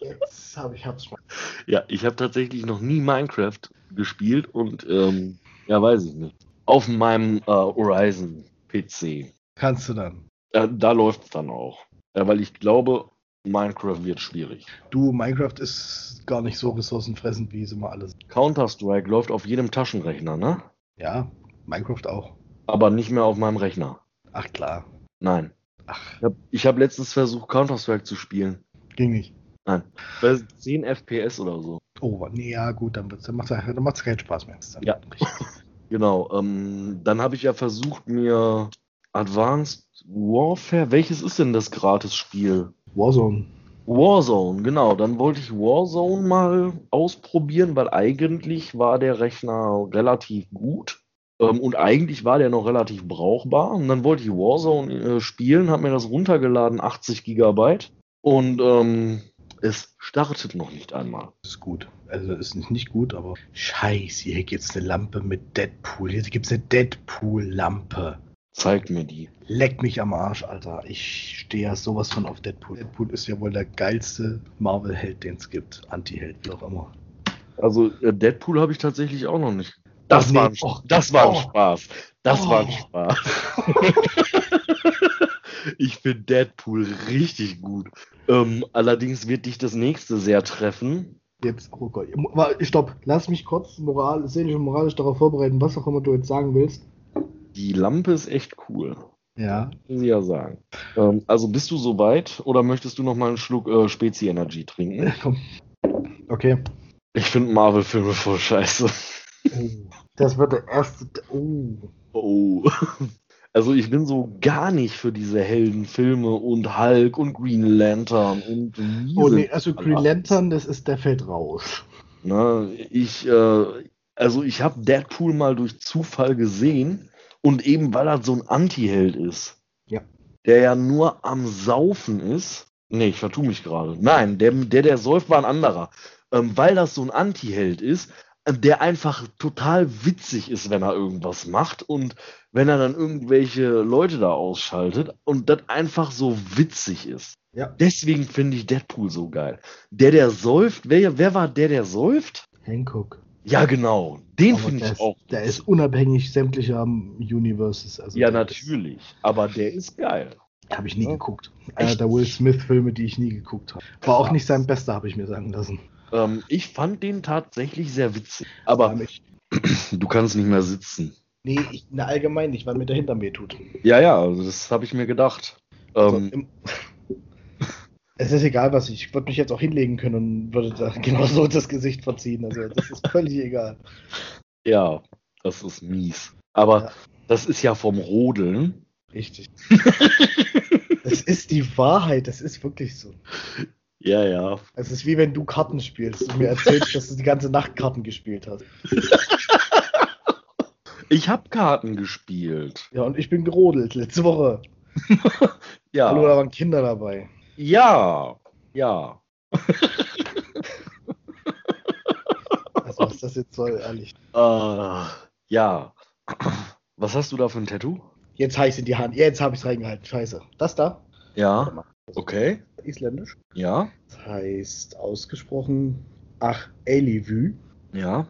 Jetzt habe ich hab's mal. Ja, ich habe tatsächlich noch nie Minecraft gespielt und ähm, ja, weiß ich nicht. Auf meinem äh, Horizon PC. Kannst du dann. Äh, da läuft es dann auch. Ja, weil ich glaube, Minecraft wird schwierig. Du, Minecraft ist gar nicht so ressourcenfressend, wie es immer alles. Counter-Strike läuft auf jedem Taschenrechner, ne? Ja, Minecraft auch. Aber nicht mehr auf meinem Rechner. Ach klar. Nein. Ach, Ich habe ich hab letztens versucht, Counter-Strike zu spielen. Ging nicht. Nein. Bei 10 FPS oder so. Oh, nee, ja, gut, dann, dann macht es dann macht's keinen Spaß mehr. Dann Ja. Genau. Ähm, dann habe ich ja versucht, mir Advanced Warfare. Welches ist denn das Gratis-Spiel? Warzone. Warzone, genau. Dann wollte ich Warzone mal ausprobieren, weil eigentlich war der Rechner relativ gut. Ähm, und eigentlich war der noch relativ brauchbar. Und dann wollte ich Warzone äh, spielen, habe mir das runtergeladen, 80 Gigabyte. Und ähm, es startet noch nicht einmal. Das ist gut. Also ist nicht, nicht gut, aber scheiße, hier gibt's eine Lampe mit Deadpool. Hier gibt's eine Deadpool-Lampe. Zeig mir die. Leck mich am Arsch, Alter. Ich stehe ja sowas von auf Deadpool. Deadpool ist ja wohl der geilste Marvel-Held, den es gibt. Anti-Held, wie auch immer. Also äh, Deadpool habe ich tatsächlich auch noch nicht. Das Ach, war nee. ein, Oh. das war ein Oh. Spaß. Das war ein Oh. Spaß. ich finde Deadpool richtig gut. Ähm, allerdings wird dich das nächste sehr treffen. Jetzt, oh Gott. Stopp, lass mich kurz moral, seelisch und moralisch darauf vorbereiten, was auch immer du jetzt sagen willst. Die Lampe ist echt cool. Ja. Muss ich ja sagen. Ähm, also bist du soweit oder möchtest du noch mal einen Schluck äh, Spezi Energy trinken? Komm. Okay. Ich finde Marvel-Filme voll scheiße. Oh. Das wird der erste. Oh. Oh. Also ich bin so gar nicht für diese Heldenfilme und Hulk und Green Lantern und Oh nee, also Green Lantern, das ist, der fällt raus. Ne, ich, äh, also ich habe Deadpool mal durch Zufall gesehen und eben weil er so ein Anti-Held ist. Ja. Der ja nur am Saufen ist. Nee, ich vertue mich gerade. Nein, der, der, der säuft, war ein anderer. Ähm, weil das so ein Anti-Held ist, der einfach total witzig ist, wenn er irgendwas macht und wenn er dann irgendwelche Leute da ausschaltet und das einfach so witzig ist. Ja. Deswegen finde ich Deadpool so geil. Der, der säuft, wer, wer war der, der säuft? Hancock. Ja, genau. Den finde ich ist, auch. Der ist unabhängig sämtlicher Universes. Also ja, natürlich. Ist, aber der ist geil. Habe ich nie ja. geguckt. Einer der Will Smith-Filme, die ich nie geguckt habe. War auch nicht sein bester, habe ich mir sagen lassen. Ähm, ich fand den tatsächlich sehr witzig. Aber du kannst nicht mehr sitzen. Nee, ich, na, allgemein nicht, weil mir der Hintern weh tut. Ja, ja, also das habe ich mir gedacht. Also ähm, es ist egal, was ich. Ich würde mich jetzt auch hinlegen können und würde da genau so das Gesicht verziehen. Also das ist völlig egal. Ja, das ist mies. Aber ja. das ist ja vom Rodeln. Richtig. das ist die Wahrheit, das ist wirklich so. Ja, ja. Es ist wie wenn du Karten spielst und mir erzählst, dass du die ganze Nacht Karten gespielt hast. Ich habe Karten gespielt. Ja, und ich bin gerodelt letzte Woche. ja. Hallo, da waren Kinder dabei. Ja, ja. also, was das jetzt soll, ehrlich. Uh, ja. Was hast du da für ein Tattoo? Jetzt heiß in die Hand. Jetzt habe ich es reingehalten. Scheiße. Das da? Ja. Okay. Isländisch. Ja. Das heißt ausgesprochen Ach Elivü. Ja.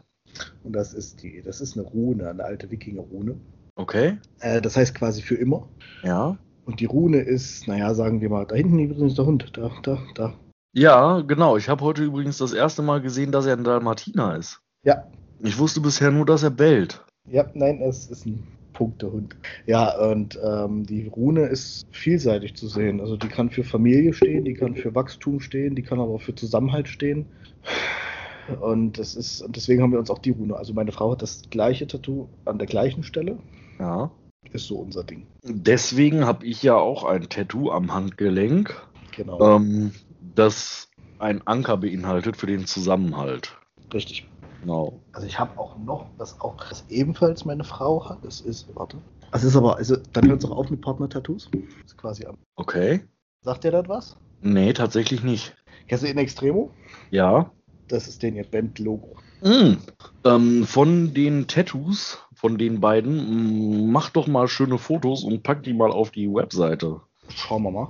Und das ist die, das ist eine Rune, eine alte Wikinger-Rune. Okay. Äh, das heißt quasi für immer. Ja. Und die Rune ist, naja, sagen wir mal, da hinten übrigens der Hund. Da, da, da. Ja, genau. Ich habe heute übrigens das erste Mal gesehen, dass er ein Dalmatiner ist. Ja. Ich wusste bisher nur, dass er bellt. Ja, nein, es ist ein Punktehund. Ja, und ähm, die Rune ist vielseitig zu sehen. Also die kann für Familie stehen, die kann für Wachstum stehen, die kann aber auch für Zusammenhalt stehen. Und das ist, und deswegen haben wir uns auch die Rune. Also meine Frau hat das gleiche Tattoo an der gleichen Stelle. Ja. Ist so unser Ding. Deswegen habe ich ja auch ein Tattoo am Handgelenk. Genau. Ähm, das ein Anker beinhaltet für den Zusammenhalt. Richtig. Genau. Also ich habe auch noch, was auch das ebenfalls meine Frau hat. Das ist, warte. Das ist aber, also dann hört es auch auf mit Partner-Tattoos. Ist quasi am. Okay. Sagt ihr das was? Nee, tatsächlich nicht. Kennst du In Extremo? Ja. Das ist den ihr Band-Logo. Mm. Ähm, von den Tattoos von den beiden, mm, mach doch mal schöne Fotos und pack die mal auf die Webseite. Schauen wir mal.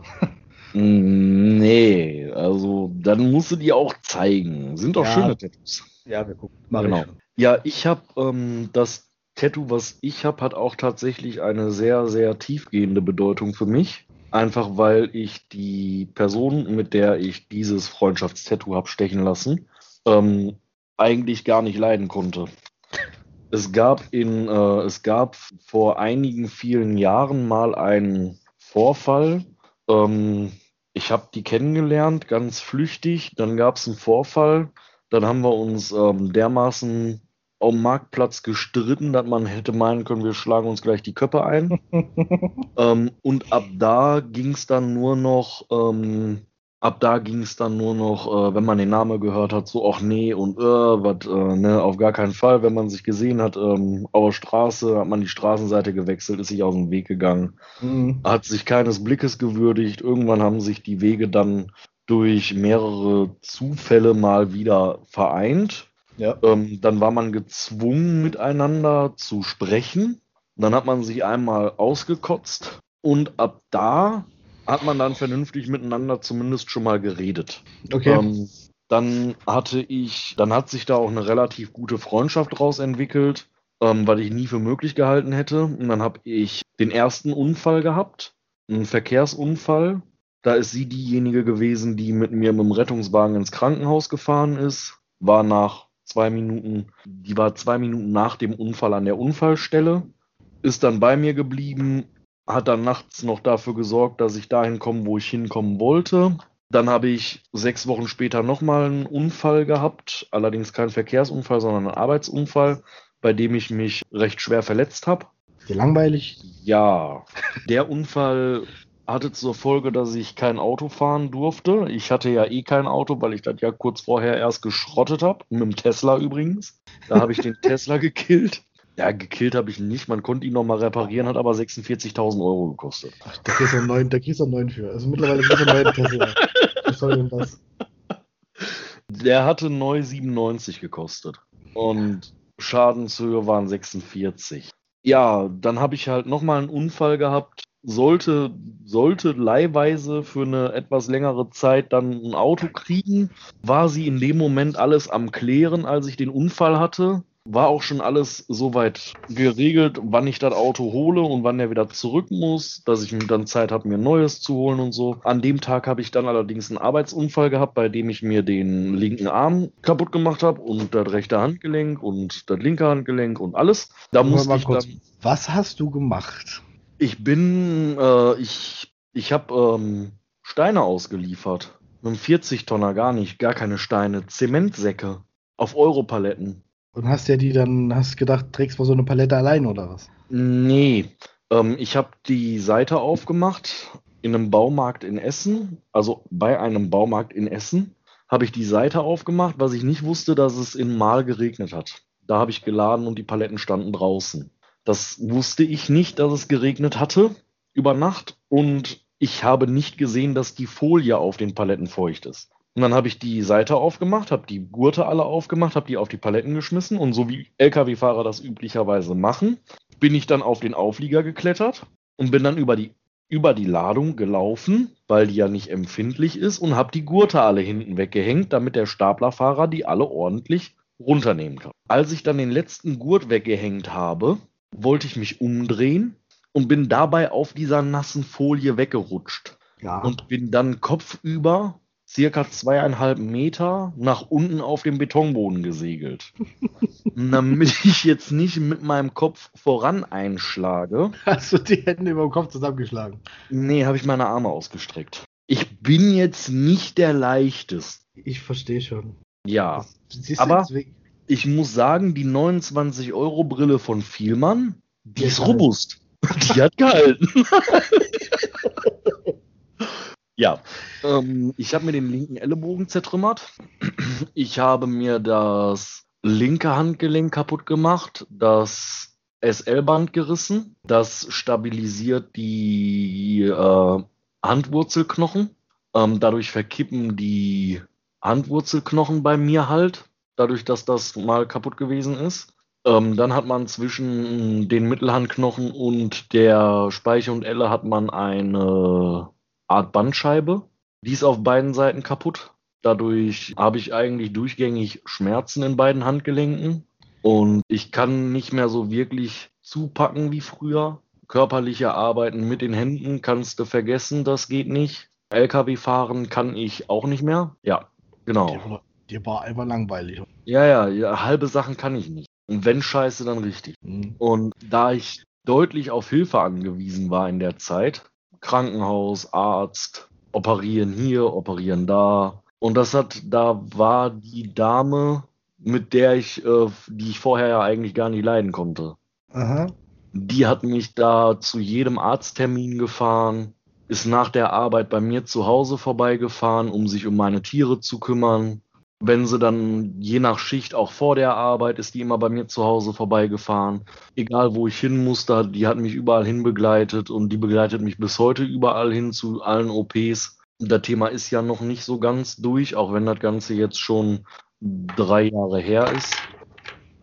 Mm, nee, also dann musst du die auch zeigen. Sind doch ja. schöne Tattoos. Ja, wir gucken. Mach genau. Ich ja, ich habe ähm, das Tattoo, was ich habe, hat auch tatsächlich eine sehr, sehr tiefgehende Bedeutung für mich. Einfach weil ich die Person, mit der ich dieses Freundschaftstattoo habe stechen lassen, ähm, eigentlich gar nicht leiden konnte. Es gab in, äh, es gab vor einigen vielen Jahren mal einen Vorfall. Ähm, ich habe die kennengelernt, ganz flüchtig. Dann gab es einen Vorfall. Dann haben wir uns ähm, dermaßen am Marktplatz gestritten, dass man hätte meinen können, wir schlagen uns gleich die Köpfe ein. ähm, und ab da ging es dann nur noch ähm, ab da ging es dann nur noch, äh, wenn man den Namen gehört hat, so, ach nee und äh, was, äh, ne, auf gar keinen Fall. Wenn man sich gesehen hat, ähm, auf der Straße, hat man die Straßenseite gewechselt, ist sich aus dem Weg gegangen, mhm. hat sich keines Blickes gewürdigt. Irgendwann haben sich die Wege dann durch mehrere Zufälle mal wieder vereint. Ja. Ähm, dann war man gezwungen, miteinander zu sprechen. Dann hat man sich einmal ausgekotzt und ab da hat man dann vernünftig miteinander zumindest schon mal geredet. Okay. Ähm, dann hatte ich, dann hat sich da auch eine relativ gute Freundschaft draus entwickelt, ähm, weil ich nie für möglich gehalten hätte. Und dann habe ich den ersten Unfall gehabt, einen Verkehrsunfall. Da ist sie diejenige gewesen, die mit mir mit dem Rettungswagen ins Krankenhaus gefahren ist. War nach zwei Minuten, die war zwei Minuten nach dem Unfall an der Unfallstelle, ist dann bei mir geblieben, hat dann nachts noch dafür gesorgt, dass ich dahin komme, wo ich hinkommen wollte. Dann habe ich sechs Wochen später nochmal einen Unfall gehabt, allerdings kein Verkehrsunfall, sondern einen Arbeitsunfall, bei dem ich mich recht schwer verletzt habe. Dir langweilig? Ja. Der Unfall hatte zur Folge, dass ich kein Auto fahren durfte. Ich hatte ja eh kein Auto, weil ich das ja kurz vorher erst geschrottet habe. Mit dem Tesla übrigens. Da habe ich den Tesla gekillt. Ja, gekillt habe ich ihn nicht. Man konnte ihn nochmal reparieren, hat aber 46.000 Euro gekostet. Ach, da kriegst du einen neuen, da kriegst du einen neuen für. Also mittlerweile kriegst du einen neuen Tesla. Was soll denn das? Der hatte neu 97 gekostet. Und Schadenshöhe waren 46. Ja, dann habe ich halt nochmal einen Unfall gehabt sollte, sollte leihweise für eine etwas längere Zeit dann ein Auto kriegen. War sie in dem Moment alles am Klären, als ich den Unfall hatte. War auch schon alles soweit geregelt, wann ich das Auto hole und wann er wieder zurück muss, dass ich dann Zeit habe, mir ein neues zu holen und so. An dem Tag habe ich dann allerdings einen Arbeitsunfall gehabt, bei dem ich mir den linken Arm kaputt gemacht habe und das rechte Handgelenk und das linke Handgelenk und alles. Da musste ich kurz, dann. Was hast du gemacht? Ich bin, äh, ich, ich habe ähm, Steine ausgeliefert. Mit einem 40-Tonner gar nicht, gar keine Steine. Zementsäcke auf Europaletten. Und hast ja die dann, hast gedacht, trägst mal so eine Palette allein oder was? Nee. Ähm, ich habe die Seite aufgemacht in einem Baumarkt in Essen, also bei einem Baumarkt in Essen, habe ich die Seite aufgemacht, was ich nicht wusste, dass es in Mal geregnet hat. Da habe ich geladen und die Paletten standen draußen. Das wusste ich nicht, dass es geregnet hatte über Nacht und ich habe nicht gesehen, dass die Folie auf den Paletten feucht ist. Und dann habe ich die Seite aufgemacht, habe die Gurte alle aufgemacht, habe die auf die Paletten geschmissen und so wie Lkw-Fahrer das üblicherweise machen, bin ich dann auf den Auflieger geklettert und bin dann über die, über die Ladung gelaufen, weil die ja nicht empfindlich ist und habe die Gurte alle hinten weggehängt, damit der Staplerfahrer die alle ordentlich runternehmen kann. Als ich dann den letzten Gurt weggehängt habe, wollte ich mich umdrehen und bin dabei auf dieser nassen Folie weggerutscht. Ja. Und bin dann kopfüber circa zweieinhalb Meter nach unten auf dem Betonboden gesegelt. damit ich jetzt nicht mit meinem Kopf voran einschlage. Hast du die Hände über dem Kopf zusammengeschlagen? Nee, habe ich meine Arme ausgestreckt. Ich bin jetzt nicht der leichteste. Ich verstehe schon. Ja, aber ich muss sagen, die 29 Euro Brille von Vielmann, die ist robust. Die hat gehalten. ja, ähm, ich habe mir den linken Ellenbogen zertrümmert. Ich habe mir das linke Handgelenk kaputt gemacht, das SL-Band gerissen. Das stabilisiert die äh, Handwurzelknochen. Ähm, dadurch verkippen die Handwurzelknochen bei mir halt dadurch, dass das mal kaputt gewesen ist. Ähm, dann hat man zwischen den Mittelhandknochen und der Speiche und Elle hat man eine Art Bandscheibe. Die ist auf beiden Seiten kaputt. Dadurch habe ich eigentlich durchgängig Schmerzen in beiden Handgelenken und ich kann nicht mehr so wirklich zupacken wie früher. Körperliche Arbeiten mit den Händen kannst du vergessen, das geht nicht. LKW fahren kann ich auch nicht mehr. Ja, genau. Dir war einfach langweilig. Ja, ja, ja, halbe Sachen kann ich nicht. Und wenn scheiße, dann richtig. Mhm. Und da ich deutlich auf Hilfe angewiesen war in der Zeit, Krankenhaus, Arzt, operieren hier, operieren da. Und das hat, da war die Dame, mit der ich, äh, die ich vorher ja eigentlich gar nicht leiden konnte. Aha. Die hat mich da zu jedem Arzttermin gefahren, ist nach der Arbeit bei mir zu Hause vorbeigefahren, um sich um meine Tiere zu kümmern wenn sie dann je nach Schicht auch vor der Arbeit ist die immer bei mir zu Hause vorbeigefahren. Egal wo ich hin musste, die hat mich überall hin begleitet und die begleitet mich bis heute überall hin zu allen OPs. Das Thema ist ja noch nicht so ganz durch, auch wenn das Ganze jetzt schon drei Jahre her ist.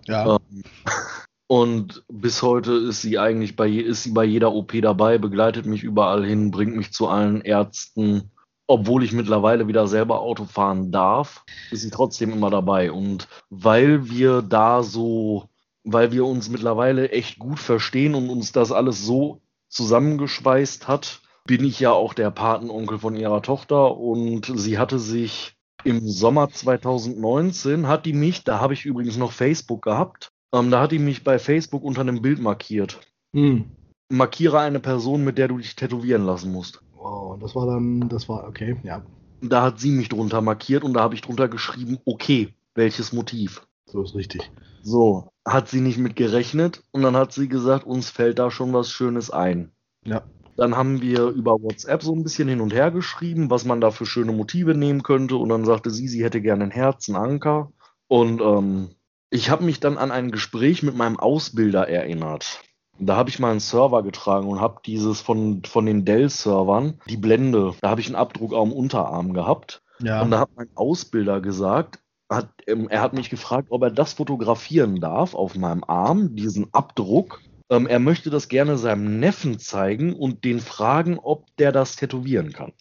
Ja. Ähm, und bis heute ist sie eigentlich bei, ist sie bei jeder OP dabei, begleitet mich überall hin, bringt mich zu allen Ärzten obwohl ich mittlerweile wieder selber Auto fahren darf, ist sie trotzdem immer dabei. Und weil wir da so, weil wir uns mittlerweile echt gut verstehen und uns das alles so zusammengespeist hat, bin ich ja auch der Patenonkel von ihrer Tochter und sie hatte sich im Sommer 2019 hat die mich, da habe ich übrigens noch Facebook gehabt, ähm, da hat die mich bei Facebook unter einem Bild markiert. Hm. Markiere eine Person, mit der du dich tätowieren lassen musst. Wow, das war dann, das war, okay, ja. Da hat sie mich drunter markiert und da habe ich drunter geschrieben, okay, welches Motiv? So ist richtig. So, hat sie nicht mit gerechnet und dann hat sie gesagt, uns fällt da schon was Schönes ein. Ja. Dann haben wir über WhatsApp so ein bisschen hin und her geschrieben, was man da für schöne Motive nehmen könnte. Und dann sagte sie, sie hätte gerne ein Herz, einen Anker. Und ähm, ich habe mich dann an ein Gespräch mit meinem Ausbilder erinnert. Da habe ich mal einen Server getragen und habe dieses von, von den Dell-Servern, die Blende, da habe ich einen Abdruck am Unterarm gehabt. Ja. Und da hat mein Ausbilder gesagt, hat, ähm, er hat mich gefragt, ob er das fotografieren darf auf meinem Arm, diesen Abdruck. Ähm, er möchte das gerne seinem Neffen zeigen und den fragen, ob der das tätowieren kann.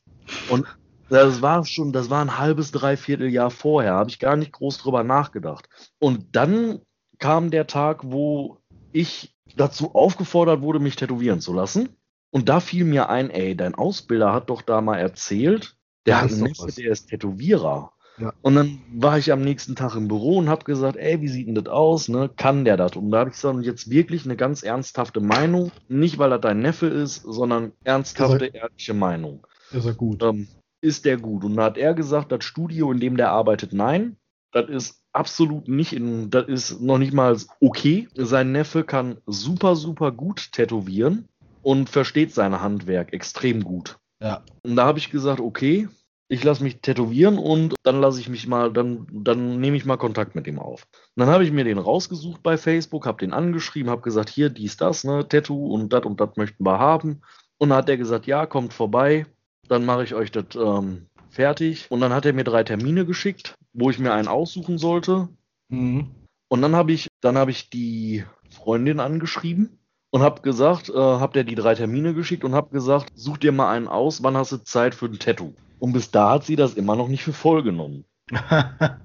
Und das war schon, das war ein halbes, dreiviertel Jahr vorher, habe ich gar nicht groß drüber nachgedacht. Und dann kam der Tag, wo ich dazu aufgefordert wurde, mich tätowieren zu lassen. Und da fiel mir ein, ey, dein Ausbilder hat doch da mal erzählt, der hat ist einen Neffe, der ist Tätowierer. Ja. Und dann war ich am nächsten Tag im Büro und habe gesagt, ey, wie sieht denn das aus? Ne? Kann der das? Und da habe ich gesagt, und jetzt wirklich eine ganz ernsthafte Meinung. Nicht, weil er dein Neffe ist, sondern ernsthafte, ehrliche Meinung. Ist er gut. Ähm, ist der gut? Und da hat er gesagt, das Studio, in dem der arbeitet, nein. Das ist absolut nicht in, das ist noch nicht mal okay. Sein Neffe kann super, super gut tätowieren und versteht sein Handwerk extrem gut. Ja. Und da habe ich gesagt, okay, ich lasse mich tätowieren und dann lasse ich mich mal, dann, dann nehme ich mal Kontakt mit ihm auf. Und dann habe ich mir den rausgesucht bei Facebook, habe den angeschrieben, habe gesagt, hier, dies, das, ne, Tattoo und das und das möchten wir haben. Und dann hat er gesagt, ja, kommt vorbei, dann mache ich euch das ähm, fertig. Und dann hat er mir drei Termine geschickt, wo ich mir einen aussuchen sollte. Mhm. Und dann habe ich, dann habe ich die Freundin angeschrieben und habe gesagt, äh, habt ihr die drei Termine geschickt und habe gesagt, such dir mal einen aus, wann hast du Zeit für ein Tattoo? Und bis da hat sie das immer noch nicht für voll genommen.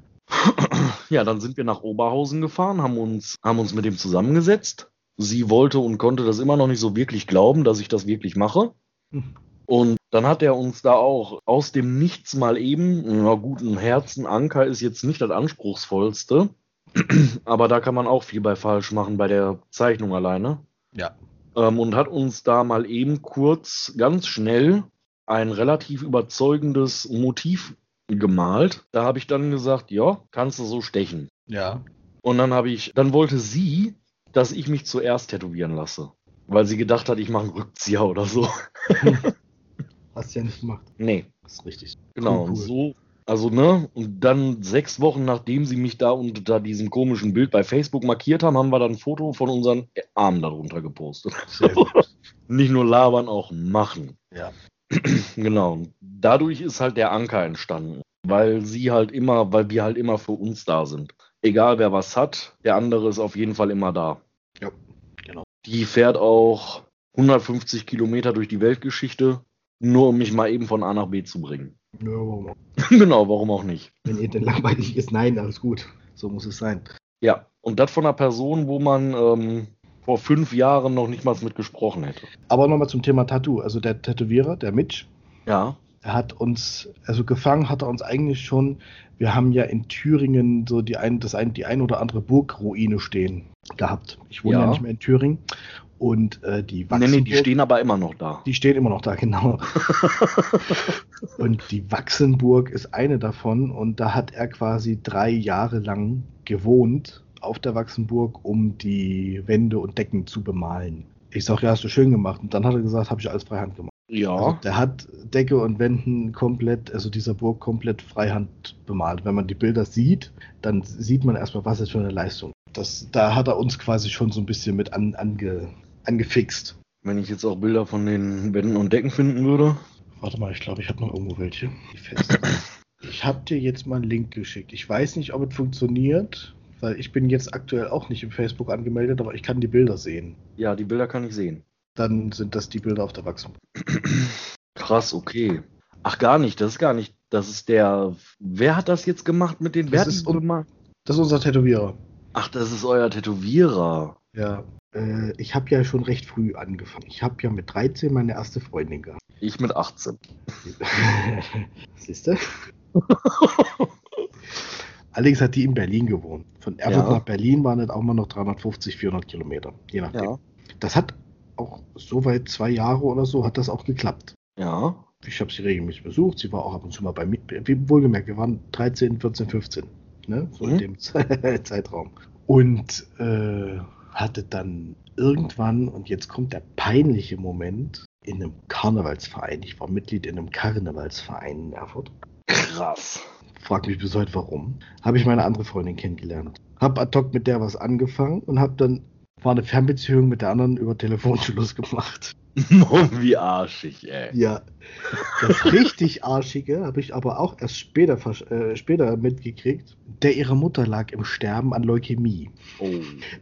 Ja, dann sind wir nach Oberhausen gefahren, haben uns, haben uns mit ihm zusammengesetzt. Sie wollte und konnte das immer noch nicht so wirklich glauben, dass ich das wirklich mache. Und dann hat er uns da auch aus dem Nichts mal eben, na gut, ein Herzenanker ist jetzt nicht das anspruchsvollste, aber da kann man auch viel bei falsch machen bei der Zeichnung alleine. Ja. Ähm, und hat uns da mal eben kurz, ganz schnell, ein relativ überzeugendes Motiv gemalt. Da habe ich dann gesagt, ja, kannst du so stechen. Ja. Und dann habe ich, dann wollte sie, dass ich mich zuerst tätowieren lasse. Weil sie gedacht hat, ich mache einen Rückzieher oder so. Hast du ja nicht gemacht. Nee, Das ist richtig. genau. Cool, Und cool. so, also ne, und dann sechs Wochen nachdem sie mich da unter diesem komischen Bild bei Facebook markiert haben, haben wir dann ein Foto von unseren Armen darunter gepostet. Nicht nur labern, auch machen. Ja. Genau. Und Dadurch ist halt der Anker entstanden, weil sie halt immer, weil wir halt immer für uns da sind. Egal wer was hat, der andere ist auf jeden Fall immer da. Ja, genau. Die fährt auch 150 Kilometer durch die Weltgeschichte, nur um mich mal eben von A nach B zu bringen. Ja, warum auch? genau, warum auch nicht? Wenn ihr denn langweilig ist, nein, alles gut. So muss es sein. Ja, und das von einer Person, wo man ähm, vor fünf Jahren noch nicht mal mit gesprochen hätte. Aber nochmal zum Thema Tattoo. Also der Tätowierer, der Mitch, Ja, er hat uns, also gefangen hat er uns eigentlich schon. Wir haben ja in Thüringen so die ein, das ein, die ein oder andere Burgruine stehen gehabt. Ich wohne ja, Ja. nicht mehr in Thüringen. Und äh, die nee, nee, die Wachsenburg- stehen aber immer noch da. Die steht immer noch da, genau. und die Wachsenburg ist eine davon. Und da hat er quasi drei Jahre lang gewohnt auf der Wachsenburg, um die Wände und Decken zu bemalen. Ich sag, ja, hast du schön gemacht. Und dann hat er gesagt, habe ich alles freihand gemacht. Ja, Also der hat Decke und Wänden komplett, also dieser Burg komplett freihand bemalt. Wenn man die Bilder sieht, dann sieht man erstmal, was ist für eine Leistung. Das, da hat er uns quasi schon so ein bisschen mit an, ange, angefixt. wenn ich jetzt auch Bilder von den Wänden und Decken finden würde. Warte mal, ich glaube, ich habe noch irgendwo welche. Die fest. ich habe dir jetzt mal einen Link geschickt. Ich weiß nicht, ob es funktioniert, weil ich bin jetzt aktuell auch nicht im Facebook angemeldet, aber ich kann die Bilder sehen. Ja, die Bilder kann ich sehen. Dann sind das die Bilder auf der Wachsenburg. Krass, okay. Ach, gar nicht, das ist gar nicht. Das ist der. Wer hat das jetzt gemacht mit den Das Wer ist un-? Das ist unser Tätowierer. Ach, das ist euer Tätowierer. Ja. Äh, ich habe ja schon recht früh angefangen. Ich habe ja mit 13 meine erste Freundin gehabt. Ich mit 18. Siehst du? Allerdings hat die in Berlin gewohnt. Von Erfurt Ja. nach Berlin waren das auch mal noch 350, 400 Kilometer. Je nachdem. Ja. Das hat auch soweit zwei Jahre oder so hat das auch geklappt. Ja. Ich habe sie regelmäßig besucht. Sie war auch ab und zu mal bei mir. Wohlgemerkt, wir waren 13, 14, 15. ne? So mhm. in dem Zeitraum. Und äh, hatte dann irgendwann, und jetzt kommt der peinliche Moment, in einem Karnevalsverein. Ich war Mitglied in einem Karnevalsverein in Erfurt. Krass. Frag mich bis heute warum. Habe ich meine andere Freundin kennengelernt. Hab ad hoc mit der was angefangen und hab dann war eine Fernbeziehung mit der anderen über Telefonschluss gemacht. Wie arschig, ey. Ja. Das richtig arschige habe ich aber auch erst später, äh, später mitgekriegt. Der ihre Mutter lag im Sterben an Leukämie. Oh.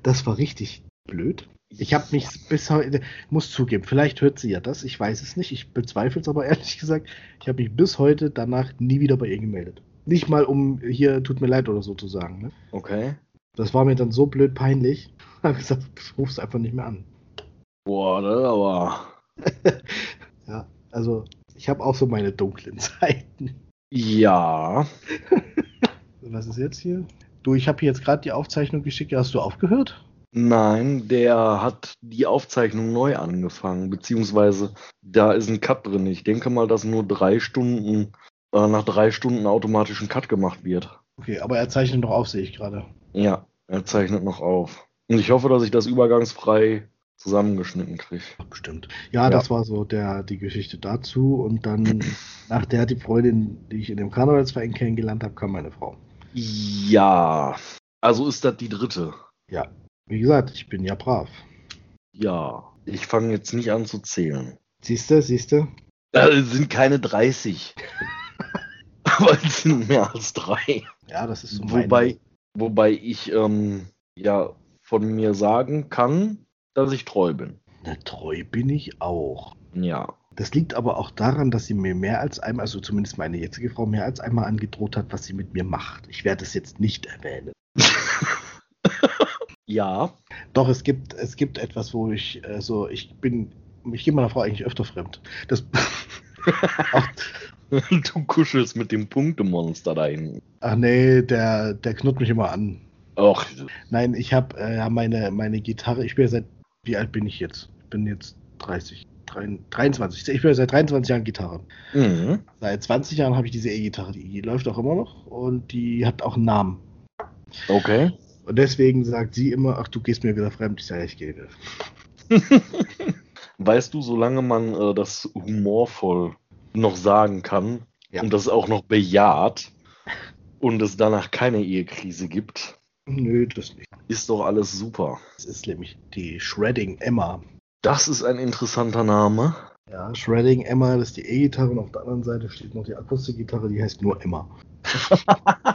Das war richtig blöd. Ich habe mich bis heute, muss zugeben, vielleicht hört sie ja das, ich weiß es nicht, ich bezweifle es aber ehrlich gesagt, ich habe mich bis heute danach nie wieder bei ihr gemeldet. Nicht mal um hier, tut mir leid oder so zu sagen. Ne? Okay. Das war mir dann so blöd peinlich, habe gesagt, ich ruf's einfach nicht mehr an. Boah, das aber. ja, also ich habe auch so meine dunklen Zeiten. Ja. Was ist jetzt hier? Du, ich habe hier jetzt gerade die Aufzeichnung geschickt. Hast du aufgehört? Nein, der hat die Aufzeichnung neu angefangen, beziehungsweise da ist ein Cut drin. Ich denke mal, dass nur drei Stunden, äh, nach drei Stunden automatisch ein Cut gemacht wird. Okay, aber er zeichnet noch auf, sehe ich gerade. Ja, er zeichnet noch auf. Und ich hoffe, dass ich das übergangsfrei zusammengeschnitten kriege. Bestimmt. Ja, ja, das war so der, die Geschichte dazu. Und dann nach der die Freundin, die ich in dem Karnevalsverein kennengelernt habe, kam meine Frau. Ja, also ist das die dritte. Ja, wie gesagt, ich bin ja brav. Ja, ich fange jetzt nicht an zu zählen. Siehst du, siehst du? Es sind keine 30. Aber es sind mehr als drei. Ja, das ist so. Wobei, wobei ich ähm, ja von mir sagen kann, dass ich treu bin. Na, treu bin ich auch. Ja. Das liegt aber auch daran, dass sie mir mehr als einmal, also zumindest meine jetzige Frau, mehr als einmal angedroht hat, was sie mit mir macht. Ich werde es jetzt nicht erwähnen. ja. Doch, es gibt, es gibt etwas, wo ich, also ich bin, ich gehe meiner Frau eigentlich öfter fremd. Das. du kuschelst mit dem Punktemonster da hinten. Ach nee, der, der knurrt mich immer an. Och. Nein, ich habe äh, meine, meine Gitarre, ich bin seit, wie alt bin ich jetzt? Ich bin jetzt 30, 23. Ich bin seit 23 Jahren Gitarre. Mhm. Seit 20 Jahren habe ich diese E-Gitarre, die läuft auch immer noch und die hat auch einen Namen. Okay. Und deswegen sagt sie immer, ach, du gehst mir wieder fremd. Ich sage, ich gehe wieder. weißt du, solange man äh, das humorvoll noch sagen kann ja. und das auch noch bejaht und es danach keine Ehekrise gibt, Nö, das nicht. Ist doch alles super. Das ist nämlich die Shredding Emma. Das ist ein interessanter Name. Ja, Shredding Emma, das ist die E-Gitarre und auf der anderen Seite steht noch die Akustikgitarre, die heißt nur Emma.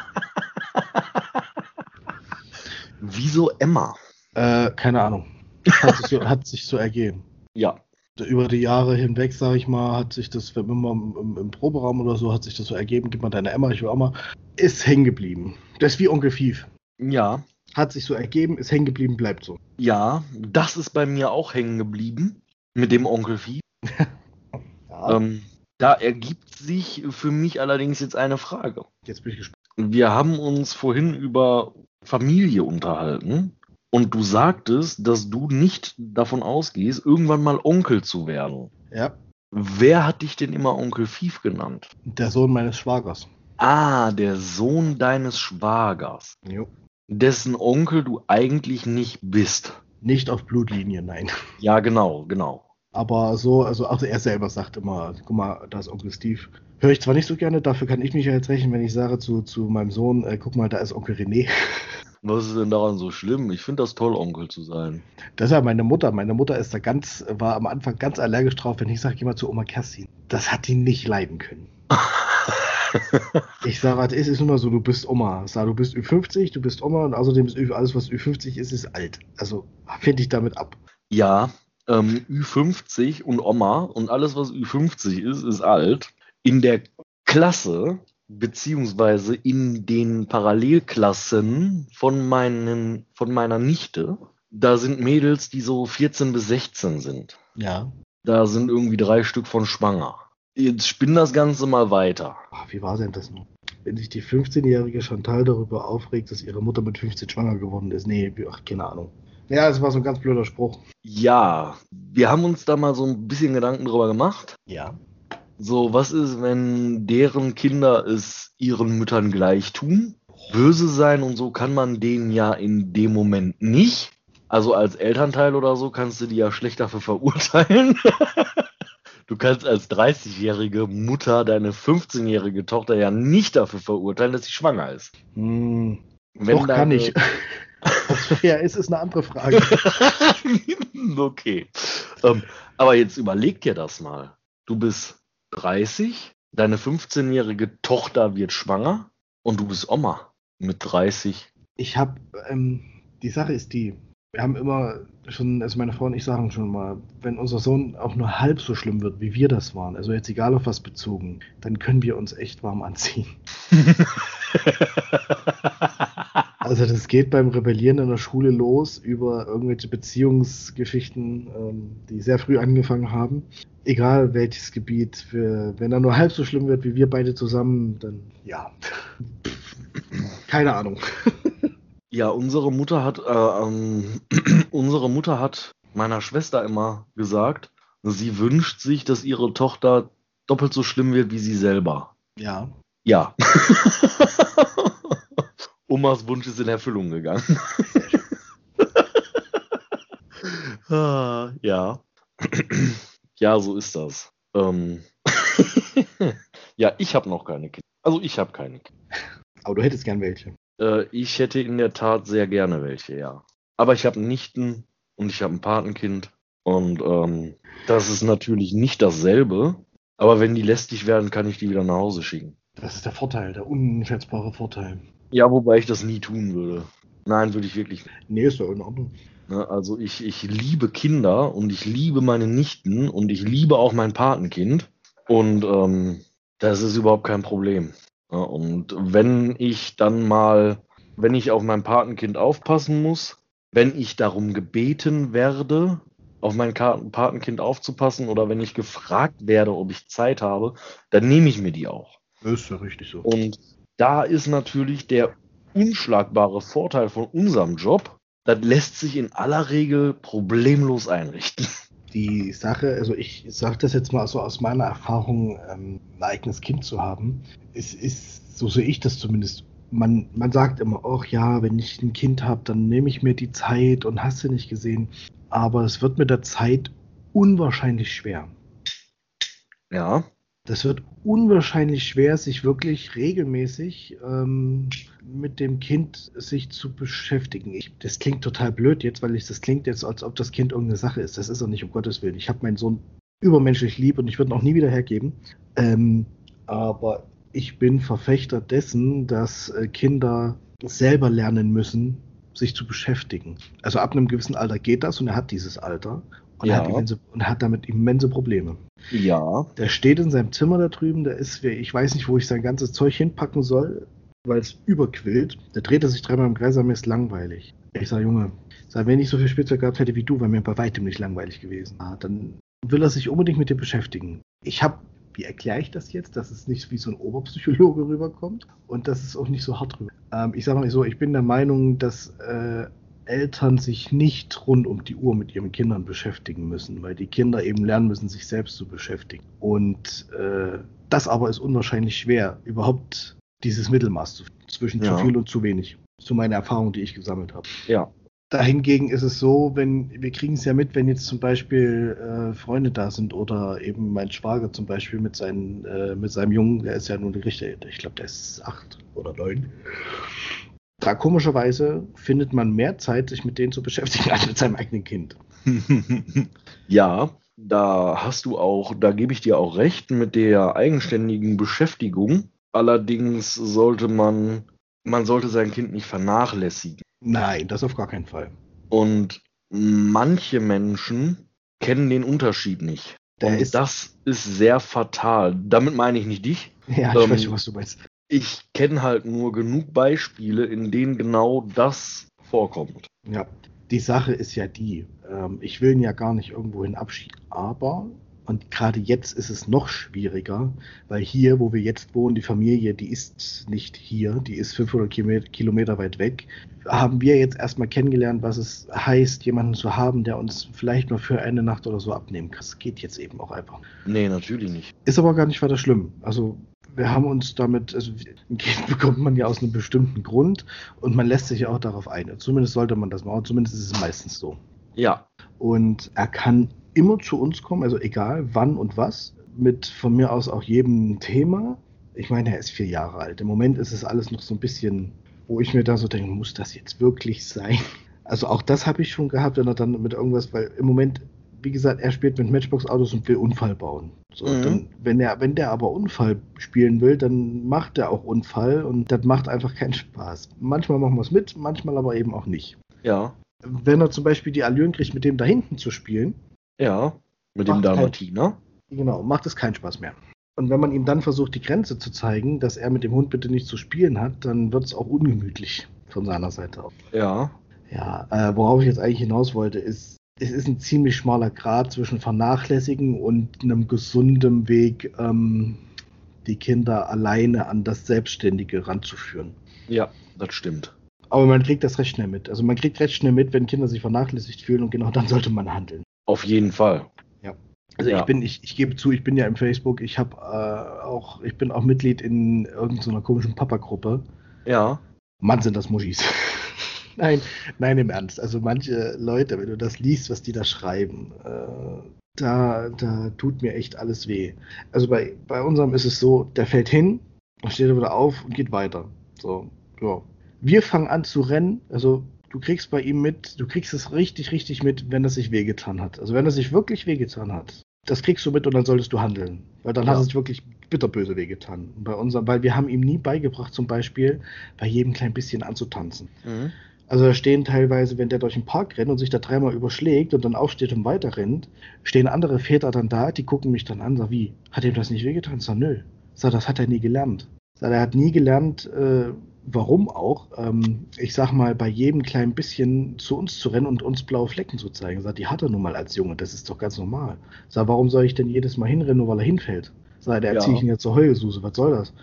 Wieso Emma? Äh, keine Ahnung. Hat sich, so, hat sich so ergeben. Ja. Über die Jahre hinweg, sage ich mal, hat sich das, wenn man im, im, Proberaum oder so, hat sich das so ergeben, gib mal deine Emma, ich will auch mal, ist hängen geblieben. Das ist wie Onkel Fief. Ja. Hat sich so ergeben, ist hängen geblieben, bleibt so. Ja, das ist bei mir auch hängen geblieben. Mit dem Onkel Vieh. ja. ähm, da ergibt sich für mich allerdings jetzt eine Frage. Jetzt bin ich gespannt. Wir haben uns vorhin über Familie unterhalten und du sagtest, dass du nicht davon ausgehst, irgendwann mal Onkel zu werden. Ja. Wer hat dich denn immer Onkel Fief genannt? Der Sohn meines Schwagers. Ah, der Sohn deines Schwagers. Jo dessen Onkel du eigentlich nicht bist. Nicht auf Blutlinie, nein. Ja, genau, genau. Aber so, also auch er selber sagt immer, guck mal, da ist Onkel Steve. Höre ich zwar nicht so gerne, dafür kann ich mich ja jetzt rechnen, wenn ich sage zu, zu meinem Sohn, äh, guck mal, da ist Onkel René. Was ist denn daran so schlimm? Ich finde das toll, Onkel zu sein. Das ist ja meine Mutter. Meine Mutter ist da ganz, war am Anfang ganz allergisch drauf, wenn ich sage, geh mal zu Oma Kerstin. Das hat die nicht leiden können. ich sage, was ist, ist nur so, du bist Oma. Sag, du bist Ü50, du bist Oma und außerdem ist alles, was Ü50 ist, ist alt. Also finde ich damit ab. Ja, ähm, Ü50 und Oma und alles, was Ü50 ist, ist alt. In der Klasse, beziehungsweise in den Parallelklassen von, meinen, von meiner Nichte, da sind Mädels, die so 14 bis 16 sind. Ja. Da sind irgendwie drei Stück von schwanger. Jetzt spinn das Ganze mal weiter. Ach, wie war denn das noch? Wenn sich die 15-jährige Chantal darüber aufregt, dass ihre Mutter mit 15 schwanger geworden ist. Nee, ach, keine Ahnung. Ja, das war so ein ganz blöder Spruch. Ja, wir haben uns da mal so ein bisschen Gedanken drüber gemacht. Ja. So, was ist, wenn deren Kinder es ihren Müttern gleich tun? böse sein und so kann man denen ja in dem Moment nicht. Also als Elternteil oder so kannst du die ja schlecht dafür verurteilen. du kannst als 30-jährige Mutter deine 15-jährige Tochter ja nicht dafür verurteilen, dass sie schwanger ist. Hm, Wenn doch, deine... kann ich. Was fair ist, ist eine andere Frage. okay. Ähm, aber jetzt überleg dir das mal. Du bist 30, deine 15-jährige Tochter wird schwanger und du bist Oma mit 30. Ich habe, ähm, die Sache ist die, wir haben immer schon, also meine Frau und ich sagen schon mal, wenn unser Sohn auch nur halb so schlimm wird, wie wir das waren, also jetzt egal auf was bezogen, dann können wir uns echt warm anziehen. also das geht beim Rebellieren in der Schule los über irgendwelche Beziehungsgeschichten, ähm, die sehr früh angefangen haben. Egal welches Gebiet, wenn er nur halb so schlimm wird wie wir beide zusammen, dann ja. Keine Ahnung. Ja, unsere Mutter hat, äh, ähm, unsere Mutter hat meiner Schwester immer gesagt, sie wünscht sich, dass ihre Tochter doppelt so schlimm wird wie sie selber. Ja. Ja. Omas Wunsch ist in Erfüllung gegangen. ah, ja. ja, so ist das. Ähm ja, ich habe noch keine Kinder. Also ich habe keine Kinder. Aber du hättest gern welche. Äh, ich hätte in der Tat sehr gerne welche, ja. Aber ich habe Nichten und ich habe ein Patenkind. Und ähm, das ist natürlich nicht dasselbe. Aber wenn die lästig werden, kann ich die wieder nach Hause schicken. Das ist der Vorteil, der unschätzbare Vorteil. Ja, wobei ich das nie tun würde. Nein, würde ich wirklich nicht. Nee, ist doch in Ordnung. Ne, also ich, ich liebe Kinder und ich liebe meine Nichten und ich liebe auch mein Patenkind. Und ähm, das ist überhaupt kein Problem. Und wenn ich dann mal, wenn ich auf mein Patenkind aufpassen muss, wenn ich darum gebeten werde, auf mein Patenkind aufzupassen oder wenn ich gefragt werde, ob ich Zeit habe, dann nehme ich mir die auch. Ist ja richtig so. Und da ist natürlich der unschlagbare Vorteil von unserem Job, das lässt sich in aller Regel problemlos einrichten. Die Sache, also ich sage das jetzt mal so aus meiner Erfahrung, ähm, ein eigenes Kind zu haben, es ist, so sehe ich das zumindest, man, man sagt immer, ach ja, wenn ich ein Kind habe, dann nehme ich mir die Zeit und hast du nicht gesehen. Aber es wird mit der Zeit unwahrscheinlich schwer. Ja. Das wird unwahrscheinlich schwer, sich wirklich regelmäßig ähm, mit dem Kind sich zu beschäftigen. Ich, das klingt total blöd jetzt, weil ich, das klingt jetzt, als ob das Kind irgendeine Sache ist. Das ist er nicht, um Gottes Willen. Ich habe meinen Sohn übermenschlich lieb und ich würde ihn auch nie wieder hergeben. Ähm, aber ich bin Verfechter dessen, dass äh, Kinder selber lernen müssen, sich zu beschäftigen. Also ab einem gewissen Alter geht das und er hat dieses Alter und, ja. hat, immense, und hat damit immense Probleme. Ja. Der steht in seinem Zimmer da drüben, der ist, ich weiß nicht, wo ich sein ganzes Zeug hinpacken soll, weil es überquillt. Da dreht er sich dreimal im Kreis, mir ist langweilig. Ich sage, Junge, sag, wenn ich so viel Spielzeug gehabt hätte wie du, wäre mir bei weitem nicht langweilig gewesen. Ah, dann will er sich unbedingt mit dir beschäftigen. Ich habe wie erkläre ich das jetzt, dass es nicht wie so ein Oberpsychologe rüberkommt und dass es auch nicht so hart rüber. Ähm, ich sage mal so, ich bin der Meinung, dass äh, Eltern sich nicht rund um die Uhr mit ihren Kindern beschäftigen müssen, weil die Kinder eben lernen müssen, sich selbst zu beschäftigen. Und äh, das aber ist unwahrscheinlich schwer, überhaupt dieses Mittelmaß zu, zwischen ja. zu viel und zu wenig. So meine Erfahrung, die ich gesammelt habe. Ja, Dahingegen ist es so, wenn wir kriegen es ja mit, wenn jetzt zum Beispiel äh, Freunde da sind oder eben mein Schwager zum Beispiel mit, seinen, äh, mit seinem Jungen, der ist ja nun richtig, ich glaube, der ist acht oder neun. Da komischerweise findet man mehr Zeit, sich mit denen zu beschäftigen, als mit seinem eigenen Kind. ja, da hast du auch, da gebe ich dir auch recht mit der eigenständigen Beschäftigung. Allerdings sollte man, man sollte sein Kind nicht vernachlässigen. Nein, das auf gar keinen Fall. Und manche Menschen kennen den Unterschied nicht. Der und ist das ist sehr fatal. Damit meine ich nicht dich. Ja, ich ähm, weiß was du meinst. Ich kenne halt nur genug Beispiele, in denen genau das vorkommt. Ja, die Sache ist ja die, ähm, ich will ihn ja gar nicht irgendwohin abschieben, aber und gerade jetzt ist es noch schwieriger, weil hier, wo wir jetzt wohnen, die Familie, die ist nicht hier, die ist 500 Kilometer weit weg. Haben wir jetzt erstmal kennengelernt, was es heißt, jemanden zu haben, der uns vielleicht nur für eine Nacht oder so abnehmen kann. Das geht jetzt eben auch einfach. Nee, natürlich nicht. Ist aber gar nicht weiter schlimm. Also wir haben uns damit, also ein Kind bekommt man ja aus einem bestimmten Grund und man lässt sich ja auch darauf ein. Zumindest sollte man das machen, zumindest ist es meistens so. Ja. Und er kann immer zu uns kommen, also egal wann und was, mit von mir aus auch jedem Thema. Ich meine, er ist vier Jahre alt. Im Moment ist es alles noch so ein bisschen, wo ich mir da so denke, muss das jetzt wirklich sein? Also auch das habe ich schon gehabt, wenn er dann mit irgendwas, weil im Moment, wie gesagt, er spielt mit Matchbox-Autos und will Unfall bauen. So, mhm. dann, wenn, er, wenn der aber Unfall spielen will, dann macht er auch Unfall und das macht einfach keinen Spaß. Manchmal machen wir es mit, manchmal aber eben auch nicht. Ja. Wenn er zum Beispiel die Allüren kriegt, mit dem da hinten zu spielen. Ja, mit dem Dalmatiner. Genau, macht es keinen Spaß mehr. Und wenn man ihm dann versucht, die Grenze zu zeigen, dass er mit dem Hund bitte nicht zu spielen hat, dann wird es auch ungemütlich von seiner Seite aus. Ja. Ja, äh, worauf ich jetzt eigentlich hinaus wollte, ist, es ist ein ziemlich schmaler Grad zwischen Vernachlässigen und einem gesunden Weg, ähm, die Kinder alleine an das Selbstständige ranzuführen. Ja, das stimmt. Aber man kriegt das recht schnell mit. Also man kriegt recht schnell mit, wenn Kinder sich vernachlässigt fühlen und genau dann sollte man handeln. Auf jeden Fall. Ja. Also ja. ich bin, ich, ich gebe zu, ich bin ja im Facebook, ich habe äh, auch, ich bin auch Mitglied in irgendeiner komischen Papa-Gruppe. Ja. Mann, sind das Muschis. nein, nein, im Ernst. Also manche Leute, wenn du das liest, was die da schreiben, äh, da, da tut mir echt alles weh. Also bei, bei unserem ist es so, der fällt hin, steht er wieder auf und geht weiter. So, ja. Wir fangen an zu rennen, also du kriegst bei ihm mit, du kriegst es richtig, richtig mit, wenn er sich wehgetan hat. Also wenn er sich wirklich wehgetan hat, das kriegst du mit und dann solltest du handeln. Weil dann ja. hat es sich wirklich bitterböse wehgetan. Bei unserem, weil wir haben ihm nie beigebracht, zum Beispiel bei jedem klein bisschen anzutanzen. Mhm. Also da stehen teilweise, wenn der durch den Park rennt und sich da dreimal überschlägt und dann aufsteht und weiter rennt, stehen andere Väter dann da, die gucken mich dann an, sagen, wie, hat ihm das nicht wehgetan? Sag, nö. Sag, das hat er nie gelernt. Sag, er hat nie gelernt, äh, warum auch, ähm, ich sag mal, bei jedem kleinen bisschen zu uns zu rennen und uns blaue Flecken zu zeigen. Sag, die hat er nun mal als Junge, das ist doch ganz normal. Sag, warum soll ich denn jedes Mal hinrennen, nur weil er hinfällt? Sag, der erziehe ja. ich ihn jetzt zur Heulsuse, was soll das?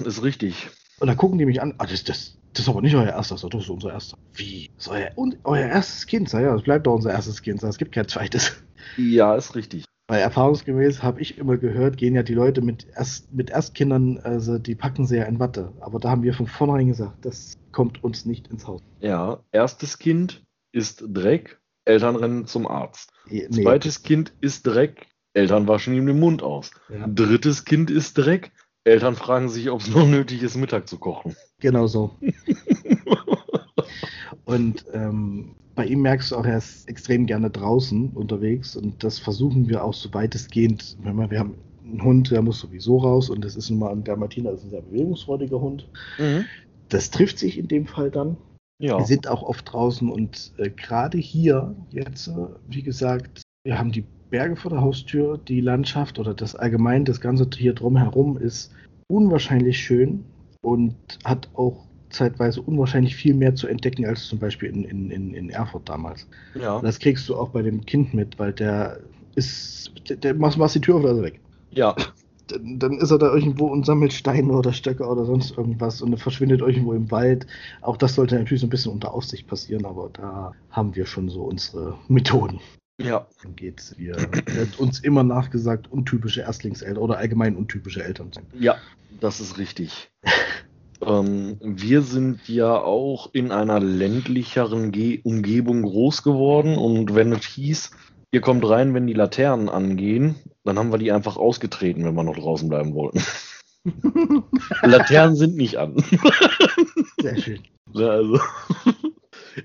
Ist richtig. Und da gucken die mich an, ah, das, das, das ist aber nicht euer erster, das ist unser erster. Wie? Ist euer, und, euer erstes Kind? Ja, das bleibt doch unser erstes Kind. Es gibt kein zweites. Ja, ist richtig. Weil erfahrungsgemäß habe ich immer gehört, gehen ja die Leute mit, Erst, mit Erstkindern, also die packen sie ja in Watte. Aber da haben wir von vornherein gesagt, das kommt uns nicht ins Haus. Ja, erstes Kind ist Dreck, Eltern rennen zum Arzt. Nee, Zweites Kind ist Dreck, Eltern waschen ihm den Mund aus. Ja. Drittes Kind ist Dreck, Eltern fragen sich, ob es noch nötig ist, Mittag zu kochen. Genau so. und ähm, bei ihm merkst du auch, er ist extrem gerne draußen unterwegs und das versuchen wir auch so weitestgehend. Wir haben einen Hund, der muss sowieso raus und das ist nun mal ein Dalmatiner, das ist ein sehr bewegungsfreudiger Hund. Mhm. Das trifft sich in dem Fall dann. Ja. Wir sind auch oft draußen und äh, gerade hier jetzt, äh, wie gesagt, wir haben die Berge vor der Haustür, die Landschaft oder das allgemein, das Ganze hier drumherum ist unwahrscheinlich schön und hat auch zeitweise unwahrscheinlich viel mehr zu entdecken als zum Beispiel in, in, in, Erfurt damals. Ja. das kriegst du auch bei dem Kind mit, weil der ist, der, der machst, machst die Tür auf, also weg. Ja. Dann, dann, ist er da irgendwo und sammelt Steine oder Stöcke oder sonst irgendwas und verschwindet irgendwo im Wald. Auch das sollte natürlich so ein bisschen unter Aufsicht passieren, aber da haben wir schon so unsere Methoden. Ja. Dann geht's. Wir wird uns immer nachgesagt, untypische Erstlingseltern oder allgemein untypische Eltern sind. Ja, das ist richtig. ähm, wir sind ja auch in einer ländlicheren Ge Umgebung groß geworden und wenn es hieß, ihr kommt rein, wenn die Laternen angehen, dann haben wir die einfach ausgetreten, wenn wir noch draußen bleiben wollten. Laternen sind nicht an. Sehr schön. Ja, also,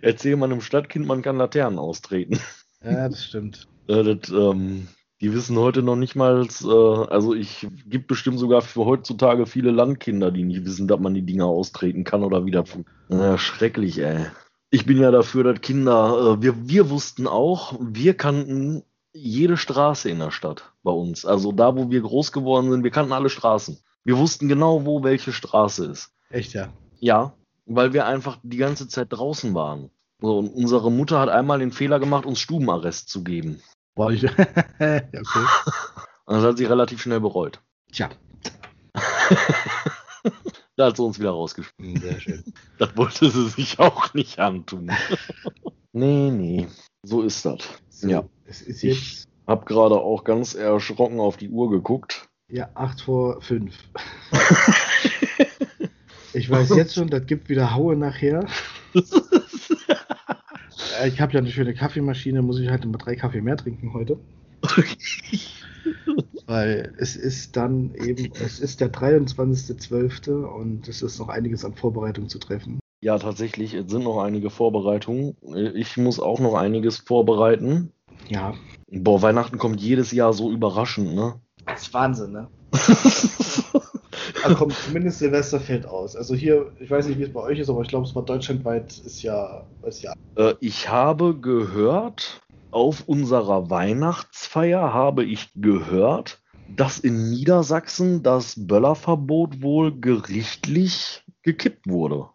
erzähl mal einem Stadtkind, man kann Laternen austreten. Ja, das stimmt. Äh, das, ähm, die wissen heute noch nicht mal, äh, also ich gibt bestimmt sogar für heutzutage viele Landkinder, die nicht wissen, dass man die Dinger austreten kann oder wieder. Ja, schrecklich, ey. Ich bin ja dafür, dass Kinder, äh, wir, wir wussten auch, wir kannten jede Straße in der Stadt bei uns. Also da, wo wir groß geworden sind, wir kannten alle Straßen. Wir wussten genau, wo welche Straße ist. Echt, ja? Ja, weil wir einfach die ganze Zeit draußen waren. So, und unsere Mutter hat einmal den Fehler gemacht, uns Stubenarrest zu geben. Boah, ich, okay. Und das hat sie relativ schnell bereut. Tja. da hat sie uns wieder rausgeschmissen. Sehr schön. Das wollte sie sich auch nicht antun. nee, nee. So ist das. So, ja. Es ist jetzt. Ich habe gerade auch ganz erschrocken auf die Uhr geguckt. Ja, 8 vor 5. ich weiß jetzt schon, das gibt wieder Haue nachher. Ich habe ja eine schöne Kaffeemaschine, muss ich halt immer drei Kaffee mehr trinken heute. Weil es ist dann eben, es ist der 23.12. und es ist noch einiges an Vorbereitung zu treffen. Ja, tatsächlich, es sind noch einige Vorbereitungen. Ich muss auch noch einiges vorbereiten. Ja. Boah, Weihnachten kommt jedes Jahr so überraschend, ne? Das ist Wahnsinn, ne? also kommt zumindest Silvester fällt aus. Also hier, ich weiß nicht, wie es bei euch ist, aber ich glaube, es war deutschlandweit ist ja, ist ja. Äh, ich habe gehört, auf unserer Weihnachtsfeier habe ich gehört, dass in Niedersachsen das Böllerverbot wohl gerichtlich gekippt wurde.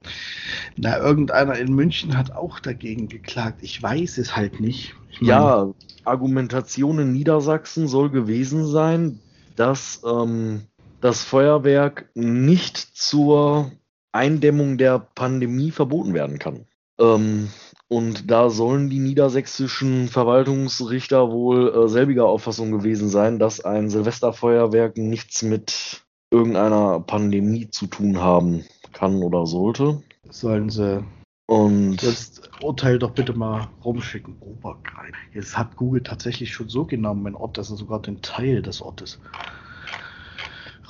Na, irgendeiner in München hat auch dagegen geklagt. Ich weiß es halt nicht. Ja, Argumentation in Niedersachsen soll gewesen sein, dass ähm, das Feuerwerk nicht zur Eindämmung der Pandemie verboten werden kann. Ähm, und da sollen die niedersächsischen Verwaltungsrichter wohl äh, selbiger Auffassung gewesen sein, dass ein Silvesterfeuerwerk nichts mit irgendeiner Pandemie zu tun haben kann oder sollte. Sollen sie und das Urteil doch bitte mal rumschicken. Oberkreis. Jetzt hat Google tatsächlich schon so genommen, mein Ort, dass er sogar den Teil des Ortes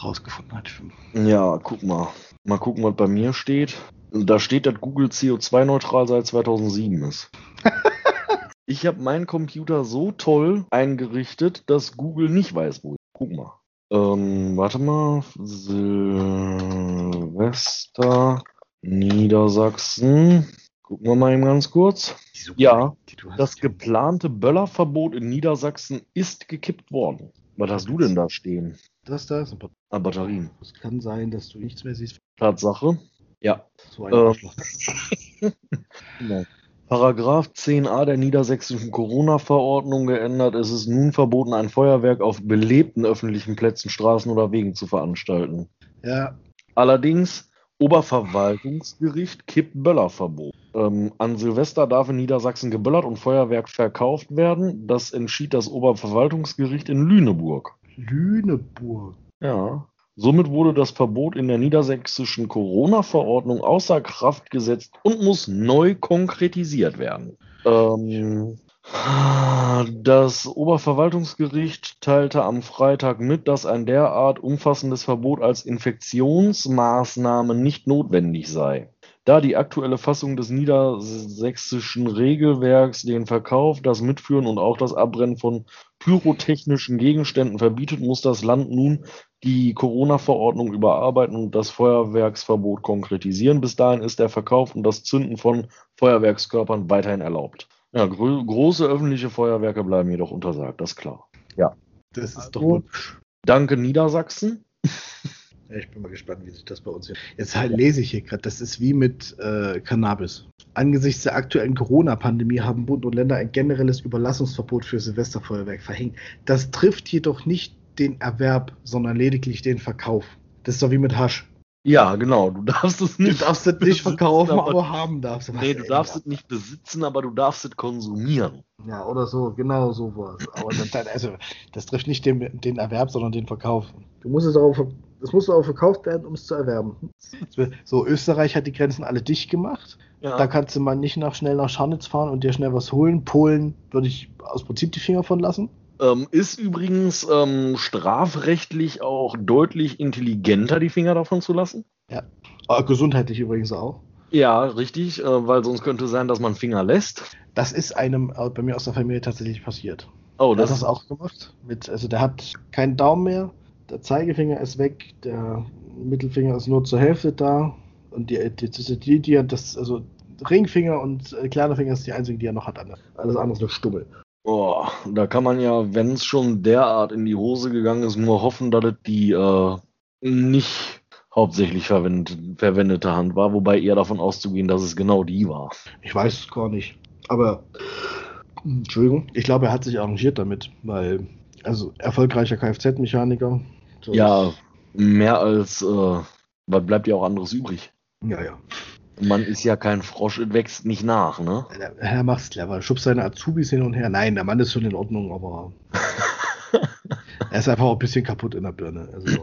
rausgefunden hat. Ja, guck mal. Mal gucken, was bei mir steht. Da steht, dass Google CO2-neutral seit 2007 ist. ich habe meinen Computer so toll eingerichtet, dass Google nicht weiß, wo ich. Guck mal. Ähm, warte mal. Silvester Niedersachsen. Gucken wir mal eben ganz kurz. Ja, das geplante Böllerverbot in Niedersachsen ist gekippt worden. Was hast du denn da stehen? Das da ist Batterien. Es kann sein, dass du nichts mehr siehst. Tatsache. Ja. So ein ähm, genau. Paragraph 10a der niedersächsischen Corona-Verordnung geändert. Es ist nun verboten, ein Feuerwerk auf belebten öffentlichen Plätzen, Straßen oder Wegen zu veranstalten. Ja. Allerdings Oberverwaltungsgericht kippt Böllerverbot. Ähm, an Silvester darf in Niedersachsen geböllert und Feuerwerk verkauft werden. Das entschied das Oberverwaltungsgericht in Lüneburg. Lüneburg. Ja. Somit wurde das Verbot in der niedersächsischen Corona-Verordnung außer Kraft gesetzt und muss neu konkretisiert werden. Ähm, das Oberverwaltungsgericht teilte am Freitag mit, dass ein derart umfassendes Verbot als Infektionsmaßnahme nicht notwendig sei. Da die aktuelle Fassung des niedersächsischen Regelwerks den Verkauf, das Mitführen und auch das Abbrennen von pyrotechnischen Gegenständen verbietet, muss das Land nun die Corona-Verordnung überarbeiten und das Feuerwerksverbot konkretisieren. Bis dahin ist der Verkauf und das Zünden von Feuerwerkskörpern weiterhin erlaubt. Ja, gro große öffentliche Feuerwerke bleiben jedoch untersagt, das ist klar. Ja. Das ist doch hübsch. Danke, Niedersachsen. Ja, ich bin mal gespannt, wie sich das bei uns hier. Jetzt halt lese ich hier gerade, das ist wie mit äh, Cannabis. Angesichts der aktuellen Corona-Pandemie haben Bund und Länder ein generelles Überlassungsverbot für Silvesterfeuerwerk verhängt. Das trifft jedoch nicht den Erwerb, sondern lediglich den Verkauf. Das ist doch wie mit Hasch. Ja, genau. Du darfst es nicht. Du darfst es nicht verkaufen, aber, aber, haben darfst. Nee, du darfst es nicht besitzen, aber du darfst es konsumieren. Ja, oder so, genau sowas. Aber dann, also, das trifft nicht den, den Erwerb, sondern den Verkauf. Du musst es auch, es muss auch verkauft werden, um es zu erwerben. So, Österreich hat die Grenzen alle dicht gemacht. Ja. Da kannst du mal nicht nach, schnell nach Scharnitz fahren und dir schnell was holen. Polen würde ich aus Prinzip die Finger von lassen. Ähm, ist übrigens ähm, strafrechtlich auch deutlich intelligenter, die Finger davon zu lassen. Ja. Aber gesundheitlich übrigens auch. Ja, richtig, äh, weil sonst könnte sein, dass man Finger lässt. Das ist einem äh, bei mir aus der Familie tatsächlich passiert. Oh, das hat das auch gemacht. Mit, also der hat keinen Daumen mehr, der Zeigefinger ist weg, der Mittelfinger ist nur zur Hälfte da und die, die, die, die, das, also Ringfinger und äh, kleiner Finger ist die einzige, die er noch hat. Alles andere ist nur Stummel. Oh, da kann man ja, wenn es schon derart in die Hose gegangen ist, nur hoffen, dass es die äh, nicht hauptsächlich verwendet, verwendete Hand war, wobei eher davon auszugehen, dass es genau die war. Ich weiß es gar nicht. Aber Entschuldigung, ich glaube, er hat sich arrangiert damit, weil, also erfolgreicher Kfz-Mechaniker. Ja, mehr als, äh, was bleibt ja auch anderes übrig. Ja, ja. Man ist ja kein Frosch, wächst nicht nach, ne? Er, er macht's clever, schubst seine Azubis hin und her. Nein, der Mann ist schon in Ordnung, aber. Er ist einfach auch ein bisschen kaputt in der Birne. Also,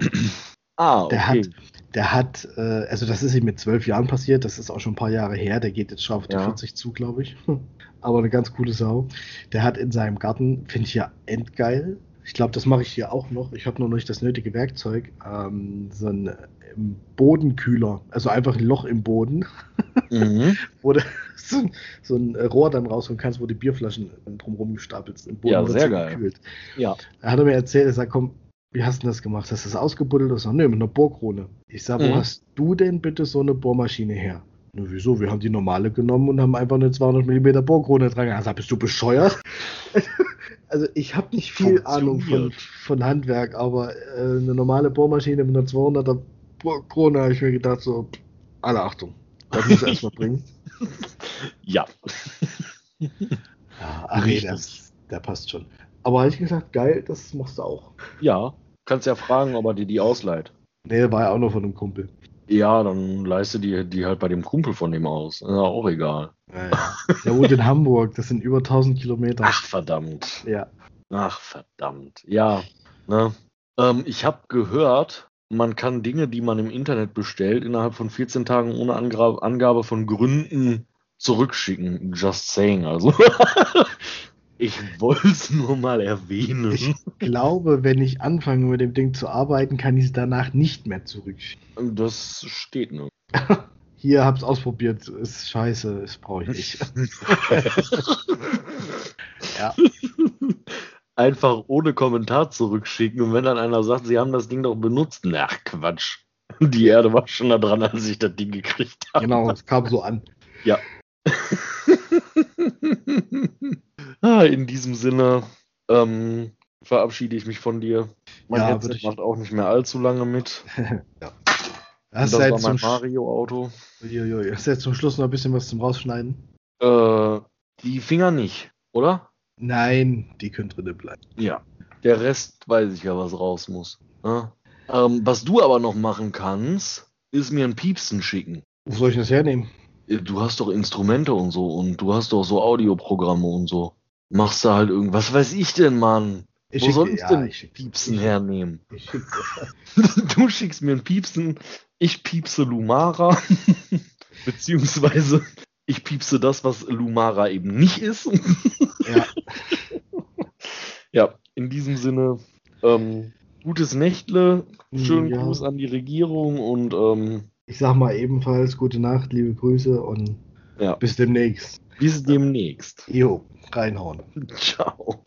Ah, der okay. hat, der hat, äh, also das ist ihm mit zwölf Jahren passiert, das ist auch schon ein paar Jahre her, der geht jetzt schon auf die Ja. 40 zu, glaube ich. Aber eine ganz coole Sau. Der hat in seinem Garten, finde ich ja endgeil. Ich glaube, das mache ich hier auch noch. Ich habe noch nicht das nötige Werkzeug. Ähm, so ein ähm, Bodenkühler, also einfach ein Loch im Boden, Mhm. wo du so ein, so ein Rohr dann rausholen kannst, wo die Bierflaschen drumherum gestapelt sind. Im Boden Ja, sehr geil. gekühlt. Ja. Da hat er mir erzählt, er sagt, komm, wie hast du denn das gemacht? Hast du das ausgebuddelt? Ich sag, nö, mit einer Bohrkrone. Ich sag, wo Mhm. hast du denn bitte so eine Bohrmaschine her? Na, wieso? Wir haben die normale genommen und haben einfach eine 200 mm Bohrkrone dran. Er sagt, bist du bescheuert? also ich habe nicht viel Ahnung von, von Handwerk, aber äh, eine normale Bohrmaschine mit einer 200er Bohrkrone habe ich mir gedacht, so, alle Achtung. Das muss ich erstmal bringen. Ja. Ja, ach nee, das, der passt schon. Aber ehrlich gesagt, geil, das machst du auch. Ja. Kannst ja fragen, ob er dir die ausleiht. Nee, war ja auch noch von einem Kumpel. Ja, dann leiste die, die halt bei dem Kumpel von dem aus. Ist ja auch egal. Ja, ja. Der wohnt in Hamburg, das sind über 1000 Kilometer. Ach, verdammt. Ja. Ach, verdammt. Ja. Ne? Ähm, ich habe gehört, man kann Dinge, die man im Internet bestellt, innerhalb von 14 Tagen ohne Angabe von Gründen zurückschicken. Just saying. Also, ich wollte es nur mal erwähnen. Ich glaube, wenn ich anfange mit dem Ding zu arbeiten, kann ich es danach nicht mehr zurückschicken. Das steht nur. Hier, hab's ausprobiert, ist scheiße, das brauche ich nicht. Ja. Einfach ohne Kommentar zurückschicken und wenn dann einer sagt, sie haben das Ding doch benutzt, na Quatsch. Die Erde war schon da dran, als ich das Ding gekriegt habe. Genau, es kam so an. Ja. ah, in diesem Sinne ähm, verabschiede ich mich von dir. Mein Ja, Headset macht auch nicht mehr allzu lange mit. ja. Das du war mein Mario-Auto. Hast du jetzt zum Schluss noch ein bisschen was zum Rausschneiden? Äh, die Finger nicht, oder? Nein, die können drinnen bleiben. Ja. Der Rest weiß ich ja, was raus muss. Ja. Ähm, was du aber noch machen kannst, ist mir ein Piepsen schicken. Wo soll ich das hernehmen? Äh, Du hast doch Instrumente und so und du hast doch so Audioprogramme und so. Machst du halt irgendwas, weiß ich denn, Mann? Ich Wo schick- soll ich ja, denn ich Piepsen ich- hernehmen? Ich schick Du schickst mir ein Piepsen, ich piepse Lumara, beziehungsweise ich piepse das, was Lumara eben nicht ist. ja, Ja, in diesem Sinne, ähm, gutes Nächtle, schönen Ja. Gruß an die Regierung und ähm, ich sag mal ebenfalls gute Nacht, liebe Grüße und Ja. bis demnächst. Bis demnächst. Jo, reinhauen. Ciao.